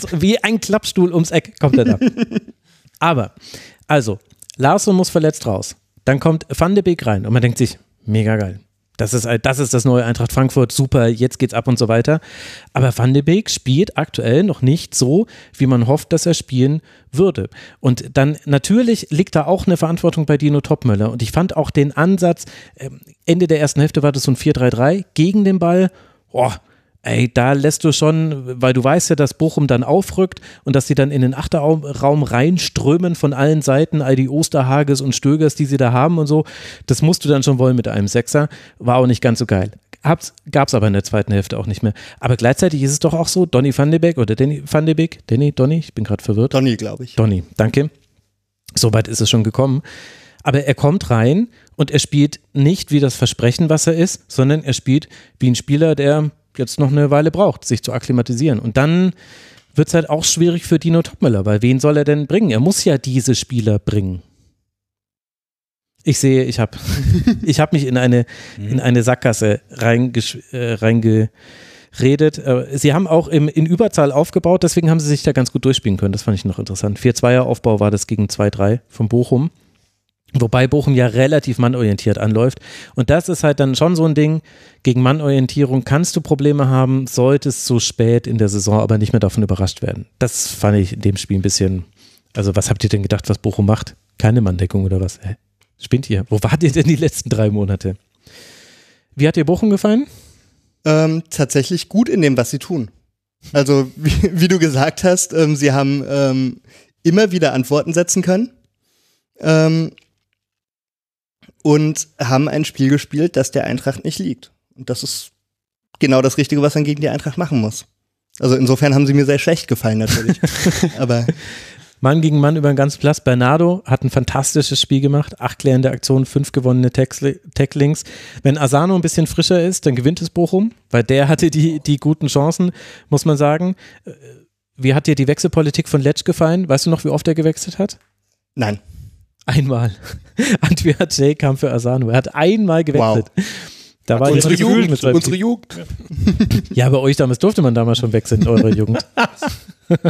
so, wie ein Klappstuhl ums Eck kommt er da. Aber, also, Larsson muss verletzt raus. Dann kommt Van de Beek rein und man denkt sich, mega geil. Das ist, das ist das neue Eintracht Frankfurt, super, jetzt geht's ab und so weiter. Aber Van de Beek spielt aktuell noch nicht so, wie man hofft, dass er spielen würde. Und dann natürlich liegt da auch eine Verantwortung bei Dino Topmöller. Und ich fand auch den Ansatz, ähm, Ende der ersten Hälfte war das so ein 4-3-3 gegen den Ball. Oh, ey, da lässt du schon, weil du weißt ja, dass Bochum dann aufrückt und dass sie dann in den Achterraum reinströmen von allen Seiten, all die Osterhages und Stögers, die sie da haben und so. Das musst du dann schon wollen mit einem Sechser. War auch nicht ganz so geil. Gab es aber in der zweiten Hälfte auch nicht mehr. Aber gleichzeitig ist es doch auch so, Donny van de Beek oder Danny van de Beek, Danny, Donny, ich bin gerade verwirrt. Donny, glaube ich. Donny, danke. Soweit ist es schon gekommen. Aber er kommt rein und er spielt nicht wie das Versprechen, was er ist, sondern er spielt wie ein Spieler, der jetzt noch eine Weile braucht, sich zu akklimatisieren. Und dann wird es halt auch schwierig für Dino Topmöller, weil wen soll er denn bringen? Er muss ja diese Spieler bringen. Ich sehe, ich habe [LAUGHS] ich hab mich in eine, in eine Sackgasse reingesch- äh, reingeredet. Äh, Sie haben auch im, in Überzahl aufgebaut, deswegen haben sie sich da ganz gut durchspielen können. Das fand ich noch interessant. 4-2er-Aufbau war das gegen 2-3 von Bochum. Wobei Bochum ja relativ mannorientiert anläuft. Und das ist halt dann schon so ein Ding. Gegen Mannorientierung kannst du Probleme haben, solltest so spät in der Saison aber nicht mehr davon überrascht werden. Das fand ich in dem Spiel ein bisschen. Also, was habt ihr denn gedacht, was Bochum macht? Keine Manndeckung oder was? Hä? Spinnt ihr? Wo wart ihr denn die letzten drei Monate? Wie hat dir Bochum gefallen? Ähm, tatsächlich gut in dem, was sie tun. Also, wie, wie du gesagt hast, ähm, sie haben ähm, immer wieder Antworten setzen können. Und haben ein Spiel gespielt, das der Eintracht nicht liegt. Und das ist genau das Richtige, was man gegen die Eintracht machen muss. Also insofern haben sie mir sehr schlecht gefallen natürlich. [LAUGHS] Aber Mann gegen Mann über den ganzen Platz. Bernardo hat ein fantastisches Spiel gemacht. Acht klärende Aktionen, fünf gewonnene Tackli- Tacklings. Wenn Asano ein bisschen frischer ist, dann gewinnt es Bochum, weil der hatte die, die guten Chancen, muss man sagen. Äh, Wie hat dir die Wechselpolitik von Letsch gefallen? Weißt du noch, wie oft er gewechselt hat? nein. Einmal. [LAUGHS] Antwia J kam für Asano. Er hat einmal gewechselt. Da war Unsere Jugend, mit unsere. Jugend. [LAUGHS] Ja, bei euch damals durfte man damals schon wechseln in eurer Jugend. [LAUGHS]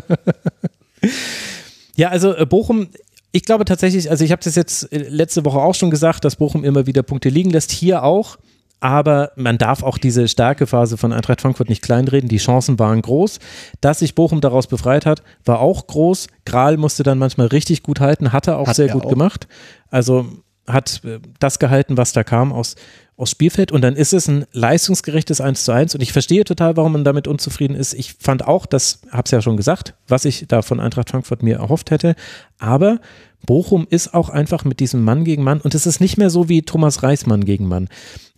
ja, also äh, Bochum, ich glaube tatsächlich, also ich habe das jetzt äh, letzte Woche auch schon gesagt, dass Bochum immer wieder Punkte liegen lässt, hier auch. Aber man darf auch diese Stärkephase von Eintracht Frankfurt nicht kleinreden. Die Chancen waren groß. Dass sich Bochum daraus befreit hat, war auch groß. Gral musste dann manchmal richtig gut halten, hat er auch Hat sehr gut auch. gemacht. Also hat äh, das gehalten, was da kam aus, aus Spielfeld. Und dann ist es ein leistungsgerechtes 1 zu 1. Und ich verstehe total, warum man damit unzufrieden ist. Ich fand auch, das habe es ja schon gesagt, was ich da von Eintracht Frankfurt mir erhofft hätte. Aber Bochum ist auch einfach mit diesem Mann gegen Mann. Und es ist nicht mehr so wie Thomas Reis Mann gegen Mann.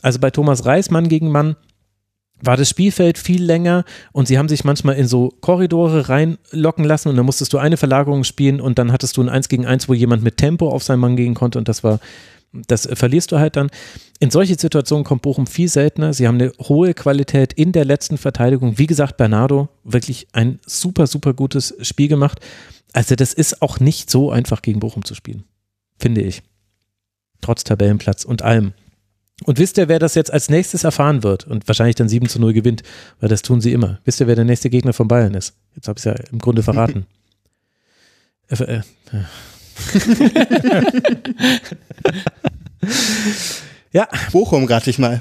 Also bei Thomas Reis Mann gegen Mann war das Spielfeld viel länger und sie haben sich manchmal in so Korridore reinlocken lassen und dann musstest du eine Verlagerung spielen und dann hattest du ein 1 gegen 1, wo jemand mit Tempo auf seinen Mann gehen konnte und das war, das äh, verlierst du halt dann. In solche Situationen kommt Bochum viel seltener. Sie haben eine hohe Qualität in der letzten Verteidigung. Wie gesagt, Bernardo wirklich ein super, super gutes Spiel gemacht. Also das ist auch nicht so einfach gegen Bochum zu spielen, finde ich. Trotz Tabellenplatz und allem. Und wisst ihr, wer das jetzt als nächstes erfahren wird und wahrscheinlich dann 7 zu 0 gewinnt, weil das tun sie immer. Wisst ihr, wer der nächste Gegner von Bayern ist? Jetzt habe ich es ja im Grunde verraten. [LAUGHS] äh, äh, [LAUGHS] [LAUGHS] ja, Bochum rate ich mal.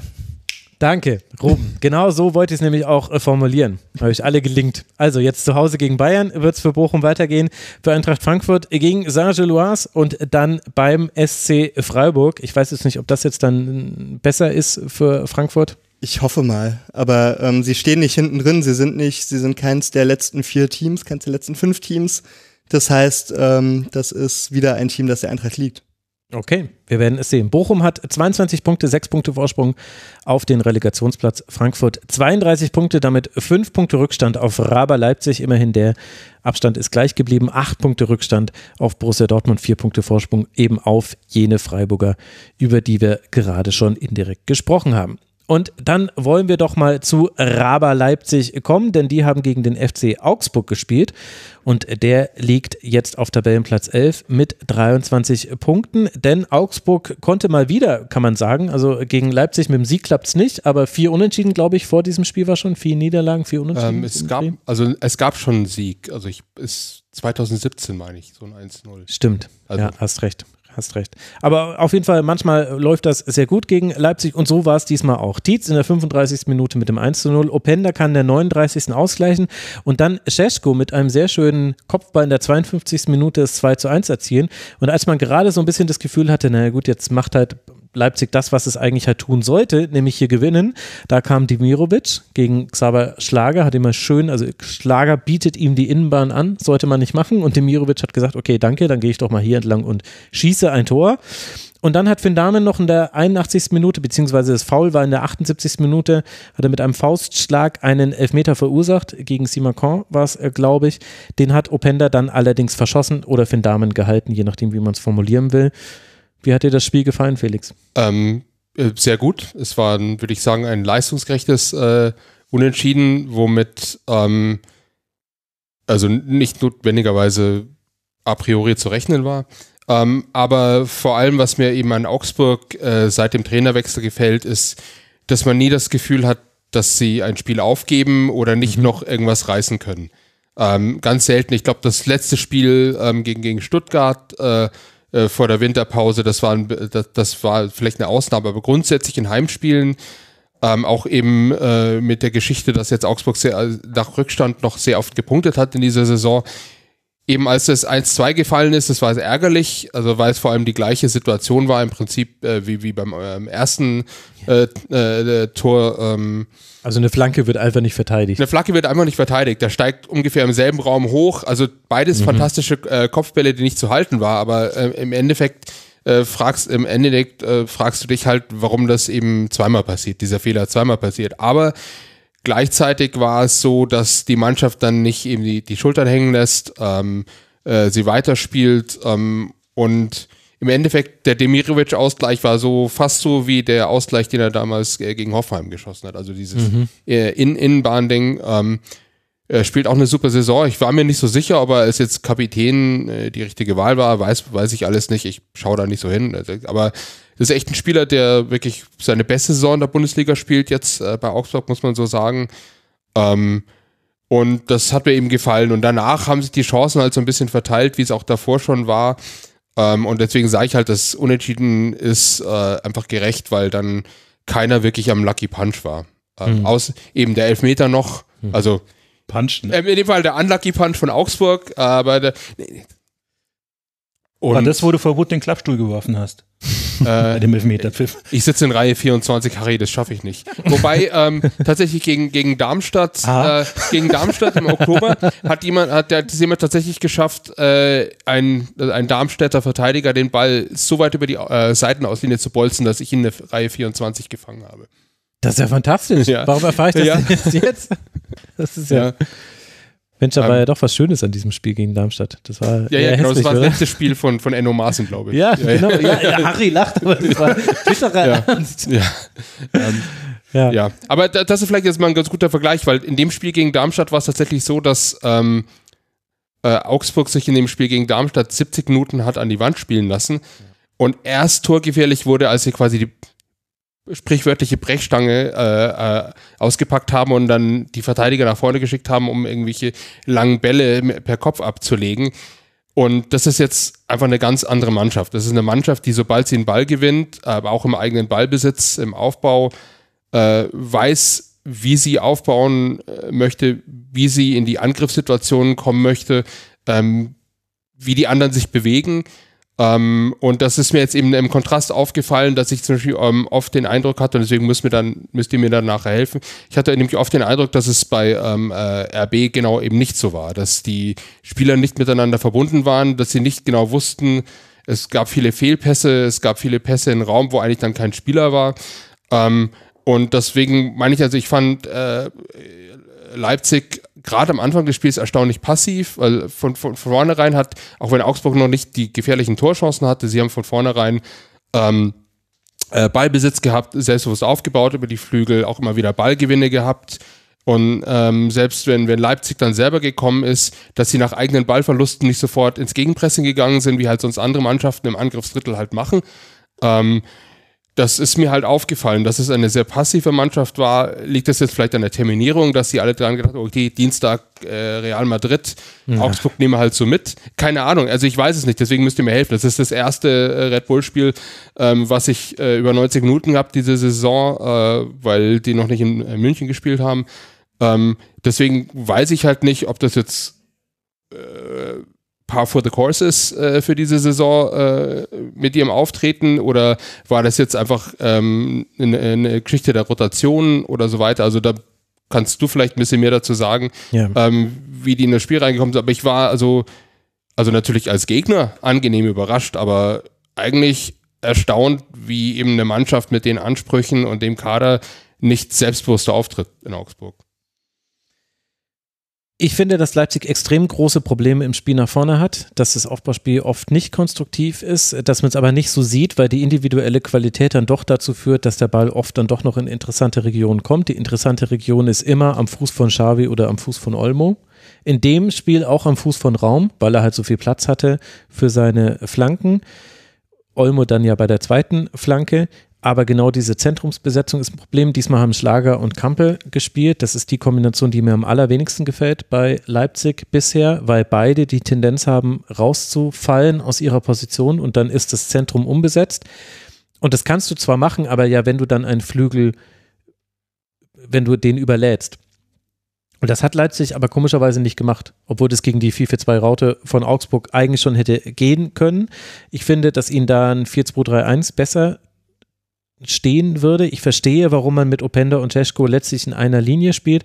Danke, Ruben. Genau so wollte ich es nämlich auch äh, formulieren. Habe ich alle gelingt. Also jetzt zu Hause gegen Bayern wird es für Bochum weitergehen, für Eintracht Frankfurt gegen Saint-Gilloise und dann beim SC Freiburg. Ich weiß jetzt nicht, ob das jetzt dann besser ist für Frankfurt. Ich hoffe mal. Aber ähm, sie stehen nicht hinten drin. Sie sind nicht, sie sind keins der letzten vier Teams, keins der letzten fünf Teams. Das heißt, ähm, das ist wieder ein Team, das der Eintracht liegt. Okay, wir werden es sehen. Bochum hat 22 Punkte, 6 Punkte Vorsprung auf den Relegationsplatz. Frankfurt 32 Punkte, damit 5 Punkte Rückstand auf Raber Leipzig. Immerhin der Abstand ist gleich geblieben. 8 Punkte Rückstand auf Borussia Dortmund, 4 Punkte Vorsprung eben auf jene Freiburger, über die wir gerade schon indirekt gesprochen haben. Und dann wollen wir doch mal zu Raber Leipzig kommen, denn die haben gegen den FC Augsburg gespielt und der liegt jetzt auf Tabellenplatz 11 mit 23 Punkten, denn Augsburg konnte mal wieder, kann man sagen, also gegen Leipzig mit dem Sieg klappt es nicht, aber vier Unentschieden, glaube ich, vor diesem Spiel war schon, vier Niederlagen, vier Unentschieden. Ähm, es gab, also es gab schon einen Sieg. Also ich ist 2017 meine ich, so ein 1-0. Stimmt, Also- ja, hast recht. Hast recht. Aber auf jeden Fall, manchmal läuft das sehr gut gegen Leipzig und so war es diesmal auch. Tietz in der 35. Minute mit dem 1 zu 0. Openda kann der 39. ausgleichen und dann Scheschko mit einem sehr schönen Kopfball in der 52. Minute das 2 zu 1 erzielen. Und als man gerade so ein bisschen das Gefühl hatte, naja gut, jetzt macht halt Leipzig das, was es eigentlich halt tun sollte, nämlich hier gewinnen. Da kam Dimirovic gegen Xaver Schlager, hat immer schön, also Schlager bietet ihm die Innenbahn an, sollte man nicht machen. Und Dimirovic hat gesagt, okay, danke, dann gehe ich doch mal hier entlang und schieße ein Tor. Und dann hat Finn Dahmen noch in der 81. Minute, beziehungsweise das Foul war in der 78. Minute, hat er mit einem Faustschlag einen Elfmeter verursacht. Gegen Simakon war es, äh, glaube ich. Den hat Openda dann allerdings verschossen oder Finn Dahmen gehalten, je nachdem, wie man es formulieren will. Wie hat dir das Spiel gefallen, Felix? Ähm, äh, sehr gut. Es war, würde ich sagen, ein leistungsgerechtes äh, Unentschieden, womit ähm, also nicht notwendigerweise a priori zu rechnen war. Ähm, aber vor allem, was mir eben an Augsburg äh, seit dem Trainerwechsel gefällt, ist, dass man nie das Gefühl hat, dass sie ein Spiel aufgeben oder nicht noch irgendwas reißen können. Ähm, ganz selten. Ich glaube, das letzte Spiel ähm, gegen, gegen Stuttgart äh, äh, vor der Winterpause. Das war, das, das war vielleicht eine Ausnahme, aber grundsätzlich in Heimspielen ähm, auch eben äh, mit der Geschichte, dass jetzt Augsburg sehr, nach Rückstand noch sehr oft gepunktet hat in dieser Saison. Eben als das 1-2 gefallen ist, das war ärgerlich, also weil es vor allem die gleiche Situation war im Prinzip äh, wie, wie beim ähm, ersten äh, äh, Tor. Ähm, Also eine Flanke wird einfach nicht verteidigt. eine Flanke wird einfach nicht verteidigt. Der steigt ungefähr im selben Raum hoch. Also beides fantastische äh, Kopfbälle, die nicht zu halten war. Aber äh, im Endeffekt äh, fragst im Endeffekt fragst du dich halt, warum das eben zweimal passiert, dieser Fehler zweimal passiert. Aber gleichzeitig war es so, dass die Mannschaft dann nicht eben die, die Schultern hängen lässt, ähm, äh, sie weiterspielt ähm, und im Endeffekt der Demirovic-Ausgleich war so fast so wie der Ausgleich, den er damals äh, gegen Hoffenheim geschossen hat. Also dieses äh, In Innenbahn-Ding. Ähm, er spielt auch eine super Saison. Ich war mir nicht so sicher, ob er als jetzt Kapitän äh, die richtige Wahl war. Weiß, weiß ich alles nicht. Ich schaue da nicht so hin. Also, Aber ist echt ein Spieler, der wirklich seine beste Saison in der Bundesliga spielt. Jetzt äh, bei Augsburg, muss man so sagen. Ähm, und das hat mir eben gefallen. Und danach haben sich die Chancen halt so ein bisschen verteilt, wie es auch davor schon war. Ähm, und deswegen sage ich halt, das Unentschieden ist äh, einfach gerecht, weil dann keiner wirklich am Lucky Punch war. Ähm, Aus eben der Elfmeter noch. Also Punch, ne? ähm, in dem Fall der Unlucky Punch von Augsburg, aber der, und War das, wo du vor Wut den Klappstuhl geworfen hast? [LAUGHS] Bei äh, dem Elfmeterpfiff. ich sitze in Reihe 24, Harry, das schaffe ich nicht. Wobei ähm, tatsächlich gegen, gegen Darmstadt, Ah. äh, gegen Darmstadt im Oktober hat jemand, hat der jemand tatsächlich geschafft, äh, ein, ein Darmstädter Verteidiger den Ball so weit über die äh, Seitenauslinie zu bolzen, dass ich ihn in der Reihe 24 gefangen habe. Das ist ja fantastisch. Ja. Warum erfahre ich das Ja. jetzt? Das ist ja. Ja. Mensch, da war Ähm, ja doch was Schönes an diesem Spiel gegen Darmstadt. Das war Ja, ja, genau, das hässlich, war das letzte Spiel von, von Enno Maaßen, glaube ich. Ja, genau. Ja, ja, Harry lacht, aber das war bitterer Ja. Ernst. Ja. Ähm, Ja. Ja, aber da- das ist vielleicht jetzt mal ein ganz guter Vergleich, weil in dem Spiel gegen Darmstadt war es tatsächlich so, dass ähm, äh, Augsburg sich in dem Spiel gegen Darmstadt 70 Minuten hat an die Wand spielen lassen und erst torgefährlich wurde, als sie quasi die sprichwörtliche Brechstange äh, äh, ausgepackt haben und dann die Verteidiger nach vorne geschickt haben, um irgendwelche langen Bälle per Kopf abzulegen. Und das ist jetzt einfach eine ganz andere Mannschaft. Das ist eine Mannschaft, die sobald sie einen Ball gewinnt, aber auch im eigenen Ballbesitz, im Aufbau, äh, weiß, wie sie aufbauen äh, möchte, wie sie in die Angriffssituationen kommen möchte, ähm, wie die anderen sich bewegen. Ähm, und das ist mir jetzt eben im Kontrast aufgefallen, dass ich zum Beispiel ähm, oft den Eindruck hatte, und deswegen müsst, mir dann, müsst ihr mir dann nachher helfen. Ich hatte nämlich oft den Eindruck, dass es bei ähm, äh, RB genau eben nicht so war, dass die Spieler nicht miteinander verbunden waren, dass sie nicht genau wussten, es gab viele Fehlpässe, es gab viele Pässe in Raum, wo eigentlich dann kein Spieler war. Ähm, und deswegen meine ich, also ich fand äh, Leipzig gerade am Anfang des Spiels erstaunlich passiv, weil von, von, von vornherein hat, auch wenn Augsburg noch nicht die gefährlichen Torchancen hatte, sie haben von vornherein ähm, äh, Ballbesitz gehabt, selbstbewusst aufgebaut über die Flügel, auch immer wieder Ballgewinne gehabt. Und ähm, selbst wenn, wenn Leipzig dann selber gekommen ist, dass sie nach eigenen Ballverlusten nicht sofort ins Gegenpressing gegangen sind, wie halt sonst andere Mannschaften im Angriffsdrittel halt machen. Ähm, das ist mir halt aufgefallen, dass es eine sehr passive Mannschaft war. Liegt das jetzt vielleicht an der Terminierung, dass sie alle dran gedacht haben, okay, Dienstag äh, Real Madrid, Augsburg nehmen wir halt so mit? Keine Ahnung, also ich weiß es nicht, deswegen müsst ihr mir helfen. Das ist das erste äh, Red Bull-Spiel, ähm, was ich äh, über 90 Minuten gehabt diese Saison, äh, weil die noch nicht in äh, München gespielt haben. Ähm, deswegen weiß ich halt nicht, ob das jetzt äh, par for the course ist äh, für diese Saison äh, mit ihrem Auftreten oder war das jetzt einfach ähm, eine, eine Geschichte der Rotation oder so weiter? Also da kannst du vielleicht ein bisschen mehr dazu sagen, Ja. ähm, wie die in das Spiel reingekommen sind. Aber ich war also, also natürlich als Gegner angenehm überrascht, aber eigentlich erstaunt, wie eben eine Mannschaft mit den Ansprüchen und dem Kader nicht selbstbewusster auftritt in Augsburg. Ich finde, dass Leipzig extrem große Probleme im Spiel nach vorne hat, dass das Aufbauspiel oft nicht konstruktiv ist, dass man es aber nicht so sieht, weil die individuelle Qualität dann doch dazu führt, dass der Ball oft dann doch noch in interessante Regionen kommt. Die interessante Region ist immer am Fuß von Xavi oder am Fuß von Olmo. In dem Spiel auch am Fuß von Raum, weil er halt so viel Platz hatte für seine Flanken. Olmo dann ja bei der zweiten Flanke. Aber genau diese Zentrumsbesetzung ist ein Problem. Diesmal haben Schlager und Kampel gespielt. Das ist die Kombination, die mir am allerwenigsten gefällt bei Leipzig bisher, weil beide die Tendenz haben, rauszufallen aus ihrer Position und dann ist das Zentrum unbesetzt. Und das kannst du zwar machen, aber ja, wenn du dann einen Flügel, wenn du den überlädst. Und das hat Leipzig aber komischerweise nicht gemacht, obwohl das gegen die 4-4-2-Raute von Augsburg eigentlich schon hätte gehen können. Ich finde, dass ihnen da ein 4-2-3-1 besser stehen würde. Ich verstehe, warum man mit Openda und Cesko letztlich in einer Linie spielt.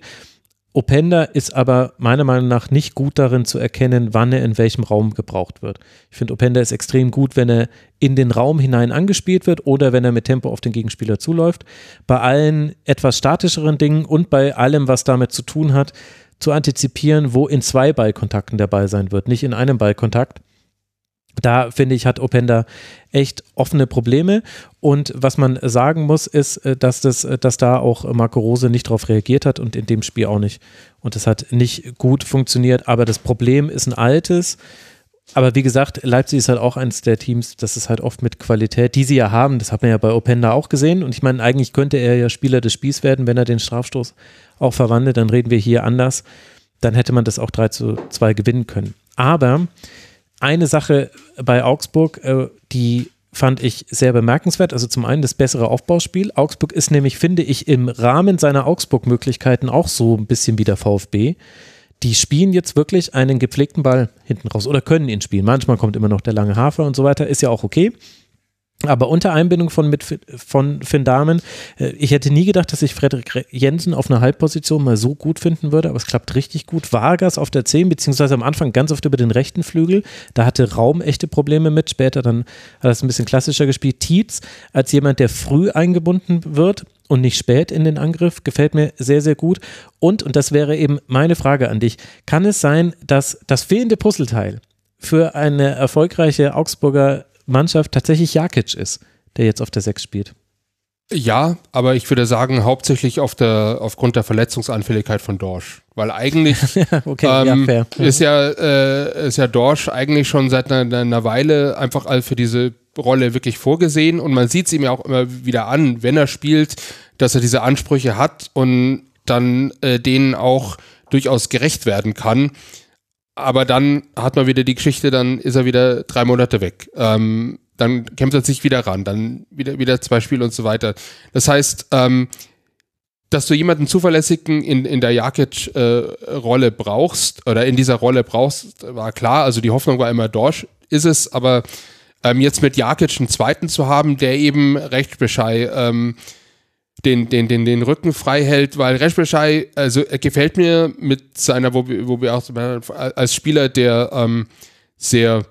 Openda ist aber meiner Meinung nach nicht gut darin zu erkennen, wann er in welchem Raum gebraucht wird. Ich finde, Openda ist extrem gut, wenn er in den Raum hinein angespielt wird oder wenn er mit Tempo auf den Gegenspieler zuläuft. Bei allen etwas statischeren Dingen und bei allem, was damit zu tun hat, zu antizipieren, wo in zwei Ballkontakten der Ball sein wird, nicht in einem Ballkontakt. Da finde ich, hat Openda echt offene Probleme. Und was man sagen muss, ist, äh, dass, das, äh, dass da auch Marco Rose nicht darauf reagiert hat und in dem Spiel auch nicht. Und das hat nicht gut funktioniert. Aber das Problem ist ein altes. Aber wie gesagt, Leipzig ist halt auch eines der Teams, das ist halt oft mit Qualität, die sie ja haben. Das hat man ja bei Openda auch gesehen. Und ich meine, eigentlich könnte er ja Spieler des Spiels werden, wenn er den Strafstoß auch verwandelt. Dann reden wir hier anders. Dann hätte man das auch 3 zu 2 gewinnen können. Aber eine Sache bei Augsburg, äh, die fand ich sehr bemerkenswert. Also zum einen das bessere Aufbauspiel. Augsburg ist nämlich, finde ich, im Rahmen seiner Augsburg-Möglichkeiten auch so ein bisschen wie der VfB. Die spielen jetzt wirklich einen gepflegten Ball hinten raus oder können ihn spielen. Manchmal kommt immer noch der lange Hafer und so weiter, ist ja auch okay. Aber unter Einbindung von, mit, von Finn Dahmen, äh, ich hätte nie gedacht, dass ich Frederik Jensen auf einer Halbposition mal so gut finden würde, aber es klappt richtig gut. Vargas auf der 10, beziehungsweise am Anfang ganz oft über den rechten Flügel, da hatte Raum echte Probleme mit, später dann hat er es ein bisschen klassischer gespielt. Tietz als jemand, der früh eingebunden wird und nicht spät in den Angriff, gefällt mir sehr, sehr gut. Und, und das wäre eben meine Frage an dich, kann es sein, dass das fehlende Puzzleteil für eine erfolgreiche Augsburger Mannschaft tatsächlich Jakic ist, der jetzt auf der 6 spielt. Ja, aber ich würde sagen, hauptsächlich auf der, aufgrund der Verletzungsanfälligkeit von Dorsch. Weil eigentlich [LAUGHS] okay, ähm, ja, ist, ja, äh, ist ja Dorsch eigentlich schon seit einer, einer Weile einfach für diese Rolle wirklich vorgesehen und man sieht es ihm ja auch immer wieder an, wenn er spielt, dass er diese Ansprüche hat und dann äh, denen auch durchaus gerecht werden kann aber dann hat man wieder die Geschichte, dann ist er wieder drei Monate weg. Ähm, dann kämpft er sich wieder ran, dann wieder, wieder zwei Spiele und so weiter. Das heißt, ähm, dass du jemanden zuverlässigen in, in der Jakic-Rolle äh, brauchst oder in dieser Rolle brauchst, war klar. Also die Hoffnung war immer Dorsch, ist es, aber ähm, jetzt mit Jakic einen zweiten zu haben, der eben recht Bescheid ähm, den, den, den, den Rücken frei hält, weil Reschbeschei, also er gefällt mir mit seiner, wo wir, wo wir auch als Spieler, der ähm, sehr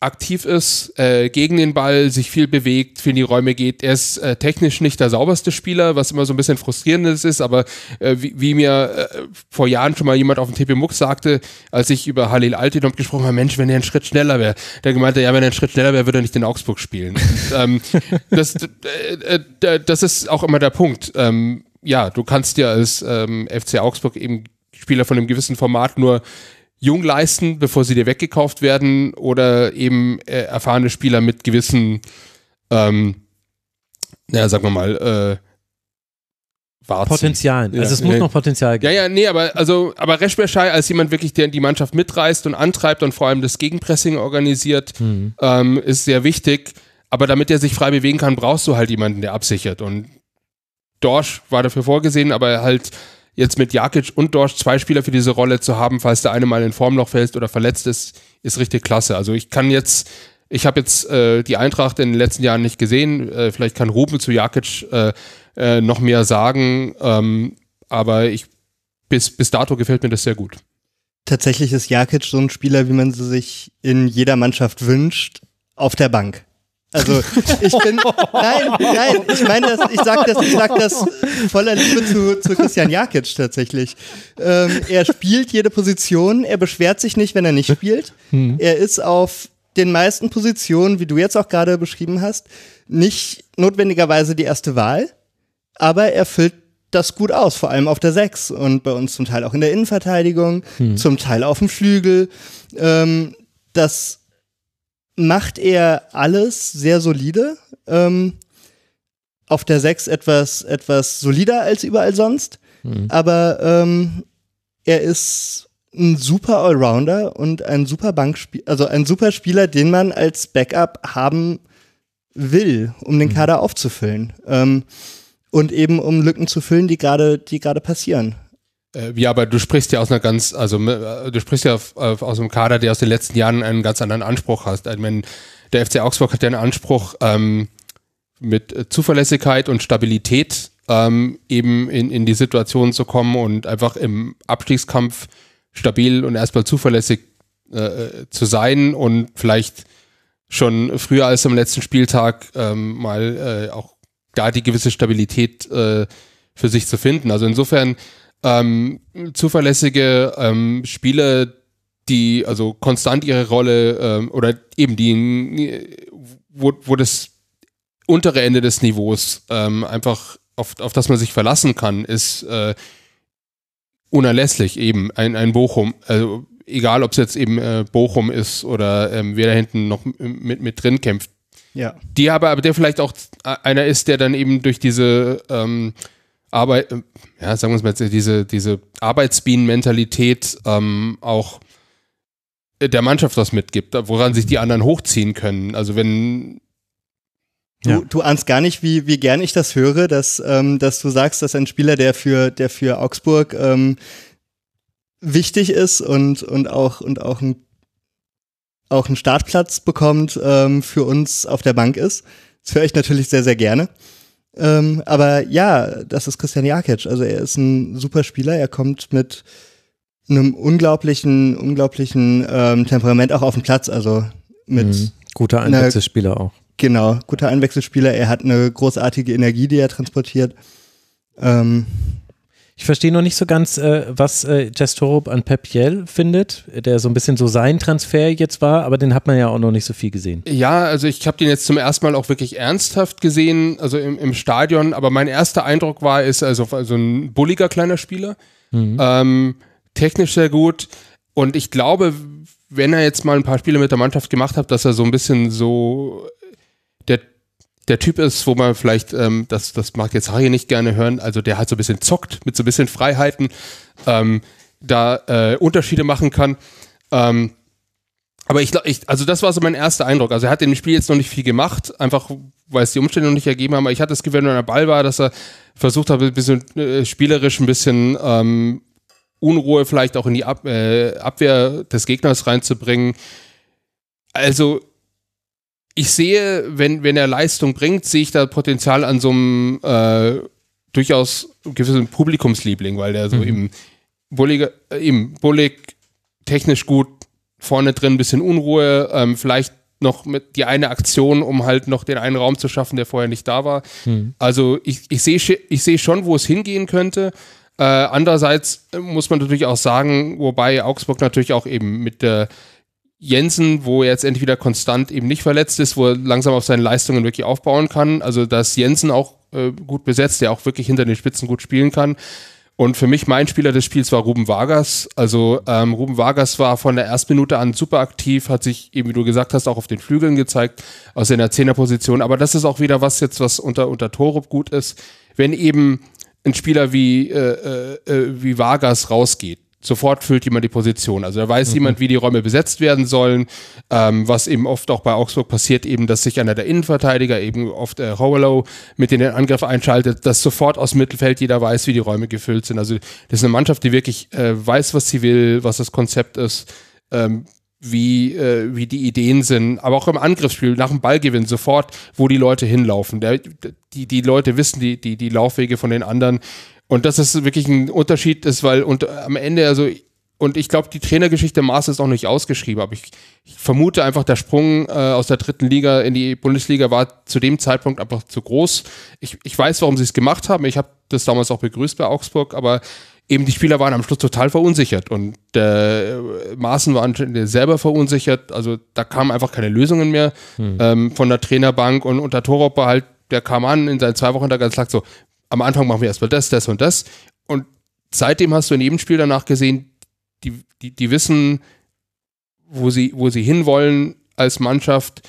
aktiv ist, äh, gegen den Ball, sich viel bewegt, viel in die Räume geht. Er ist äh, technisch nicht der sauberste Spieler, was immer so ein bisschen frustrierendes ist, aber äh, wie, wie, mir äh, vor Jahren schon mal jemand auf dem TP Muck sagte, als ich über Halil Altidom gesprochen habe, Mensch, wenn er einen Schritt schneller wäre, der gemeinte, ja, wenn er einen Schritt schneller wäre, würde er nicht in Augsburg spielen. Und, ähm, [LAUGHS] das, äh, äh, das ist auch immer der Punkt. Ähm, ja, du kannst dir als ähm, FC Augsburg eben Spieler von einem gewissen Format nur jung leisten, bevor sie dir weggekauft werden, oder eben äh, erfahrene Spieler mit gewissen, ähm, ja, sagen wir mal, äh, Warzen. Potenzialen. Also es muss ja. noch Potenzial geben. Ja, ja, nee, aber also, aber Reschberschei als jemand wirklich, der die Mannschaft mitreißt und antreibt und vor allem das Gegenpressing organisiert, mhm. ähm, ist sehr wichtig. Aber damit er sich frei bewegen kann, brauchst du halt jemanden, der absichert. Und Dorsch war dafür vorgesehen, aber halt jetzt mit Jakic und Dorsch zwei Spieler für diese Rolle zu haben, falls der eine mal in Form noch fällt oder verletzt ist, ist richtig klasse. Also ich kann jetzt, ich habe jetzt äh, die Eintracht in den letzten Jahren nicht gesehen. Äh, vielleicht kann Ruben zu Jakic äh, äh, noch mehr sagen, ähm, aber ich bis, bis dato gefällt mir das sehr gut. Tatsächlich ist Jakic so ein Spieler, wie man sie sich in jeder Mannschaft wünscht, auf der Bank. Also ich bin nein, nein, ich meine das, ich sag das, ich sag das voller Liebe zu, zu Christian Jakic tatsächlich. Ähm, er spielt jede Position, er beschwert sich nicht, wenn er nicht spielt. Hm. Er ist auf den meisten Positionen, wie du jetzt auch gerade beschrieben hast, nicht notwendigerweise die erste Wahl, aber er füllt das gut aus, vor allem auf der Sechs und bei uns zum Teil auch in der Innenverteidigung, hm. zum Teil auf dem Flügel. Ähm, das macht er alles sehr solide. ähm, auf der 6 etwas, etwas solider als überall sonst. Aber ähm, er ist ein super Allrounder und ein super Bankspieler, also ein super Spieler, den man als Backup haben will, um den Kader aufzufüllen. Ähm, und eben um Lücken zu füllen, die gerade, die gerade passieren. Äh, ja, aber du sprichst ja aus einer ganz, also äh, du sprichst ja aus einem Kader, der aus den letzten Jahren einen ganz anderen Anspruch hat. Ich meine, der FC Augsburg hat ja einen Anspruch, ähm, mit äh, Zuverlässigkeit und Stabilität ähm, eben in, in die Situation zu kommen und einfach im Abstiegskampf stabil und erstmal zuverlässig äh, äh, zu sein und vielleicht schon früher als am letzten Spieltag ähm, mal äh, auch da die gewisse Stabilität äh, für sich zu finden. Also insofern ähm, zuverlässige ähm, Spieler, die also konstant ihre Rolle ähm, oder eben die, wo, wo das untere Ende des Niveaus ähm, einfach auf, auf das man sich verlassen kann, ist äh, unerlässlich eben ein, ein Bochum. Also egal, ob es jetzt eben äh, Bochum ist oder ähm, wer da hinten noch mit, mit drin kämpft. Ja. Die aber, aber der vielleicht auch einer ist, der dann eben durch diese ähm, Arbeit, äh, ja, sagen wir es mal, jetzt, diese, diese Arbeitsbienen-Mentalität ähm, auch der Mannschaft was mitgibt, woran sich die anderen hochziehen können. Also wenn Du, Ja. du ahnst gar nicht, wie, wie gern ich das höre, dass, ähm, dass du sagst, dass ein Spieler, der für, der für Augsburg ähm, wichtig ist und, und auch, und auch ein auch einen Startplatz bekommt, ähm, für uns auf der Bank ist. Das höre ich natürlich sehr, sehr gerne. Ähm, aber ja, das ist Christian Jakic. Also er ist ein super Spieler. Er kommt mit einem unglaublichen, unglaublichen ähm, Temperament auch auf den Platz. Also mit Mhm. Guter Einwechselspieler auch. Genau, guter Einwechselspieler. Er hat eine großartige Energie, die er transportiert. Ähm, Ich verstehe noch nicht so ganz, äh, was äh, Jess Torup an Pep Biel findet, der so ein bisschen so sein Transfer jetzt war, aber den hat man ja auch noch nicht so viel gesehen. Ja, also ich habe den jetzt zum ersten Mal auch wirklich ernsthaft gesehen, also im, im Stadion. Aber mein erster Eindruck war, ist also, also ein bulliger kleiner Spieler, ähm, technisch sehr gut. Und ich glaube, wenn er jetzt mal ein paar Spiele mit der Mannschaft gemacht hat, dass er so ein bisschen so der der Typ ist, wo man vielleicht, ähm, das, das mag jetzt Harry nicht gerne hören, also der halt so ein bisschen zockt, mit so ein bisschen Freiheiten, ähm, da äh, Unterschiede machen kann. Ähm, aber ich, glaub- ich, also das war so mein erster Eindruck. Also er hat in dem Spiel jetzt noch nicht viel gemacht, einfach weil es die Umstände noch nicht ergeben haben. Aber ich hatte das Gefühl, wenn er Ball war, dass er versucht hat, ein bisschen äh, spielerisch ein bisschen ähm, Unruhe vielleicht auch in die Ab äh, Abwehr des Gegners reinzubringen. Also ich sehe, wenn, wenn er Leistung bringt, sehe ich da Potenzial an so einem äh, durchaus gewissen Publikumsliebling, weil der so eben bulliger, äh, eben bullig, technisch gut, vorne drin ein bisschen Unruhe, ähm, vielleicht noch mit die eine Aktion, um halt noch den einen Raum zu schaffen, der vorher nicht da war. Also ich, ich sehe ich sehe schon, wo es hingehen könnte. Äh, andererseits äh, muss man natürlich auch sagen, wobei Augsburg natürlich auch eben mit der Jensen, wo er jetzt endlich wieder konstant eben nicht verletzt ist, wo er langsam auf seine Leistungen wirklich aufbauen kann. Also dass Jensen auch äh, gut besetzt, der auch wirklich hinter den Spitzen gut spielen kann. Und für mich mein Spieler des Spiels war Ruben Vargas. Also ähm, Ruben Vargas war von der ersten Minute an super aktiv, hat sich eben, wie du gesagt hast, auch auf den Flügeln gezeigt, aus seiner Zehnerposition. Aber das ist auch wieder was jetzt, was unter, unter Torup gut ist. Wenn eben ein Spieler wie, äh, äh, äh, wie Vargas rausgeht, sofort füllt jemand die Position. Also da weiß jemand, wie die Räume besetzt werden sollen, ähm, was eben oft auch bei Augsburg passiert, eben, dass sich einer der Innenverteidiger, eben oft äh, Howellow, mit in den Angriff einschaltet, dass sofort aus Mittelfeld jeder weiß, wie die Räume gefüllt sind. Also das ist eine Mannschaft, die wirklich äh, weiß, was sie will, was das Konzept ist, ähm, wie, äh, wie die Ideen sind, aber auch im Angriffsspiel, nach dem Ballgewinn sofort, wo die Leute hinlaufen. Der, die, die Leute wissen die, die, die Laufwege von den anderen. Und das ist wirklich ein Unterschied, ist, weil und am Ende, also, und ich glaube, die Trainergeschichte Maß ist auch nicht ausgeschrieben, aber ich, ich vermute einfach, der Sprung äh, aus der dritten Liga in die Bundesliga war zu dem Zeitpunkt einfach zu groß. Ich, ich weiß, warum sie es gemacht haben. Ich habe das damals auch begrüßt bei Augsburg, aber eben die Spieler waren am Schluss total verunsichert und äh, Maaßen war selber verunsichert. Also da kamen einfach keine Lösungen mehr ähm, von der Trainerbank und unter Torop war halt, der kam an in seinen zwei Wochen da ganz sagt so, am Anfang machen wir erstmal das, das und das. Und seitdem hast du in jedem Spiel danach gesehen, die, die, die wissen, wo sie, wo sie hinwollen als Mannschaft.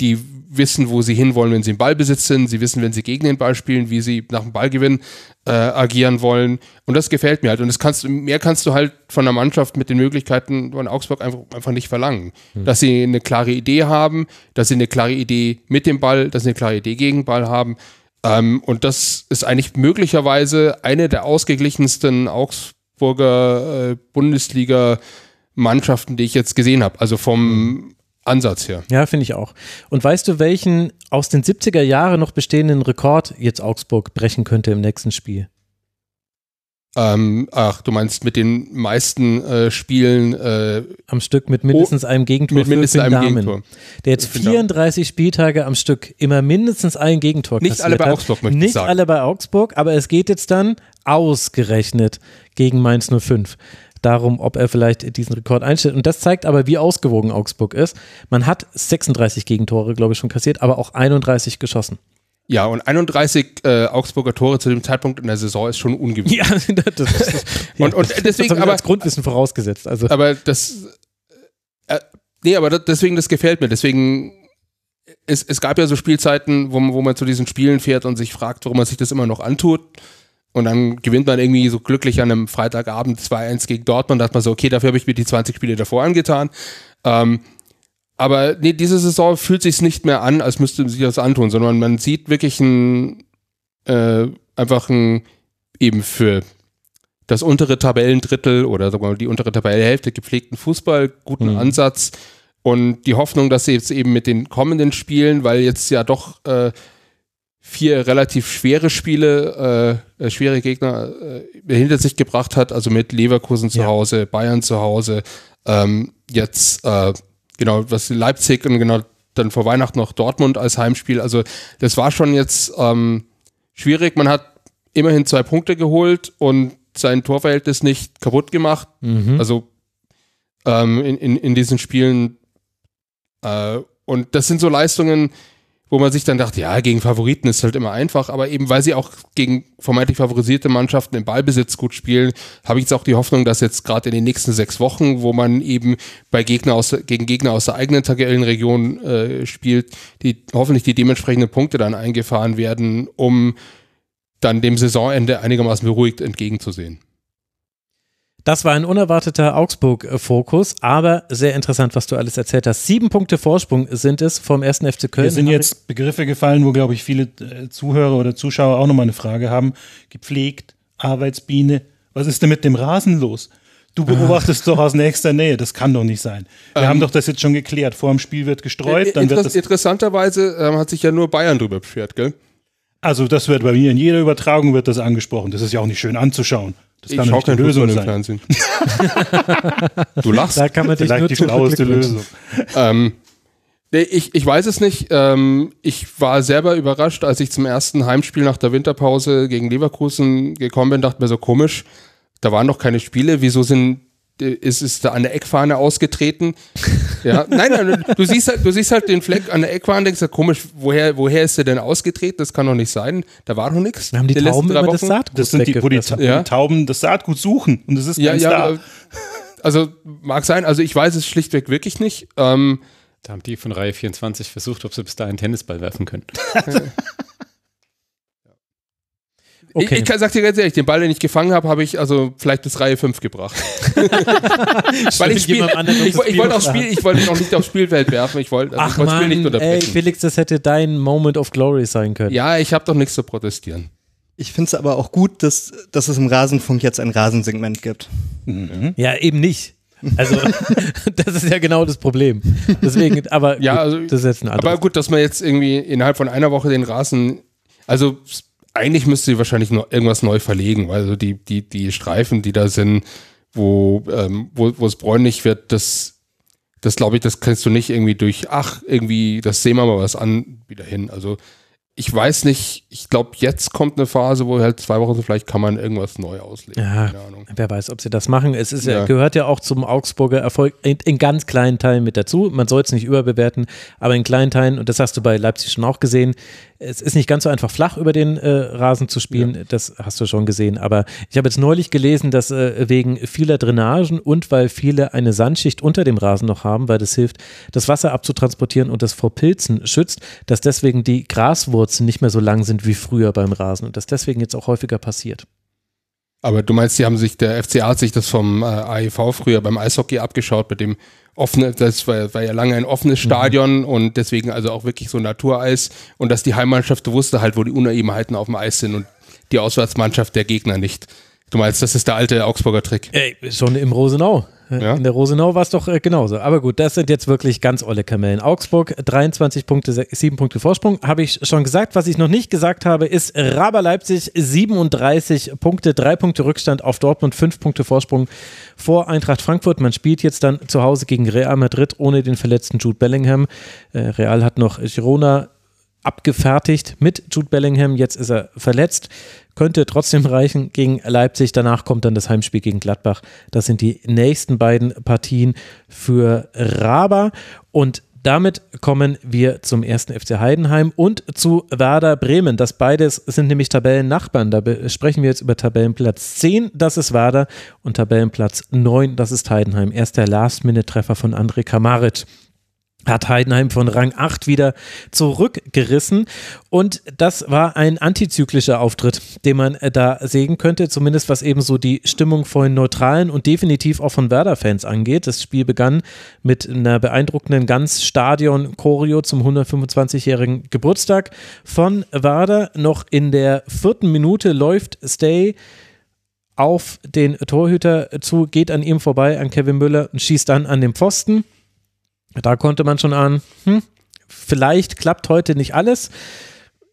die wissen, wo sie hinwollen, wenn sie im Ballbesitz sind. Sie wissen, wenn sie gegen den Ball spielen, wie sie nach dem Ballgewinn äh, agieren wollen. Und das gefällt mir halt. Und das kannst, mehr kannst du halt von einer Mannschaft mit den Möglichkeiten von Augsburg einfach, einfach nicht verlangen. Mhm. Dass sie eine klare Idee haben, dass sie eine klare Idee mit dem Ball, dass sie eine klare Idee gegen Ball haben. Ähm, und das ist eigentlich möglicherweise eine der ausgeglichensten Augsburger äh, Bundesliga-Mannschaften, die ich jetzt gesehen habe. Also vom Ansatz her. Ja, finde ich auch. Und weißt du, welchen aus den 70er Jahren noch bestehenden Rekord jetzt Augsburg brechen könnte im nächsten Spiel? Ähm, ach, du meinst mit den meisten äh, Spielen äh, am Stück mit mindestens oh, einem Gegentor mit mindestens einem Damen, Gegentor. Der jetzt 34 Spieltage am Stück immer mindestens ein Gegentor Nicht alle bei Augsburg, möchte Nicht ich sagen. alle bei Augsburg, aber es geht jetzt dann ausgerechnet gegen Mainz 05 darum, ob er vielleicht diesen Rekord einstellt. Und das zeigt aber, wie ausgewogen Augsburg ist. Man hat 36 Gegentore, glaube ich, schon kassiert, aber auch 31 geschossen. Ja, und 31 äh, Augsburger Tore zu dem Zeitpunkt in der Saison ist schon [LAUGHS] ungewöhnlich. Ja, das, das, [LAUGHS] und, und deswegen das aber als Grundwissen vorausgesetzt. Also. Aber das äh, nee, aber das, deswegen das gefällt mir. Deswegen es, es gab ja so Spielzeiten, wo, wo man zu diesen Spielen fährt und sich fragt, warum man sich das immer noch antut. Und dann gewinnt man irgendwie so glücklich an einem Freitagabend 2-1 gegen Dortmund. Da hat man so, okay, dafür habe ich mir die 20 Spiele davor angetan. Ähm, aber nee, diese Saison fühlt sich nicht mehr an, als müsste man sich das antun, sondern man sieht wirklich ein, äh, einfach ein, eben für das untere Tabellendrittel oder sogar die untere Tabellenhälfte gepflegten Fußball, guten mhm. Ansatz und die Hoffnung, dass sie jetzt eben mit den kommenden Spielen, weil jetzt ja doch äh, vier relativ schwere Spiele, äh, äh, schwere Gegner äh, hinter sich gebracht hat, also mit Leverkusen zu ja. Hause, Bayern zu Hause, ähm, jetzt äh, genau was Leipzig und genau dann vor Weihnachten noch Dortmund als Heimspiel. Also das war schon jetzt ähm, schwierig. Man hat immerhin zwei Punkte geholt und sein Torverhältnis nicht kaputt gemacht. Mhm. Also ähm, in, in, in diesen Spielen. Äh, und das sind so Leistungen, wo man sich dann dachte, ja, gegen Favoriten ist halt immer einfach, aber eben weil sie auch gegen vermeintlich favorisierte Mannschaften im Ballbesitz gut spielen, habe ich jetzt auch die Hoffnung, dass jetzt gerade in den nächsten sechs Wochen, wo man eben bei Gegner aus, gegen Gegner aus der eigenen Tabellenregion äh, spielt, die hoffentlich die dementsprechenden Punkte dann eingefahren werden, um dann dem Saisonende einigermaßen beruhigt entgegenzusehen. Das war ein unerwarteter Augsburg-Fokus, aber sehr interessant, was du alles erzählt hast. Sieben Punkte Vorsprung sind es vom ersten FC Köln. Hier sind jetzt Begriffe gefallen, wo, glaube ich, viele äh, Zuhörer oder Zuschauer auch nochmal eine Frage haben. Gepflegt, Arbeitsbiene. Was ist denn mit dem Rasen los? Du beobachtest doch aus nächster Nähe, das kann doch nicht sein. Wir ähm, haben doch das jetzt schon geklärt. Vor dem Spiel wird gestreut, dann wird das. Interessanterweise ähm, hat sich ja nur Bayern drüber beschwert, gell? Also das wird bei mir in jeder Übertragung wird das angesprochen. Das ist ja auch nicht schön anzuschauen. Das ich schaue kein Lösung im Fernsehen. [LAUGHS] du lachst. Da kann man dich Vielleicht nur die schlaueste Lösung. ähm, ich, ich weiß es nicht. Ähm, ich war selber überrascht, als ich zum ersten Heimspiel nach der Winterpause gegen Leverkusen gekommen bin, dachte mir so komisch, da waren noch keine Spiele. Wieso sind ist, ist da an der Eckfahne ausgetreten. Ja, nein, nein, du siehst halt, du siehst halt den Fleck an der Eckfahne, denkst du, komisch, woher, woher ist der denn ausgetreten? Das kann doch nicht sein. Da war doch nichts. Wir haben die, die Tauben immer das Saatgut Das sind die, wo die, ja. die, Tauben das Saatgut suchen und es ist ja, ja, da. Also mag sein, also ich weiß es schlichtweg wirklich nicht. Ähm, da haben die von Reihe 24 versucht, ob sie bis dahin Tennisball werfen können. [LAUGHS] Okay. Ich, ich sag dir ganz ehrlich, den Ball, den ich gefangen habe, habe ich also vielleicht bis Reihe 5 gebracht. [LAUGHS] Weil ich, spiel, ich, ich wollte aufs Spiel, ich wollte noch nicht aufs Spielfeld werfen, ich wollte also Ach Spiel nicht unterbrechen. Ey, Felix, das hätte dein Moment of Glory sein können. Ja, ich habe doch nichts zu protestieren. Ich finde es aber auch gut, dass, dass es im Rasenfunk jetzt ein Rasensegment gibt. Mhm. Ja, eben nicht. Also, [LAUGHS] das ist ja genau das Problem. Deswegen, aber ja, also, das ist jetzt ein Aber gut, dass man jetzt irgendwie innerhalb von einer Woche den Rasen, also eigentlich müsste sie wahrscheinlich noch irgendwas neu verlegen, weil also die, die, die Streifen, die da sind, wo, ähm, wo, wo es bräunlich wird, das, das glaube ich, das kriegst du nicht irgendwie durch, ach, irgendwie, das sehen wir mal was an, wieder hin. Also ich weiß nicht, ich glaube, jetzt kommt eine Phase, wo halt zwei Wochen so vielleicht kann man irgendwas neu auslegen. Ja, wer weiß, ob sie das machen. Es ist ja. Ja. gehört ja auch zum Augsburger Erfolg in, in ganz kleinen Teilen mit dazu. Man soll es nicht überbewerten, aber in kleinen Teilen, und das hast du bei Leipzig schon auch gesehen, es ist nicht ganz so einfach flach über den äh, Rasen zu spielen, das hast du schon gesehen. Aber ich habe jetzt neulich gelesen, dass äh, wegen vieler Drainagen und weil viele eine Sandschicht unter dem Rasen noch haben, weil das hilft, das Wasser abzutransportieren und das vor Pilzen schützt, dass deswegen die Graswurzeln nicht mehr so lang sind wie früher beim Rasen und das deswegen jetzt auch häufiger passiert. Aber du meinst, die haben sich, der FCA hat sich das vom äh, AEV früher beim Eishockey abgeschaut, mit dem offene, das war, war ja lange ein offenes Stadion und deswegen also auch wirklich so Natureis und dass die Heimmannschaft wusste halt, wo die Unebenheiten auf dem Eis sind und die Auswärtsmannschaft der Gegner nicht. Du meinst, das ist der alte Augsburger Trick. Ey, schon im Rosenau. Ja. In der Rosenau war es doch äh, genauso. Aber gut, das sind jetzt wirklich ganz olle Kamellen. Augsburg, 23 Punkte, se- 7 Punkte Vorsprung. Habe ich schon gesagt. Was ich noch nicht gesagt habe, ist Raber Leipzig, 37 Punkte, 3 Punkte Rückstand auf Dortmund, 5 Punkte Vorsprung vor Eintracht Frankfurt. Man spielt jetzt dann zu Hause gegen Real Madrid ohne den verletzten Jude Bellingham. Äh, Real hat noch Girona abgefertigt mit Jude Bellingham. Jetzt ist er verletzt. Könnte trotzdem reichen gegen Leipzig. Danach kommt dann das Heimspiel gegen Gladbach. Das sind die nächsten beiden Partien für Raba. Und damit kommen wir zum ersten FC Heidenheim und zu Werder Bremen. Das beides sind nämlich Tabellennachbarn. Da sprechen wir jetzt über Tabellenplatz 10, das ist Werder, und Tabellenplatz 9, das ist Heidenheim. Erst der Last-Minute-Treffer von André Kamaric hat Heidenheim von Rang 8 wieder zurückgerissen. Und das war ein antizyklischer Auftritt, den man äh, da sehen könnte, zumindest was eben so die Stimmung von Neutralen und definitiv auch von Werder-Fans angeht. Das Spiel begann mit einer beeindruckenden Ganz-Stadion-Choreo zum 125-jährigen Geburtstag von Werder. Noch in der vierten Minute läuft Stay auf den Torhüter zu, geht an ihm vorbei, an Kevin Müller und schießt dann an den Pfosten. Da konnte man schon ahnen, hm, vielleicht klappt heute nicht alles.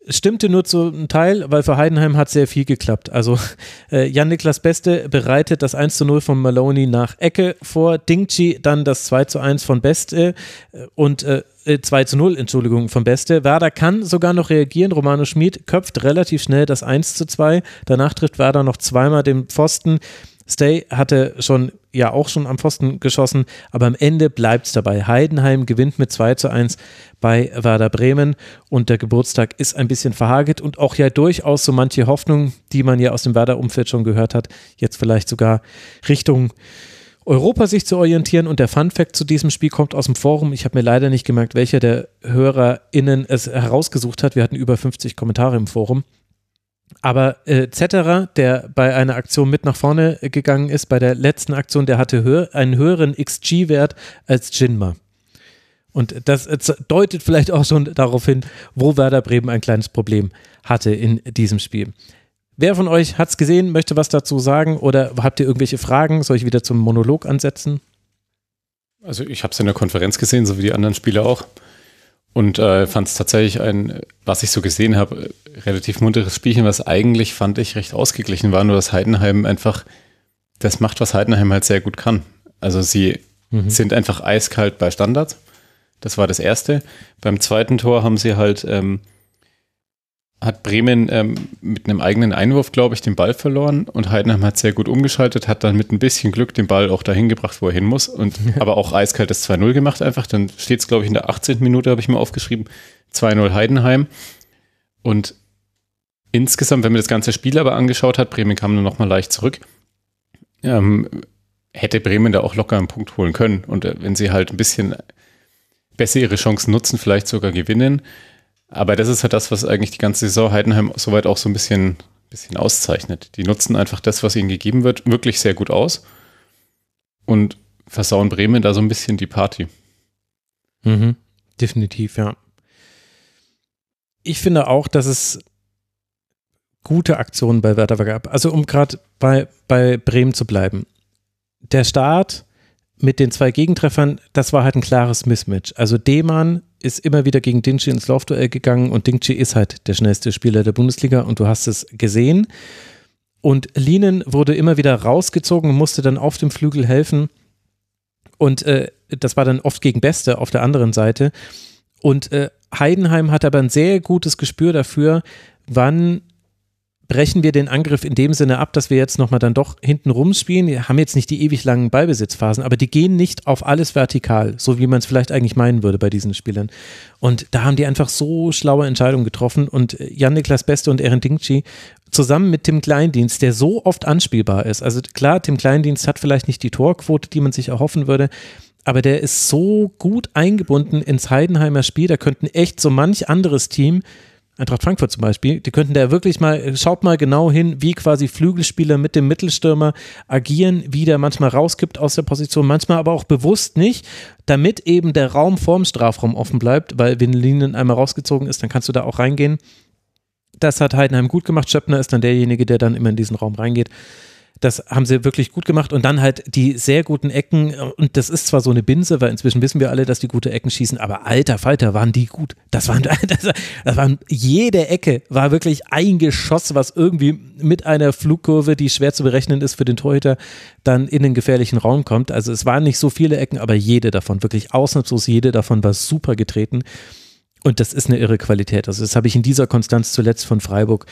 Stimmte nur zu einem Teil, weil für Heidenheim hat sehr viel geklappt. Also [LAUGHS] äh, Jan-Niklas Beste bereitet das 1 zu 0 von Maloney nach Ecke vor, Dingchi dann das 2 zu 1 von Beste äh, und äh, äh, 2 zu 0, Entschuldigung, von Beste. Werder kann sogar noch reagieren. Romano Schmid köpft relativ schnell das 1 zu 2. Danach trifft Werder noch zweimal den Pfosten. Stay hatte schon, ja auch schon am Pfosten geschossen, aber am Ende bleibt es dabei. Heidenheim gewinnt mit 2 zu 1 bei Werder Bremen und der Geburtstag ist ein bisschen verhagelt und auch ja durchaus so manche Hoffnung, die man ja aus dem Werder-Umfeld schon gehört hat, jetzt vielleicht sogar Richtung Europa sich zu orientieren und der Fun Fact zu diesem Spiel kommt aus dem Forum. Ich habe mir leider nicht gemerkt, welcher der HörerInnen es herausgesucht hat. Wir hatten über 50 Kommentare im Forum. Aber äh, Zetterer, der bei einer Aktion mit nach vorne gegangen ist, bei der letzten Aktion, der hatte höher, einen höheren XG-Wert als Jinma. Und das deutet vielleicht auch schon darauf hin, wo Werder Bremen ein kleines Problem hatte in diesem Spiel. Wer von euch hat es gesehen, möchte was dazu sagen oder habt ihr irgendwelche Fragen? Soll ich wieder zum Monolog ansetzen? Also ich habe es in der Konferenz gesehen, so wie die anderen Spieler auch. Und äh, fand es tatsächlich ein, was ich so gesehen habe, relativ munteres Spielchen, was eigentlich, fand ich, recht ausgeglichen war, nur dass Heidenheim einfach das macht, was Heidenheim halt sehr gut kann. Also sie sind einfach eiskalt bei Standards. Das war das Erste. Beim zweiten Tor haben sie halt, ähm, hat Bremen ähm, mit einem eigenen Einwurf, glaube ich, den Ball verloren und Heidenheim hat sehr gut umgeschaltet, hat dann mit ein bisschen Glück den Ball auch dahin gebracht, wo er hin muss und [LAUGHS] aber auch eiskalt das 2-0 gemacht einfach. Dann steht es, glaube ich, in der 18. Minute, habe ich mal aufgeschrieben, 2-0 Heidenheim. Und insgesamt, wenn man das ganze Spiel aber angeschaut hat, Bremen kam nur noch mal leicht zurück, ähm, hätte Bremen da auch locker einen Punkt holen können. Und äh, wenn sie halt ein bisschen besser ihre Chancen nutzen, vielleicht sogar gewinnen. Aber das ist halt das, was eigentlich die ganze Saison Heidenheim soweit auch so ein bisschen, bisschen auszeichnet. Die nutzen einfach das, was ihnen gegeben wird, wirklich sehr gut aus und versauen Bremen da so ein bisschen die Party. Mhm. Definitiv, ja. Ich finde auch, dass es gute Aktionen bei Werder gab. Also um gerade bei, bei Bremen zu bleiben. Der Start mit den zwei Gegentreffern, das war halt ein klares Mismatch. Also Demann ist immer wieder gegen Dingchi ins Laufduell gegangen und Dingchi ist halt der schnellste Spieler der Bundesliga und du hast es gesehen. Und Linen wurde immer wieder rausgezogen und musste dann auf dem Flügel helfen. Und äh, das war dann oft gegen Beste auf der anderen Seite. Und äh, Heidenheim hat aber ein sehr gutes Gespür dafür, wann brechen wir den Angriff in dem Sinne ab, dass wir jetzt nochmal dann doch hinten rumspielen. Wir haben jetzt nicht die ewig langen Ballbesitzphasen, aber die gehen nicht auf alles vertikal, so wie man es vielleicht eigentlich meinen würde bei diesen Spielern. Und da haben die einfach so schlaue Entscheidungen getroffen und Jan-Niklas Beste und Erin Dingchi zusammen mit Tim Kleindienst, der so oft anspielbar ist. Also klar, Tim Kleindienst hat vielleicht nicht die Torquote, die man sich erhoffen würde, aber der ist so gut eingebunden ins Heidenheimer Spiel, da könnten echt so manch anderes Team Eintracht Frankfurt zum Beispiel, die könnten da wirklich mal, schaut mal genau hin, wie quasi Flügelspieler mit dem Mittelstürmer agieren, wie der manchmal rauskippt aus der Position, manchmal aber auch bewusst nicht, damit eben der Raum vorm Strafraum offen bleibt, weil wenn Linien einmal rausgezogen ist, dann kannst du da auch reingehen. Das hat Heidenheim gut gemacht. Schöppner ist dann derjenige, der dann immer in diesen Raum reingeht. Das haben sie wirklich gut gemacht. Und dann halt die sehr guten Ecken. Und das ist zwar so eine Binse, weil inzwischen wissen wir alle, dass die gute Ecken schießen, aber alter Falter waren die gut. Das waren, [LAUGHS] das, das waren jede Ecke war wirklich ein Geschoss, was irgendwie mit einer Flugkurve, die schwer zu berechnen ist für den Torhüter, dann in den gefährlichen Raum kommt. Also es waren nicht so viele Ecken, aber jede davon, wirklich ausnahmslos jede davon war super getreten. Und das ist eine irre Qualität. Also das habe ich in dieser Konstanz zuletzt von Freiburg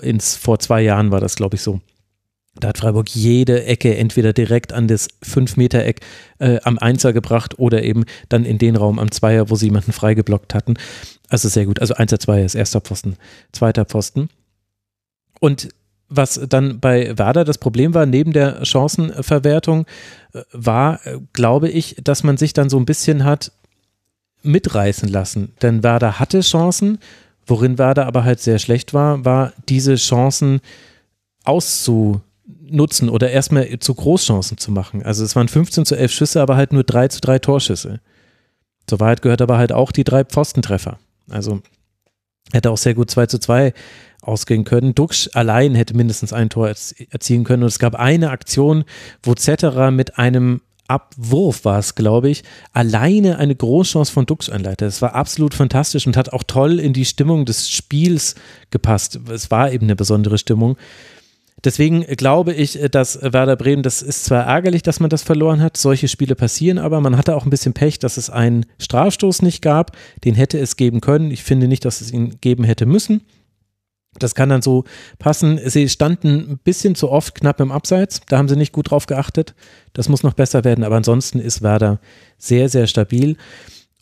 ins, vor zwei Jahren war das, glaube ich, so. Da hat Freiburg jede Ecke entweder direkt an das 5-Meter-Eck äh, am Einser gebracht oder eben dann in den Raum am Zweier, wo sie jemanden freigeblockt hatten. Also sehr gut. Also Einser, Zweier ist erster Pfosten, zweiter Pfosten. Und was dann bei Werder das Problem war, neben der Chancenverwertung, äh, war, äh, glaube ich, dass man sich dann so ein bisschen hat mitreißen lassen. Denn Werder hatte Chancen, worin Werder aber halt sehr schlecht war, war diese Chancen auszu nutzen oder erstmal zu Großchancen zu machen. Also es waren 15 zu 11 Schüsse, aber halt nur 3 zu 3 Torschüsse. Zur Wahrheit gehört aber halt auch die drei Pfostentreffer. Also hätte auch sehr gut 2 zu 2 ausgehen können. Duxch allein hätte mindestens ein Tor erzielen können. Und es gab eine Aktion, wo Zetterer mit einem Abwurf war es, glaube ich, alleine eine Großchance von Dux einleitet. Das war absolut fantastisch und hat auch toll in die Stimmung des Spiels gepasst. Es war eben eine besondere Stimmung. Deswegen glaube ich, dass Werder Bremen, das ist zwar ärgerlich, dass man das verloren hat, solche Spiele passieren, aber man hatte auch ein bisschen Pech, dass es einen Strafstoß nicht gab. Den hätte es geben können. Ich finde nicht, dass es ihn geben hätte müssen. Das kann dann so passen. Sie standen ein bisschen zu oft knapp im Abseits. Da haben sie nicht gut drauf geachtet. Das muss noch besser werden. Aber ansonsten ist Werder sehr, sehr stabil.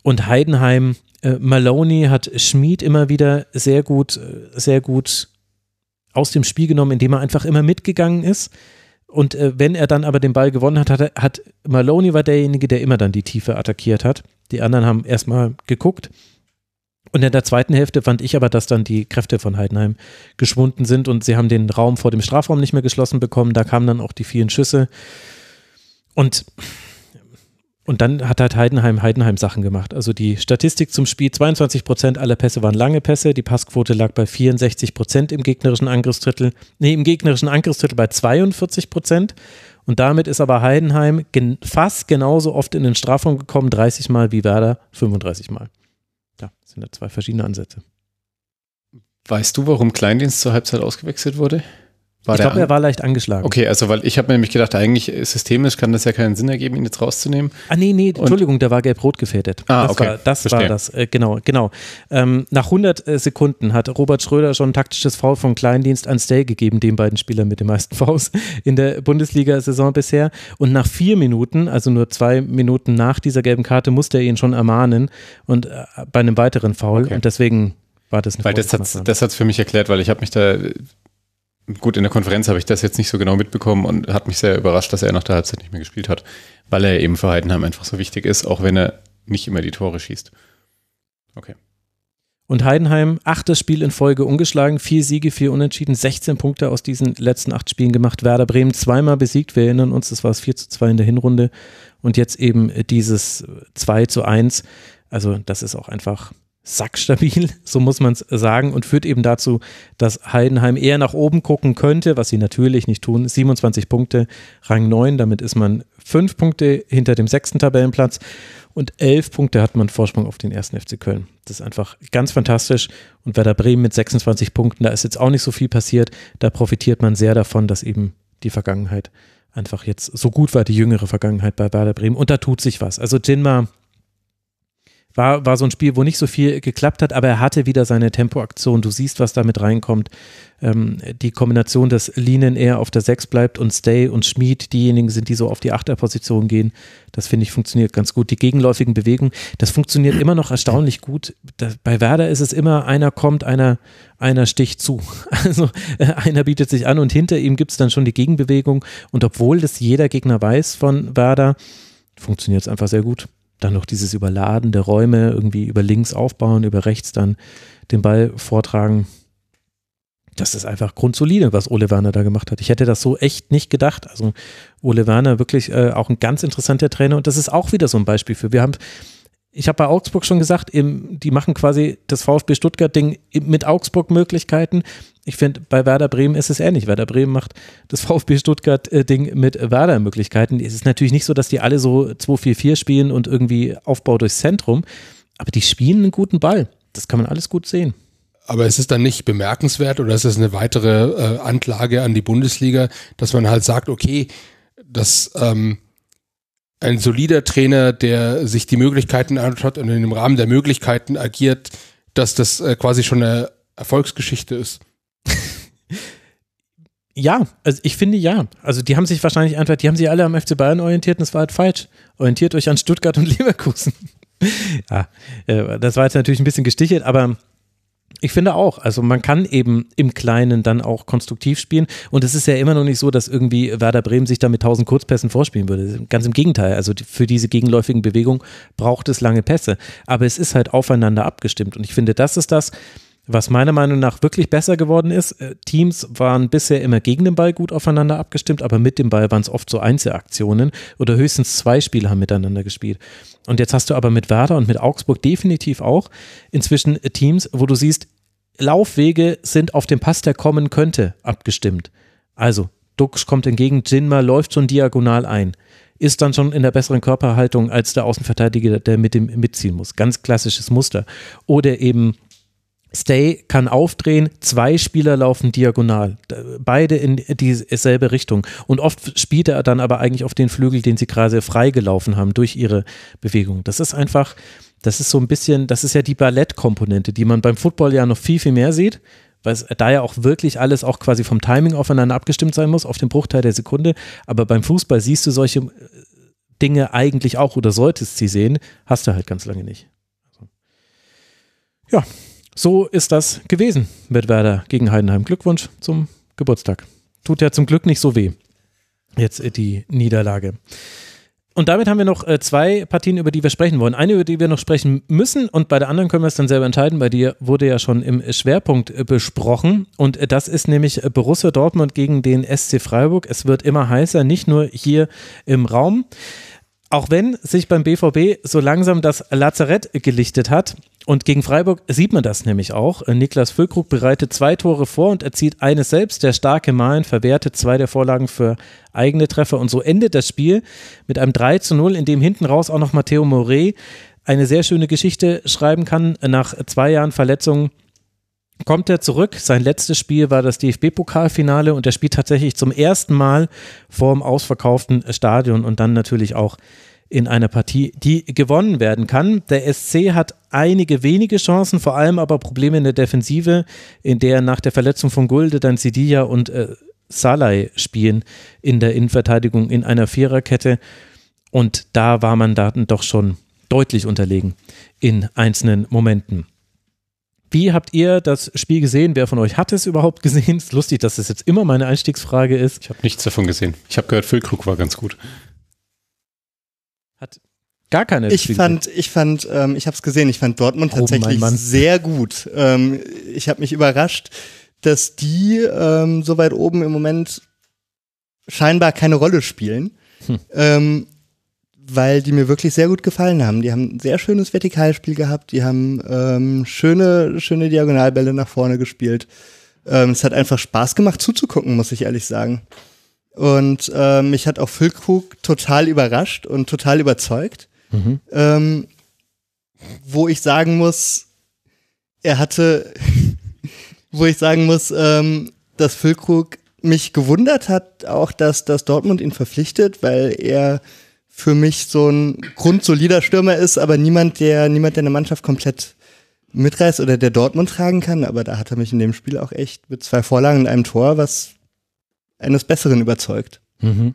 Und Heidenheim, äh, Maloney hat Schmid immer wieder sehr gut, äh, sehr gut aus dem Spiel genommen, indem er einfach immer mitgegangen ist. Und äh, wenn er dann aber den Ball gewonnen hat, hat, hat Maloney war derjenige, der immer dann die Tiefe attackiert hat. Die anderen haben erstmal geguckt. Und in der zweiten Hälfte fand ich aber, dass dann die Kräfte von Heidenheim geschwunden sind und sie haben den Raum vor dem Strafraum nicht mehr geschlossen bekommen. Da kamen dann auch die vielen Schüsse. Und und dann hat halt Heidenheim Heidenheim Sachen gemacht. Also die Statistik zum Spiel, 22 Prozent aller Pässe waren lange Pässe, die Passquote lag bei 64 Prozent im gegnerischen Angriffsdrittel, nee, im gegnerischen Angriffsdrittel bei 42 Prozent. Und damit ist aber Heidenheim gen fast genauso oft in den Strafraum gekommen, 30 Mal wie Werder, 35 Mal. Ja, sind da zwei verschiedene Ansätze. Weißt du, warum Kleindienst zur Halbzeit ausgewechselt wurde? War ich glaube, er war leicht angeschlagen. Okay, also weil ich habe mir nämlich gedacht, eigentlich systemisch kann das ja keinen Sinn ergeben, ihn jetzt rauszunehmen. Ah nee, nee, Entschuldigung, der war gelb-rot gefährdet. Ah, das okay. War, das Verstehe. war das, äh, genau, genau. Ähm, nach 100 äh, Sekunden hat Robert Schröder schon ein taktisches Foul von Kleindienst an Stay gegeben, den beiden Spielern mit den meisten [LAUGHS] Fouls in der Bundesliga-Saison bisher. Und nach vier Minuten, also nur zwei Minuten nach dieser gelben Karte, musste er ihn schon ermahnen und äh, bei einem weiteren Foul. Okay. Und deswegen war das eine Weil das hat hat's für mich erklärt, weil ich habe mich da gut in der Konferenz habe ich das jetzt nicht so genau mitbekommen und hat mich sehr überrascht, dass er nach der Halbzeit nicht mehr gespielt hat, weil er eben für Heidenheim einfach so wichtig ist, auch wenn er nicht immer die Tore schießt. Okay. Und Heidenheim, achtes Spiel in Folge ungeschlagen, vier Siege, vier Unentschieden, 16 Punkte aus diesen letzten acht Spielen gemacht. Werder Bremen zweimal besiegt, wir erinnern uns, das war es 4 zu 2 in der Hinrunde und jetzt eben dieses 2 zu 1. Also das ist auch einfach sackstabil, [LAUGHS] so muss man es sagen, und führt eben dazu, dass Heidenheim eher nach oben gucken könnte, was sie natürlich nicht tun. 27 Punkte, Rang 9, damit ist man fünf Punkte hinter dem sechsten Tabellenplatz und elf Punkte hat man Vorsprung auf den ersten FC Köln. Das ist einfach ganz fantastisch. Und Werder Bremen mit 26 Punkten, da ist jetzt auch nicht so viel passiert. Da profitiert man sehr davon, dass eben die Vergangenheit einfach jetzt so gut war, die jüngere Vergangenheit bei Werder Bremen. Und da tut sich was. Also Jinma war, war so ein Spiel, wo nicht so viel geklappt hat, aber er hatte wieder seine Tempoaktion. Du siehst, was damit reinkommt. Ähm, die Kombination, dass Linen eher auf der 6 bleibt und Stay und Schmid diejenigen sind, die so auf die Achterposition gehen. Das finde ich funktioniert ganz gut. Die gegenläufigen Bewegungen, das funktioniert immer noch erstaunlich gut. Das, bei Werder ist es immer, einer kommt, einer, einer sticht zu. [LAUGHS] Also äh, einer bietet sich an und hinter ihm gibt es dann schon die Gegenbewegung. Und obwohl das jeder Gegner weiß von Werder, funktioniert es einfach sehr gut. Dann noch dieses Überladen der Räume, irgendwie über links aufbauen, über rechts dann den Ball vortragen. Das ist einfach grundsolide, was Ole Werner da gemacht hat. Ich hätte das so echt nicht gedacht. Also Ole Werner wirklich äh, auch ein ganz interessanter Trainer und das ist auch wieder so ein Beispiel für. Wir haben ich habe bei Augsburg schon gesagt, im, die machen quasi das VfB Stuttgart-Ding mit Augsburg-Möglichkeiten. Ich finde, bei Werder Bremen ist es ähnlich. Werder Bremen macht das [LAUGHS] VfB Stuttgart-Ding mit Werder-Möglichkeiten. Es ist natürlich nicht so, dass die alle so 2-4-4 spielen und irgendwie Aufbau durchs Zentrum, aber die spielen einen guten Ball. Das kann man alles gut sehen. Aber ist es dann nicht bemerkenswert oder ist es eine weitere äh, Anklage an die Bundesliga, dass man halt sagt, okay, das ähm, ein solider Trainer, der sich die Möglichkeiten anschaut und in dem Rahmen der Möglichkeiten agiert, dass das äh, quasi schon eine Erfolgsgeschichte ist. [LAUGHS] Ja, also ich finde ja. Also die haben sich wahrscheinlich einfach, die haben sich alle am FC Bayern orientiert und das war halt falsch. Orientiert euch an Stuttgart und [LAUGHS] Leverkusen. ja, äh, das war jetzt natürlich ein bisschen gestichelt, aber ich finde auch, also man kann eben im Kleinen dann auch konstruktiv spielen. Und es ist ja immer noch nicht so, dass irgendwie Werder Bremen sich da mit tausend Kurzpässen vorspielen würde. Ganz im Gegenteil, also für diese gegenläufigen Bewegungen braucht es lange Pässe, aber es ist halt aufeinander abgestimmt. Und ich finde, das ist das, was meiner Meinung nach wirklich besser geworden ist. Äh, Teams waren bisher immer gegen den Ball gut aufeinander abgestimmt, aber mit dem Ball waren es oft so Einzelaktionen oder höchstens zwei Spieler haben miteinander gespielt. Und jetzt hast du aber mit Werder und mit Augsburg definitiv auch inzwischen Teams, wo du siehst, Laufwege sind auf den Pass, der kommen könnte, abgestimmt. Also, Dux kommt entgegen, Jinma läuft schon diagonal ein, ist dann schon in der besseren Körperhaltung als der Außenverteidiger, der mit dem mitziehen muss. Ganz klassisches Muster. Oder eben Stay kann aufdrehen, zwei Spieler laufen diagonal, beide in dieselbe Richtung. Und oft spielt er dann aber eigentlich auf den Flügel, den sie gerade freigelaufen haben durch ihre Bewegung. Das ist einfach, das ist so ein bisschen, das ist ja die Ballettkomponente, die man beim Football ja noch viel, viel mehr sieht, weil es da ja auch wirklich alles auch quasi vom Timing aufeinander abgestimmt sein muss, auf den Bruchteil der Sekunde. Aber beim Fußball siehst du solche äh, Dinge eigentlich auch oder solltest sie sehen, hast du halt ganz lange nicht. Ja, so ist das gewesen mit Werder gegen Heidenheim. Glückwunsch zum Geburtstag. Tut ja zum Glück nicht so weh. Jetzt äh, die Niederlage. Und damit haben wir noch äh, zwei Partien, über die wir sprechen wollen. Eine, über die wir noch sprechen müssen und bei der anderen können wir es dann selber entscheiden. Bei dir wurde ja schon im Schwerpunkt äh, besprochen und das ist nämlich Borussia Dortmund gegen den SC Freiburg. Es wird immer heißer, nicht nur hier im Raum. Auch wenn sich beim BVB so langsam das Lazarett gelichtet hat, und gegen Freiburg sieht man das nämlich auch. Niklas Füllkrug bereitet zwei Tore vor und erzielt eines selbst. Der starke Malen verwertet zwei der Vorlagen für eigene Treffer. Und so endet das Spiel mit einem 3 zu 0, in dem hinten raus auch noch Matteo Morey eine sehr schöne Geschichte schreiben kann. Nach zwei Jahren Verletzung kommt er zurück. Sein letztes Spiel war das DFB-Pokalfinale und er spielt tatsächlich zum ersten Mal vor dem ausverkauften Stadion und dann natürlich auch in einer Partie, die gewonnen werden kann. Der SC hat einige wenige Chancen, vor allem aber Probleme in der Defensive, in der nach der Verletzung von Gulde dann Sidia und äh, Salai spielen in der Innenverteidigung in einer Viererkette. Und da war man dann doch schon deutlich unterlegen in einzelnen Momenten. Wie habt ihr das Spiel gesehen? Wer von euch hat es überhaupt gesehen? Es ist lustig, dass das jetzt immer meine Einstiegsfrage ist. Ich habe nichts davon gesehen. Ich habe gehört, Füllkrug war ganz gut. Gar keine. Ich Spiele. fand, ich fand, ähm, ich habe es gesehen. Ich fand Dortmund oh, tatsächlich sehr gut. Ähm, ich habe mich überrascht, dass die ähm, so weit oben im Moment scheinbar keine Rolle spielen. Hm. Ähm, weil die mir wirklich sehr gut gefallen haben. Die haben ein sehr schönes Vertikalspiel gehabt, die haben ähm, schöne, schöne Diagonalbälle nach vorne gespielt. Ähm, es hat einfach Spaß gemacht zuzugucken, muss ich ehrlich sagen. Und ähm, mich hat auch Füllkrug total überrascht und total überzeugt. Mhm. Ähm, wo ich sagen muss, er hatte, [LAUGHS] wo ich sagen muss, ähm, dass Füllkrug mich gewundert hat, auch dass, dass Dortmund ihn verpflichtet, weil er für mich so ein grundsolider Stürmer ist, aber niemand, der, niemand, der eine Mannschaft komplett mitreißt oder der Dortmund tragen kann. Aber da hat er mich in dem Spiel auch echt mit zwei Vorlagen und einem Tor was eines Besseren überzeugt. Mhm.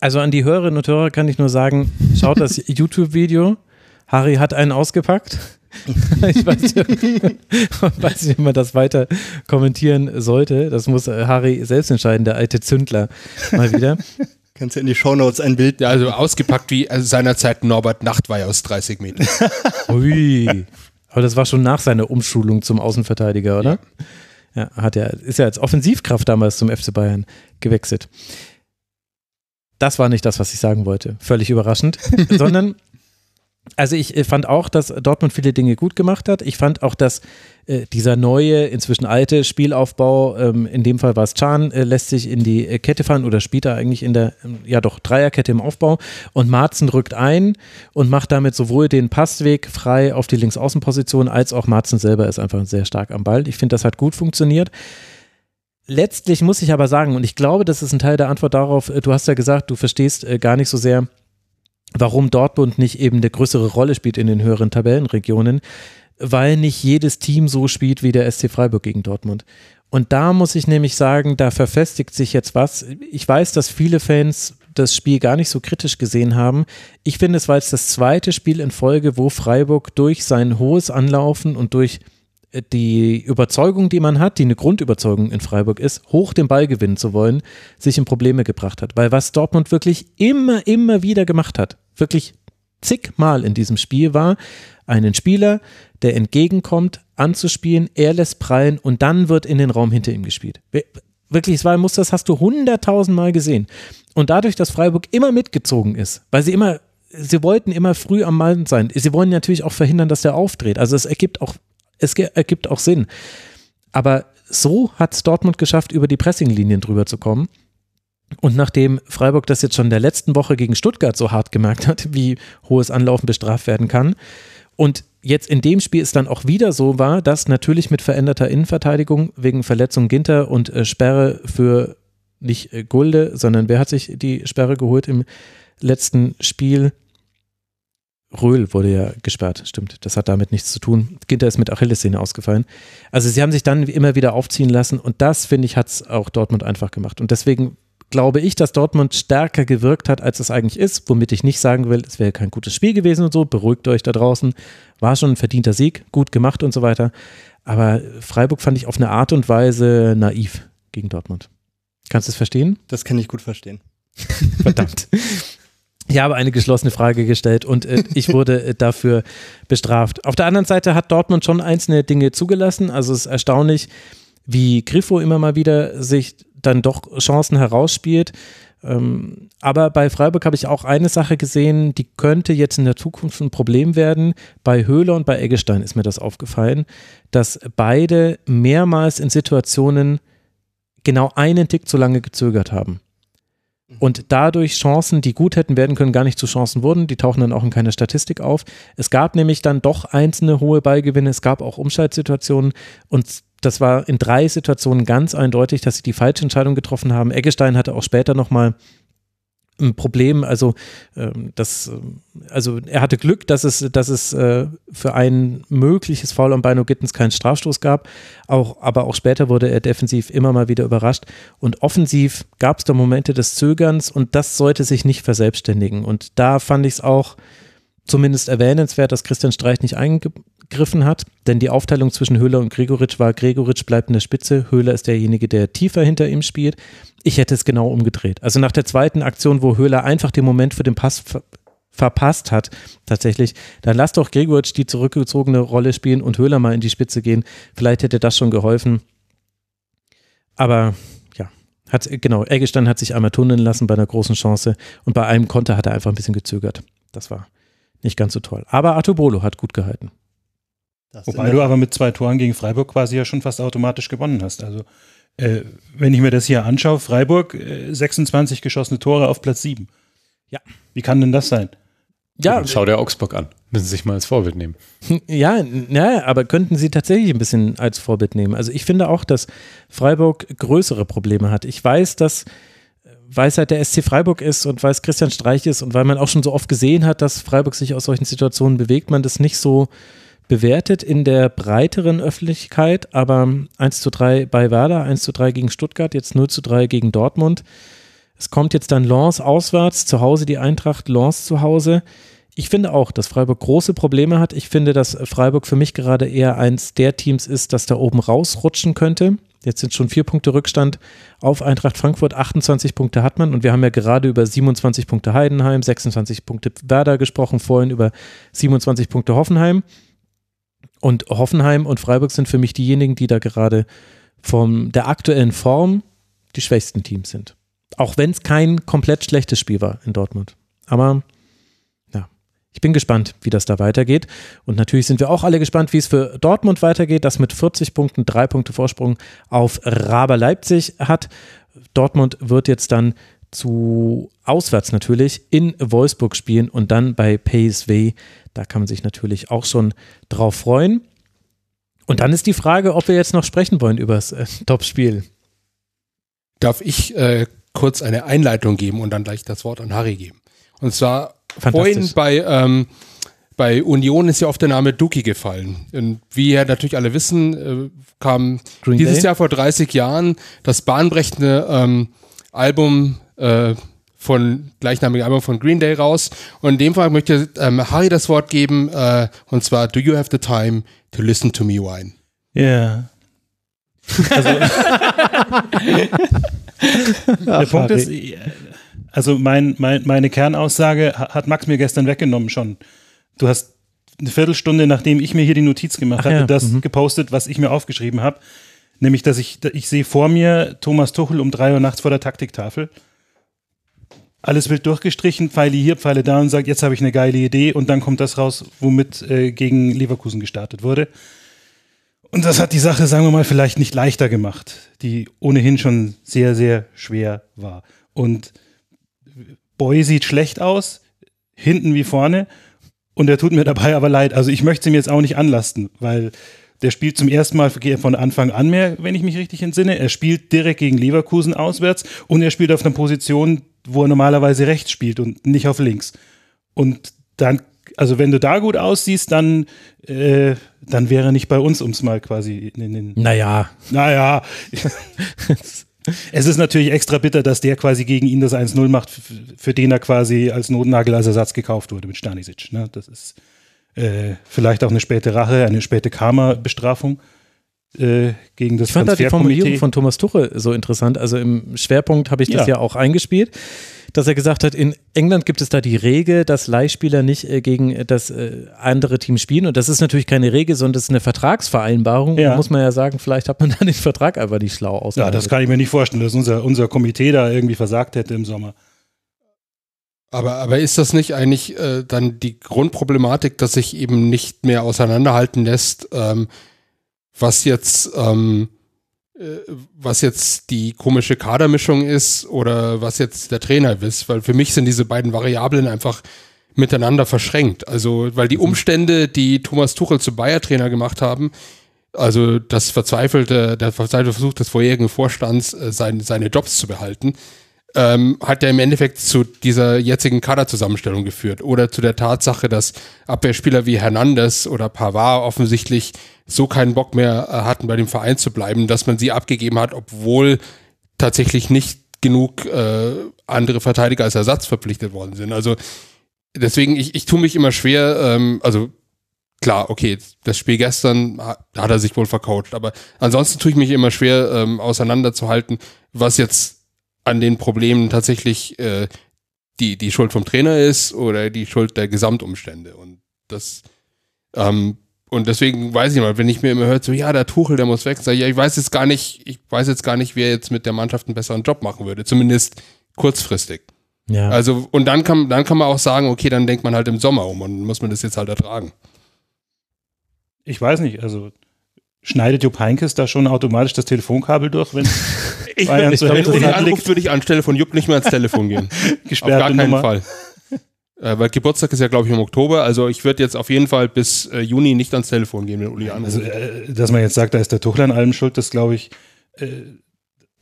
Also an die Hörerinnen und Hörer kann ich nur sagen, schaut das [LAUGHS] YouTube-Video. Harry hat einen ausgepackt. [LAUGHS] ich weiß nicht, [LAUGHS] weiß nicht, wie man das weiter kommentieren sollte. Das muss äh, Harry selbst entscheiden, der alte Zündler mal wieder. Kannst du in die Shownotes ein Bild. Ja, also ausgepackt wie also seinerzeit Norbert Nachtwey aus 30 Metern. Ui. Aber das war schon nach seiner Umschulung zum Außenverteidiger, oder? Ja, hat er, ist ja als Offensivkraft damals zum FC Bayern gewechselt. Das war nicht das, was ich sagen wollte. Völlig überraschend. [LAUGHS] Sondern also ich äh, fand auch, dass Dortmund viele Dinge gut gemacht hat. Ich fand auch, dass äh, dieser neue, inzwischen alte Spielaufbau, ähm, in dem Fall war es Chan, äh, lässt sich in die Kette fahren oder spielt er eigentlich in der, ähm, ja doch, Dreierkette im Aufbau und Marzen rückt ein und macht damit sowohl den Passweg frei auf die Linksaußenposition als auch Marzen selber ist einfach sehr stark am Ball. Ich finde, das hat gut funktioniert. Letztlich muss ich aber sagen, und ich glaube, das ist ein Teil der Antwort darauf, äh, du hast ja gesagt, du verstehst äh, gar nicht so sehr, warum Dortmund nicht eben eine größere Rolle spielt in den höheren Tabellenregionen, weil nicht jedes Team so spielt wie der SC Freiburg gegen Dortmund. Und da muss ich nämlich sagen, da verfestigt sich jetzt was. Ich weiß, dass viele Fans das Spiel gar nicht so kritisch gesehen haben. Ich finde, es war jetzt das zweite Spiel in Folge, wo Freiburg durch sein hohes Anlaufen und durch die Überzeugung, die man hat, die eine Grundüberzeugung in Freiburg ist, hoch den Ball gewinnen zu wollen, sich in Probleme gebracht hat. Weil was Dortmund wirklich immer, immer wieder gemacht hat, wirklich zigmal in diesem Spiel war, einen Spieler, der entgegenkommt, anzuspielen, er lässt prallen und dann wird in den Raum hinter ihm gespielt. Wirklich, es war ein Muster, das hast du hunderttausendmal gesehen. Und dadurch, dass Freiburg immer mitgezogen ist, weil sie immer sie wollten immer früh am Mann sein. Sie wollen natürlich auch verhindern, dass der aufdreht. Also es ergibt auch es ergibt auch Sinn. Aber so hat es Dortmund geschafft, über die Pressinglinien drüber zu kommen. Und nachdem Freiburg das jetzt schon in der letzten Woche gegen Stuttgart so hart gemerkt hat, wie hohes Anlaufen bestraft werden kann, und jetzt in dem Spiel es dann auch wieder so war, dass natürlich mit veränderter Innenverteidigung wegen Verletzung Ginter und äh, Sperre für nicht äh, Gulde, sondern wer hat sich die Sperre geholt im letzten Spiel? Röhl wurde ja gesperrt, stimmt. Das hat damit nichts zu tun. Ginter ist mit Achillessehne ausgefallen. Also sie haben sich dann immer wieder aufziehen lassen und das, finde ich, hat es auch Dortmund einfach gemacht. Und deswegen glaube ich, dass Dortmund stärker gewirkt hat, als es eigentlich ist, womit ich nicht sagen will, es wäre kein gutes Spiel gewesen und so. Beruhigt euch da draußen. War schon ein verdienter Sieg, gut gemacht und so weiter. Aber Freiburg fand ich auf eine Art und Weise naiv gegen Dortmund. Kannst du es verstehen? Das kann ich gut verstehen. [LAUGHS] Verdammt. Ich habe eine geschlossene Frage gestellt und äh, ich [LAUGHS] wurde äh, dafür bestraft. Auf der anderen Seite hat Dortmund schon einzelne Dinge zugelassen. Also es ist erstaunlich, wie Griffo immer mal wieder sich dann doch Chancen herausspielt. Ähm, aber bei Freiburg habe ich auch eine Sache gesehen, die könnte jetzt in der Zukunft ein Problem werden. Bei Höhler und bei Eggestein ist mir das aufgefallen, dass beide mehrmals in Situationen genau einen Tick zu lange gezögert haben und dadurch Chancen, die gut hätten werden können, gar nicht zu Chancen wurden. Die tauchen dann auch in keiner Statistik auf. Es gab nämlich dann doch einzelne hohe Ballgewinne, es gab auch Umschaltsituationen und das war in drei Situationen ganz eindeutig, dass sie die falsche Entscheidung getroffen haben. Eggestein hatte auch später nochmal ein Problem. Also, ähm, das, äh, also er hatte Glück, dass es, dass es äh, für ein mögliches Foul am Beino Gittens keinen Strafstoß gab. Auch, aber auch später wurde er defensiv immer mal wieder überrascht. Und offensiv gab es da Momente des Zögerns und das sollte sich nicht verselbstständigen. Und da fand ich es auch zumindest erwähnenswert, dass Christian Streich nicht eingegriffen hat, denn die Aufteilung zwischen Höhler und Gregoritsch war, Gregoritsch bleibt in der Spitze, Höhler ist derjenige, der tiefer hinter ihm spielt. Ich hätte es genau umgedreht. Also nach der zweiten Aktion, wo Höhler einfach den Moment für den Pass ver verpasst hat, tatsächlich, dann lass doch Gregoritsch die zurückgezogene Rolle spielen und Höhler mal in die Spitze gehen. Vielleicht hätte das schon geholfen. Aber ja, hat, genau, Eggestein hat sich einmal tunneln lassen bei einer großen Chance und bei einem Konter hat er einfach ein bisschen gezögert. Das war nicht ganz so toll. Aber Artubolo hat gut gehalten. Das Wobei du aber mit zwei Toren gegen Freiburg quasi ja schon fast automatisch gewonnen hast. Also äh, wenn ich mir das hier anschaue, Freiburg äh, 26 geschossene Tore auf Platz 7. Ja. Wie kann denn das sein? Ja, schau dir Augsburg an. Müssen Sie sich mal als Vorbild nehmen. [LAUGHS] Ja, ja, aber könnten Sie tatsächlich ein bisschen als Vorbild nehmen. Also ich finde auch, dass Freiburg größere Probleme hat. Ich weiß, dass weil es halt der SC Freiburg ist und weil es Christian Streich ist und weil man auch schon so oft gesehen hat, dass Freiburg sich aus solchen Situationen bewegt, man das nicht so bewertet in der breiteren Öffentlichkeit, aber 1 zu 3 bei Werder, 1 zu 3 gegen Stuttgart, jetzt 0 zu 3 gegen Dortmund. Es kommt jetzt dann Lens auswärts, zu Hause die Eintracht, Lens zu Hause. Ich finde auch, dass Freiburg große Probleme hat. Ich finde, dass Freiburg für mich gerade eher eins der Teams ist, das da oben rausrutschen könnte. Jetzt sind schon vier Punkte Rückstand auf Eintracht Frankfurt. 28 Punkte hat man und wir haben ja gerade über 27 Punkte Heidenheim, 26 Punkte Werder gesprochen, vorhin über 27 Punkte Hoffenheim. Und Hoffenheim und Freiburg sind für mich diejenigen, die da gerade von der aktuellen Form die schwächsten Teams sind. Auch wenn es kein komplett schlechtes Spiel war in Dortmund. Aber ja, ich bin gespannt, wie das da weitergeht. Und natürlich sind wir auch alle gespannt, wie es für Dortmund weitergeht, das mit 40 Punkten drei Punkte Vorsprung auf Raber Leipzig hat. Dortmund wird jetzt dann zu auswärts natürlich in Wolfsburg spielen und dann bei PSV. Da kann man sich natürlich auch schon drauf freuen. Und dann ist die Frage, ob wir jetzt noch sprechen wollen über das äh, [LAUGHS] Topspiel. Darf ich äh, kurz eine Einleitung geben und dann gleich das Wort an Harry geben? Und zwar vorhin bei, ähm, bei Union ist ja oft der Name Duki gefallen. Und wie ja natürlich alle wissen, äh, kam Green dieses Day? Jahr vor 30 Jahren das bahnbrechende ähm, Album äh, von gleichnamigen Album von Green Day raus. Und in dem Fall möchte ähm, Harry das Wort geben, äh, und zwar Do you have the time to listen to me whine? Ja. Also, [LAUGHS] der Punkt ist, also mein, mein, meine Kernaussage ha- hat Max mir gestern weggenommen schon. Du hast eine Viertelstunde, nachdem ich mir hier die Notiz gemacht Ach hatte, ja, das mhm. gepostet, was ich mir aufgeschrieben habe. Nämlich, dass ich, ich sehe vor mir Thomas Tuchel um drei Uhr nachts vor der Taktiktafel. Alles wild durchgestrichen, Pfeile hier, Pfeile da und sagt, jetzt habe ich eine geile Idee und dann kommt das raus, womit äh, gegen Leverkusen gestartet wurde. Und das hat die Sache, sagen wir mal, vielleicht nicht leichter gemacht, die ohnehin schon sehr, sehr schwer war. Und Boy sieht schlecht aus, hinten wie vorne. Und er tut mir dabei aber leid. Also ich möchte es ihm jetzt auch nicht anlasten, weil der spielt zum ersten Mal von Anfang an mehr, wenn ich mich richtig entsinne. Er spielt direkt gegen Leverkusen auswärts und er spielt auf einer Position, wo er normalerweise rechts spielt und nicht auf links. Und dann, also wenn du da gut aussiehst, dann, äh, dann wäre er nicht bei uns, um es mal quasi in den Naja, naja. [LAUGHS] es ist natürlich extra bitter, dass der quasi gegen ihn das 1-0 macht, für den er quasi als Notnagel als Ersatz gekauft wurde mit Stanisic. Ne? Das ist äh, vielleicht auch eine späte Rache, eine späte Karma-Bestrafung äh, gegen das ich fand da die Formulierung von Thomas Tuchel so interessant. Also im Schwerpunkt habe ich das ja. Ja. auch eingespielt, dass er gesagt hat, in England gibt es da die Regel, dass Leihspieler nicht äh, gegen äh, das äh, andere Team spielen. Und das ist natürlich keine Regel, sondern das ist eine Vertragsvereinbarung. Ja. Da muss man ja sagen, vielleicht hat man [LAUGHS] da den Vertrag einfach nicht schlau ja, ausgehandelt. das kann ich mir nicht vorstellen, dass unser, unser Komitee da irgendwie versagt hätte im Sommer. Aber, aber ist das nicht eigentlich äh, dann die Grundproblematik, dass sich eben nicht mehr auseinanderhalten lässt, ähm, was jetzt ähm, äh, was jetzt die komische Kadermischung ist oder was jetzt der Trainer ist? Weil für mich sind diese beiden Variablen einfach miteinander verschränkt. Also, weil die Umstände, die Thomas Tuchel zu Bayer-Trainer gemacht haben, also das verzweifelte, der verzweifelte Versuch des vorherigen Vorstands, äh, seine, seine Jobs zu behalten, ähm, hat ja im Endeffekt zu dieser jetzigen Kaderzusammenstellung geführt oder zu der Tatsache, dass Abwehrspieler wie Hernandez oder Pavard offensichtlich so keinen Bock mehr äh, hatten, bei dem Verein zu bleiben, dass man sie abgegeben hat, obwohl tatsächlich nicht genug äh, andere Verteidiger als Ersatz verpflichtet worden sind. Also deswegen, ich, ich tue mich immer schwer, ähm, also klar, okay, das Spiel gestern da hat er sich wohl vercoacht, aber ansonsten tue ich mich immer schwer, ähm, auseinanderzuhalten, was jetzt an den Problemen tatsächlich äh, die, die Schuld vom Trainer ist oder die Schuld der Gesamtumstände. Und das, ähm, und deswegen weiß ich mal, wenn ich mir immer hört, so, ja, der Tuchel, der muss weg, sag ich, ja, ich weiß jetzt gar nicht, ich weiß jetzt gar nicht, wer jetzt mit der Mannschaft einen besseren Job machen würde, zumindest kurzfristig. ja. Also, und dann kann, dann kann man auch sagen, okay, dann denkt man halt im Sommer um und muss man das jetzt halt ertragen. Ich weiß nicht, also schneidet Jupp Heynckes da schon automatisch das Telefonkabel durch, wenn Ich, Bayern ich zur wenn Uli anruft, würde ich anstelle von Jupp nicht mehr ans Telefon gehen. [LAUGHS] Auf gesperrte gar keinen Nummer. Fall. Äh, weil Geburtstag ist ja, glaube ich, im Oktober. Also ich würde jetzt auf jeden Fall bis äh, Juni nicht ans Telefon gehen, wenn Uli anruft. Also, äh, dass man jetzt sagt, da ist der Tuchel an allem schuld, das glaube ich, äh,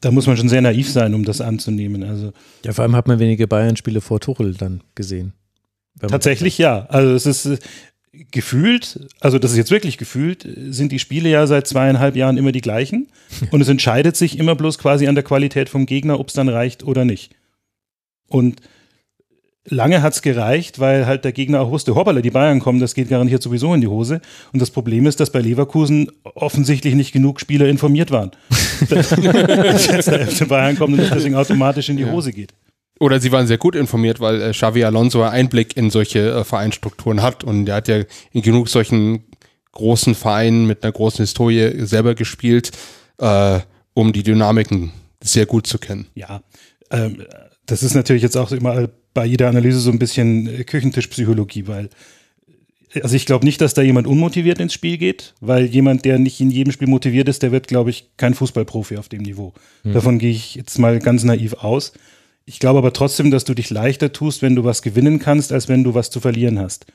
da muss man schon sehr naiv sein, um das anzunehmen. Also Ja, vor allem hat man wenige Bayern-Spiele vor Tuchel dann gesehen. Tatsächlich ja. Also es ist äh, gefühlt, also das ist jetzt wirklich gefühlt, sind die Spiele ja seit zweieinhalb Jahren immer die gleichen. [LAUGHS] Und es entscheidet sich immer bloß quasi an der Qualität vom Gegner, ob es dann reicht oder nicht. Und lange hat es gereicht, weil halt der Gegner auch wusste, hoppala, die Bayern kommen, das geht garantiert sowieso in die Hose. Und das Problem ist, dass bei Leverkusen offensichtlich nicht genug Spieler informiert waren. [LAUGHS] [LAUGHS] dass jetzt der FC Bayern kommt und das deswegen automatisch in die Hose geht. Oder sie waren sehr gut informiert, weil äh, Xavi Alonso Einblick in solche äh, Vereinsstrukturen hat und er hat ja in genug solchen großen Vereinen mit einer großen Historie selber gespielt, äh, um die Dynamiken sehr gut zu kennen. Ja, ähm, das ist natürlich jetzt auch immer bei jeder Analyse so ein bisschen äh, Küchentischpsychologie, weil also ich glaube nicht, dass da jemand unmotiviert ins Spiel geht, weil jemand, der nicht in jedem Spiel motiviert ist, der wird, glaube ich, kein Fußballprofi auf dem Niveau. Davon gehe ich jetzt mal ganz naiv aus. Ich glaube aber trotzdem, dass du dich leichter tust, wenn du was gewinnen kannst, als wenn du was zu verlieren hast.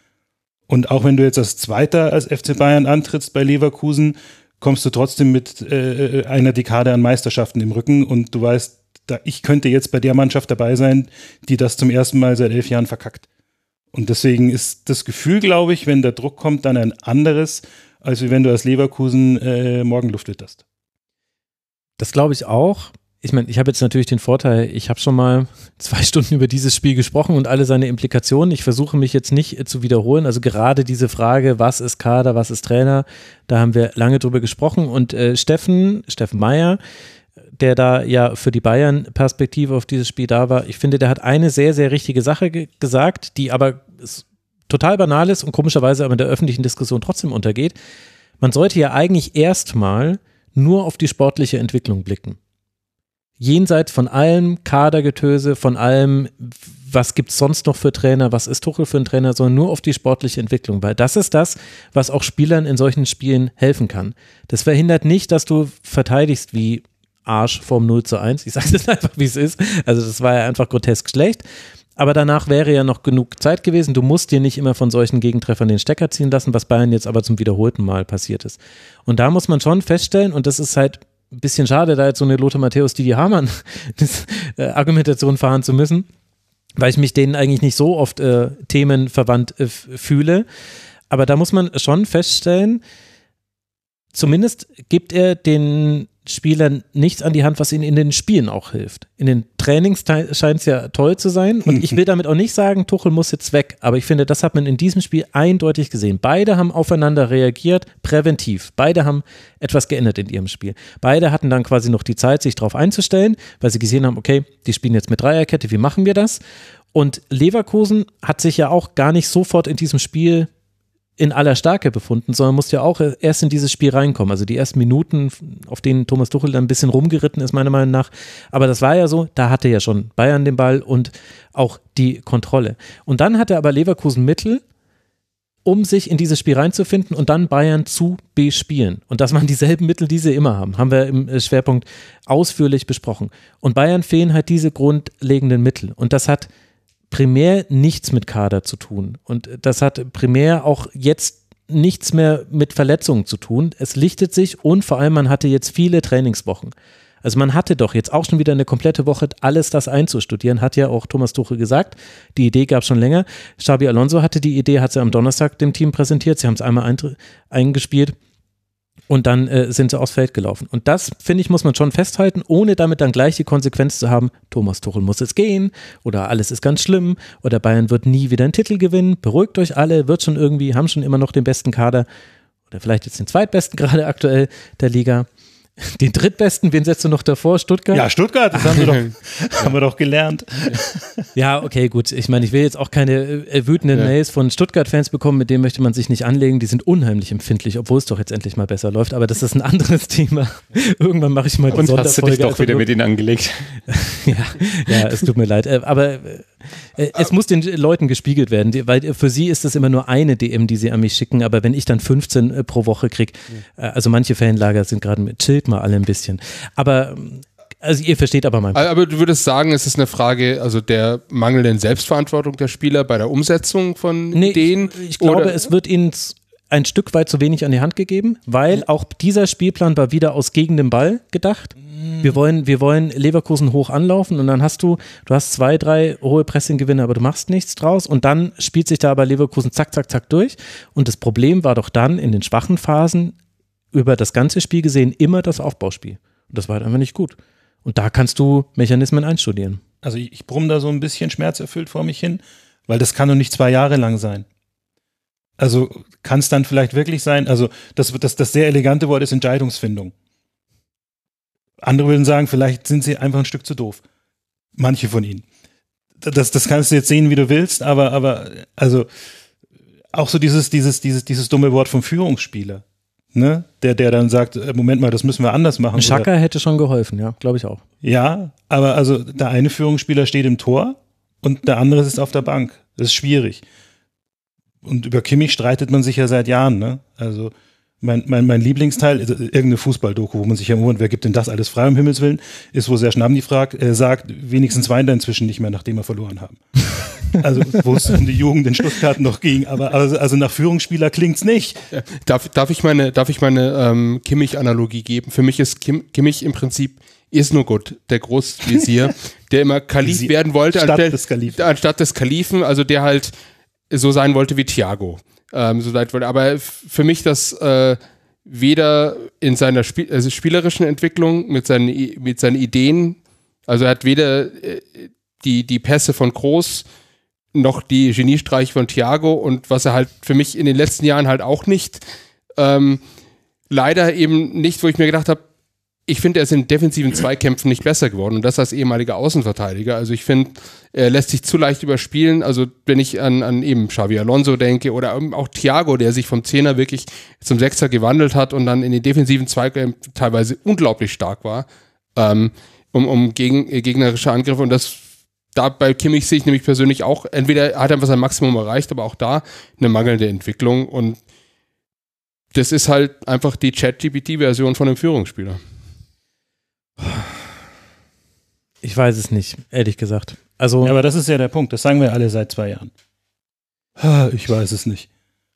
Und auch wenn du jetzt als Zweiter als FC Bayern antrittst bei Leverkusen, kommst du trotzdem mit äh, einer Dekade an Meisterschaften im Rücken und du weißt, da, ich könnte jetzt bei der Mannschaft dabei sein, die das zum ersten Mal seit elf Jahren verkackt. Und deswegen ist das Gefühl, glaube ich, wenn der Druck kommt, dann ein anderes, als wenn du als Leverkusen äh, Morgenluft witterst. Das glaube ich auch. Ich meine, ich habe jetzt natürlich den Vorteil, ich habe schon mal zwei [LAUGHS] Stunden über dieses Spiel gesprochen und alle seine Implikationen. Ich versuche mich jetzt nicht äh, zu wiederholen. Also gerade diese Frage, was ist Kader, was ist Trainer, da haben wir lange drüber gesprochen. Und äh, Steffen, Steffen Meyer, der da ja für die Bayern-Perspektive auf dieses Spiel da war, ich finde, der hat eine sehr, sehr richtige Sache ge gesagt, die aber total banal ist und komischerweise aber in der öffentlichen Diskussion trotzdem untergeht. Man sollte ja eigentlich erstmal nur auf die sportliche Entwicklung blicken. Jenseits von allem Kadergetöse, von allem, was gibt es sonst noch für Trainer, was ist Tuchel für ein Trainer, sondern nur auf die sportliche Entwicklung, weil das ist das, was auch Spielern in solchen Spielen helfen kann. Das verhindert nicht, dass du verteidigst wie Arsch vom 0 zu 1. Ich sage es [LAUGHS] einfach, wie es ist. Also das war ja einfach grotesk schlecht. Aber danach wäre ja noch genug Zeit gewesen. Du musst dir nicht immer von solchen Gegentreffern den Stecker ziehen lassen, was Bayern jetzt aber zum wiederholten Mal passiert ist. Und da muss man schon feststellen, und das ist halt bisschen schade, da jetzt so eine Lothar Matthäus, Didi Hamann [LAUGHS] äh, Argumentation fahren zu müssen, weil ich mich denen eigentlich nicht so oft äh, themenverwandt äh, fühle. Aber da muss man schon feststellen, zumindest gibt er den Spielern nichts an die Hand, was ihnen in den Spielen auch hilft. In den Trainings scheint es ja toll zu sein. Und ich will damit auch nicht sagen, Tuchel muss jetzt weg. Aber ich finde, das hat man in diesem Spiel eindeutig gesehen. Beide haben aufeinander reagiert, präventiv. Beide haben etwas geändert in ihrem Spiel. Beide hatten dann quasi noch die Zeit, sich darauf einzustellen, weil sie gesehen haben, okay, die spielen jetzt mit Dreierkette, wie machen wir das? Und Leverkusen hat sich ja auch gar nicht sofort in diesem Spiel in aller Stärke befunden, sondern musste ja auch erst in dieses Spiel reinkommen. Also die ersten Minuten, auf denen Thomas Tuchel dann ein bisschen rumgeritten ist, meiner Meinung nach. Aber das war ja so, da hatte ja schon Bayern den Ball und auch die Kontrolle. Und dann hatte aber Leverkusen Mittel, um sich in dieses Spiel reinzufinden und dann Bayern zu bespielen. Und das waren dieselben Mittel, die sie immer haben. Haben wir im äh, Schwerpunkt ausführlich besprochen. Und Bayern fehlen halt diese grundlegenden Mittel. Und das hat primär nichts mit Kader zu tun. Und das hat primär auch jetzt nichts mehr mit Verletzungen zu tun. Es lichtet sich und vor allem man hatte jetzt viele Trainingswochen. Also man hatte doch jetzt auch schon wieder eine komplette Woche, alles das einzustudieren, hat ja auch Thomas Tuchel gesagt. Die Idee gab es schon länger. Xabi Alonso hatte die Idee, hat sie am Donnerstag dem Team präsentiert. Sie haben es einmal ein, eingespielt und dann äh, sind sie aufs Feld gelaufen. Und das, finde ich, muss man schon festhalten, ohne damit dann gleich die Konsequenz zu haben, Thomas Tuchel muss jetzt gehen oder alles ist ganz schlimm oder Bayern wird nie wieder einen Titel gewinnen. Beruhigt euch alle, wird schon irgendwie, haben schon immer noch den besten Kader oder vielleicht jetzt den zweitbesten [LAUGHS] gerade aktuell der Liga. Den drittbesten, wen setzt du noch davor? Stuttgart? Ja, Stuttgart, das haben wir doch, [LAUGHS] haben wir doch gelernt. Ja, okay, gut. Ich meine, ich will jetzt auch keine äh, wütenden Ja. Mails von Stuttgart-Fans bekommen, mit denen möchte man sich nicht anlegen. Die sind unheimlich empfindlich, obwohl es doch jetzt endlich mal besser läuft. Aber das ist ein anderes [LAUGHS] Thema. Irgendwann mache ich mal die Und hast du dich Sonderfolge doch wieder nur- mit ihnen angelegt. [LAUGHS] ja, ja, es tut mir leid. Äh, Aber äh, es muss den Leuten gespiegelt werden, weil äh, für sie ist das immer nur eine DM, die sie an mich schicken. Aber wenn ich dann 15 äh, pro Woche kriege, äh, also manche Fanlager sind gerade mit, chillt mal alle ein bisschen. Aber, ähm, also ihr versteht aber mein Aber du würdest sagen, es ist eine Frage also der mangelnden Selbstverantwortung der Spieler bei der Umsetzung von Nee, Ideen? ich, ich glaube, es wird ihnen, ein Stück weit zu wenig an die Hand gegeben, weil auch dieser Spielplan war wieder aus gegen den Ball gedacht. Wir wollen, wir wollen Leverkusen hoch anlaufen und dann hast du, du hast zwei, drei hohe Pressinggewinne, aber du machst nichts draus und dann spielt sich da aber Leverkusen zack, zack, zack durch. Und das Problem war doch dann in den schwachen Phasen über das ganze Spiel gesehen immer das Aufbauspiel. Und das war halt einfach nicht gut. Und da kannst du Mechanismen einstudieren. Also ich, ich brumm da so ein bisschen schmerzerfüllt vor mich hin, weil das kann doch nicht zwei Jahre lang sein. Also kann es dann vielleicht wirklich sein, also das, das, das sehr elegante Wort ist Entscheidungsfindung. Andere würden sagen, vielleicht sind sie einfach ein Stück zu doof. Manche von ihnen. Das, das kannst du jetzt sehen, wie du willst, aber, aber, also, auch so dieses, dieses, dieses, dieses dumme Wort vom Führungsspieler. Ne? Der, der dann sagt, äh, Moment mal, das müssen wir anders machen. Ein Schaka hätte schon geholfen, ja, glaube ich auch. Ja, aber also der eine Führungsspieler steht im Tor und der andere sitzt auf der Bank. Das ist schwierig. Und über Kimmich streitet man sich ja seit Jahren, ne? Also mein, mein, mein Lieblingsteil, also irgendeine Fußballdoku, wo man sich ja wundert, wer gibt denn das alles frei, um Himmels Willen, ist, wo Serge Gnabry fragt, äh, sagt, wenigstens weint er inzwischen nicht mehr, nachdem wir verloren haben. [LAUGHS] Also, wo es um die Jugend in Stuttgart noch ging, aber also, also nach Führungsspieler klingt's nicht. Darf, darf ich meine, darf ich meine ähm, Kimmich-Analogie geben? Für mich ist Kim, Kimmich im Prinzip ist nur gut, der Großvisier, [LAUGHS] der immer Kalif werden wollte, statt anstelle- des Kalifen. anstatt des Kalifen, also der halt so sein wollte wie Thiago. Ähm, so leid wollte. Aber für mich das äh, weder in seiner Spiel also spielerischen Entwicklung mit seinen, mit seinen Ideen, also er hat weder äh, die, die Pässe von Groß noch die Geniestreich von Thiago und was er halt für mich in den letzten Jahren halt auch nicht, ähm, leider eben nicht, wo ich mir gedacht habe, ich finde, er ist in defensiven [CLEARS THROAT] Zweikämpfen nicht besser geworden und das als ehemaliger Außenverteidiger. Also ich finde, er lässt sich zu leicht überspielen. Also wenn ich an, an eben Xavi Alonso denke oder eben auch Thiago, der sich vom Zehner wirklich zum Sechser gewandelt hat und dann in den defensiven Zweikämpfen teilweise unglaublich stark war, ähm, um, um gegen, äh, gegnerische Angriffe und das da bei Kimmich sehe ich nämlich persönlich auch, entweder hat er einfach sein Maximum erreicht, aber auch da eine mangelnde Entwicklung und das ist halt einfach die Chat-GPT-Version von einem Führungsspieler. Ich weiß es nicht, ehrlich gesagt. Also, Ja, aber das ist ja der Punkt. Das sagen wir alle seit zwei Jahren. Ah, Ich weiß es nicht.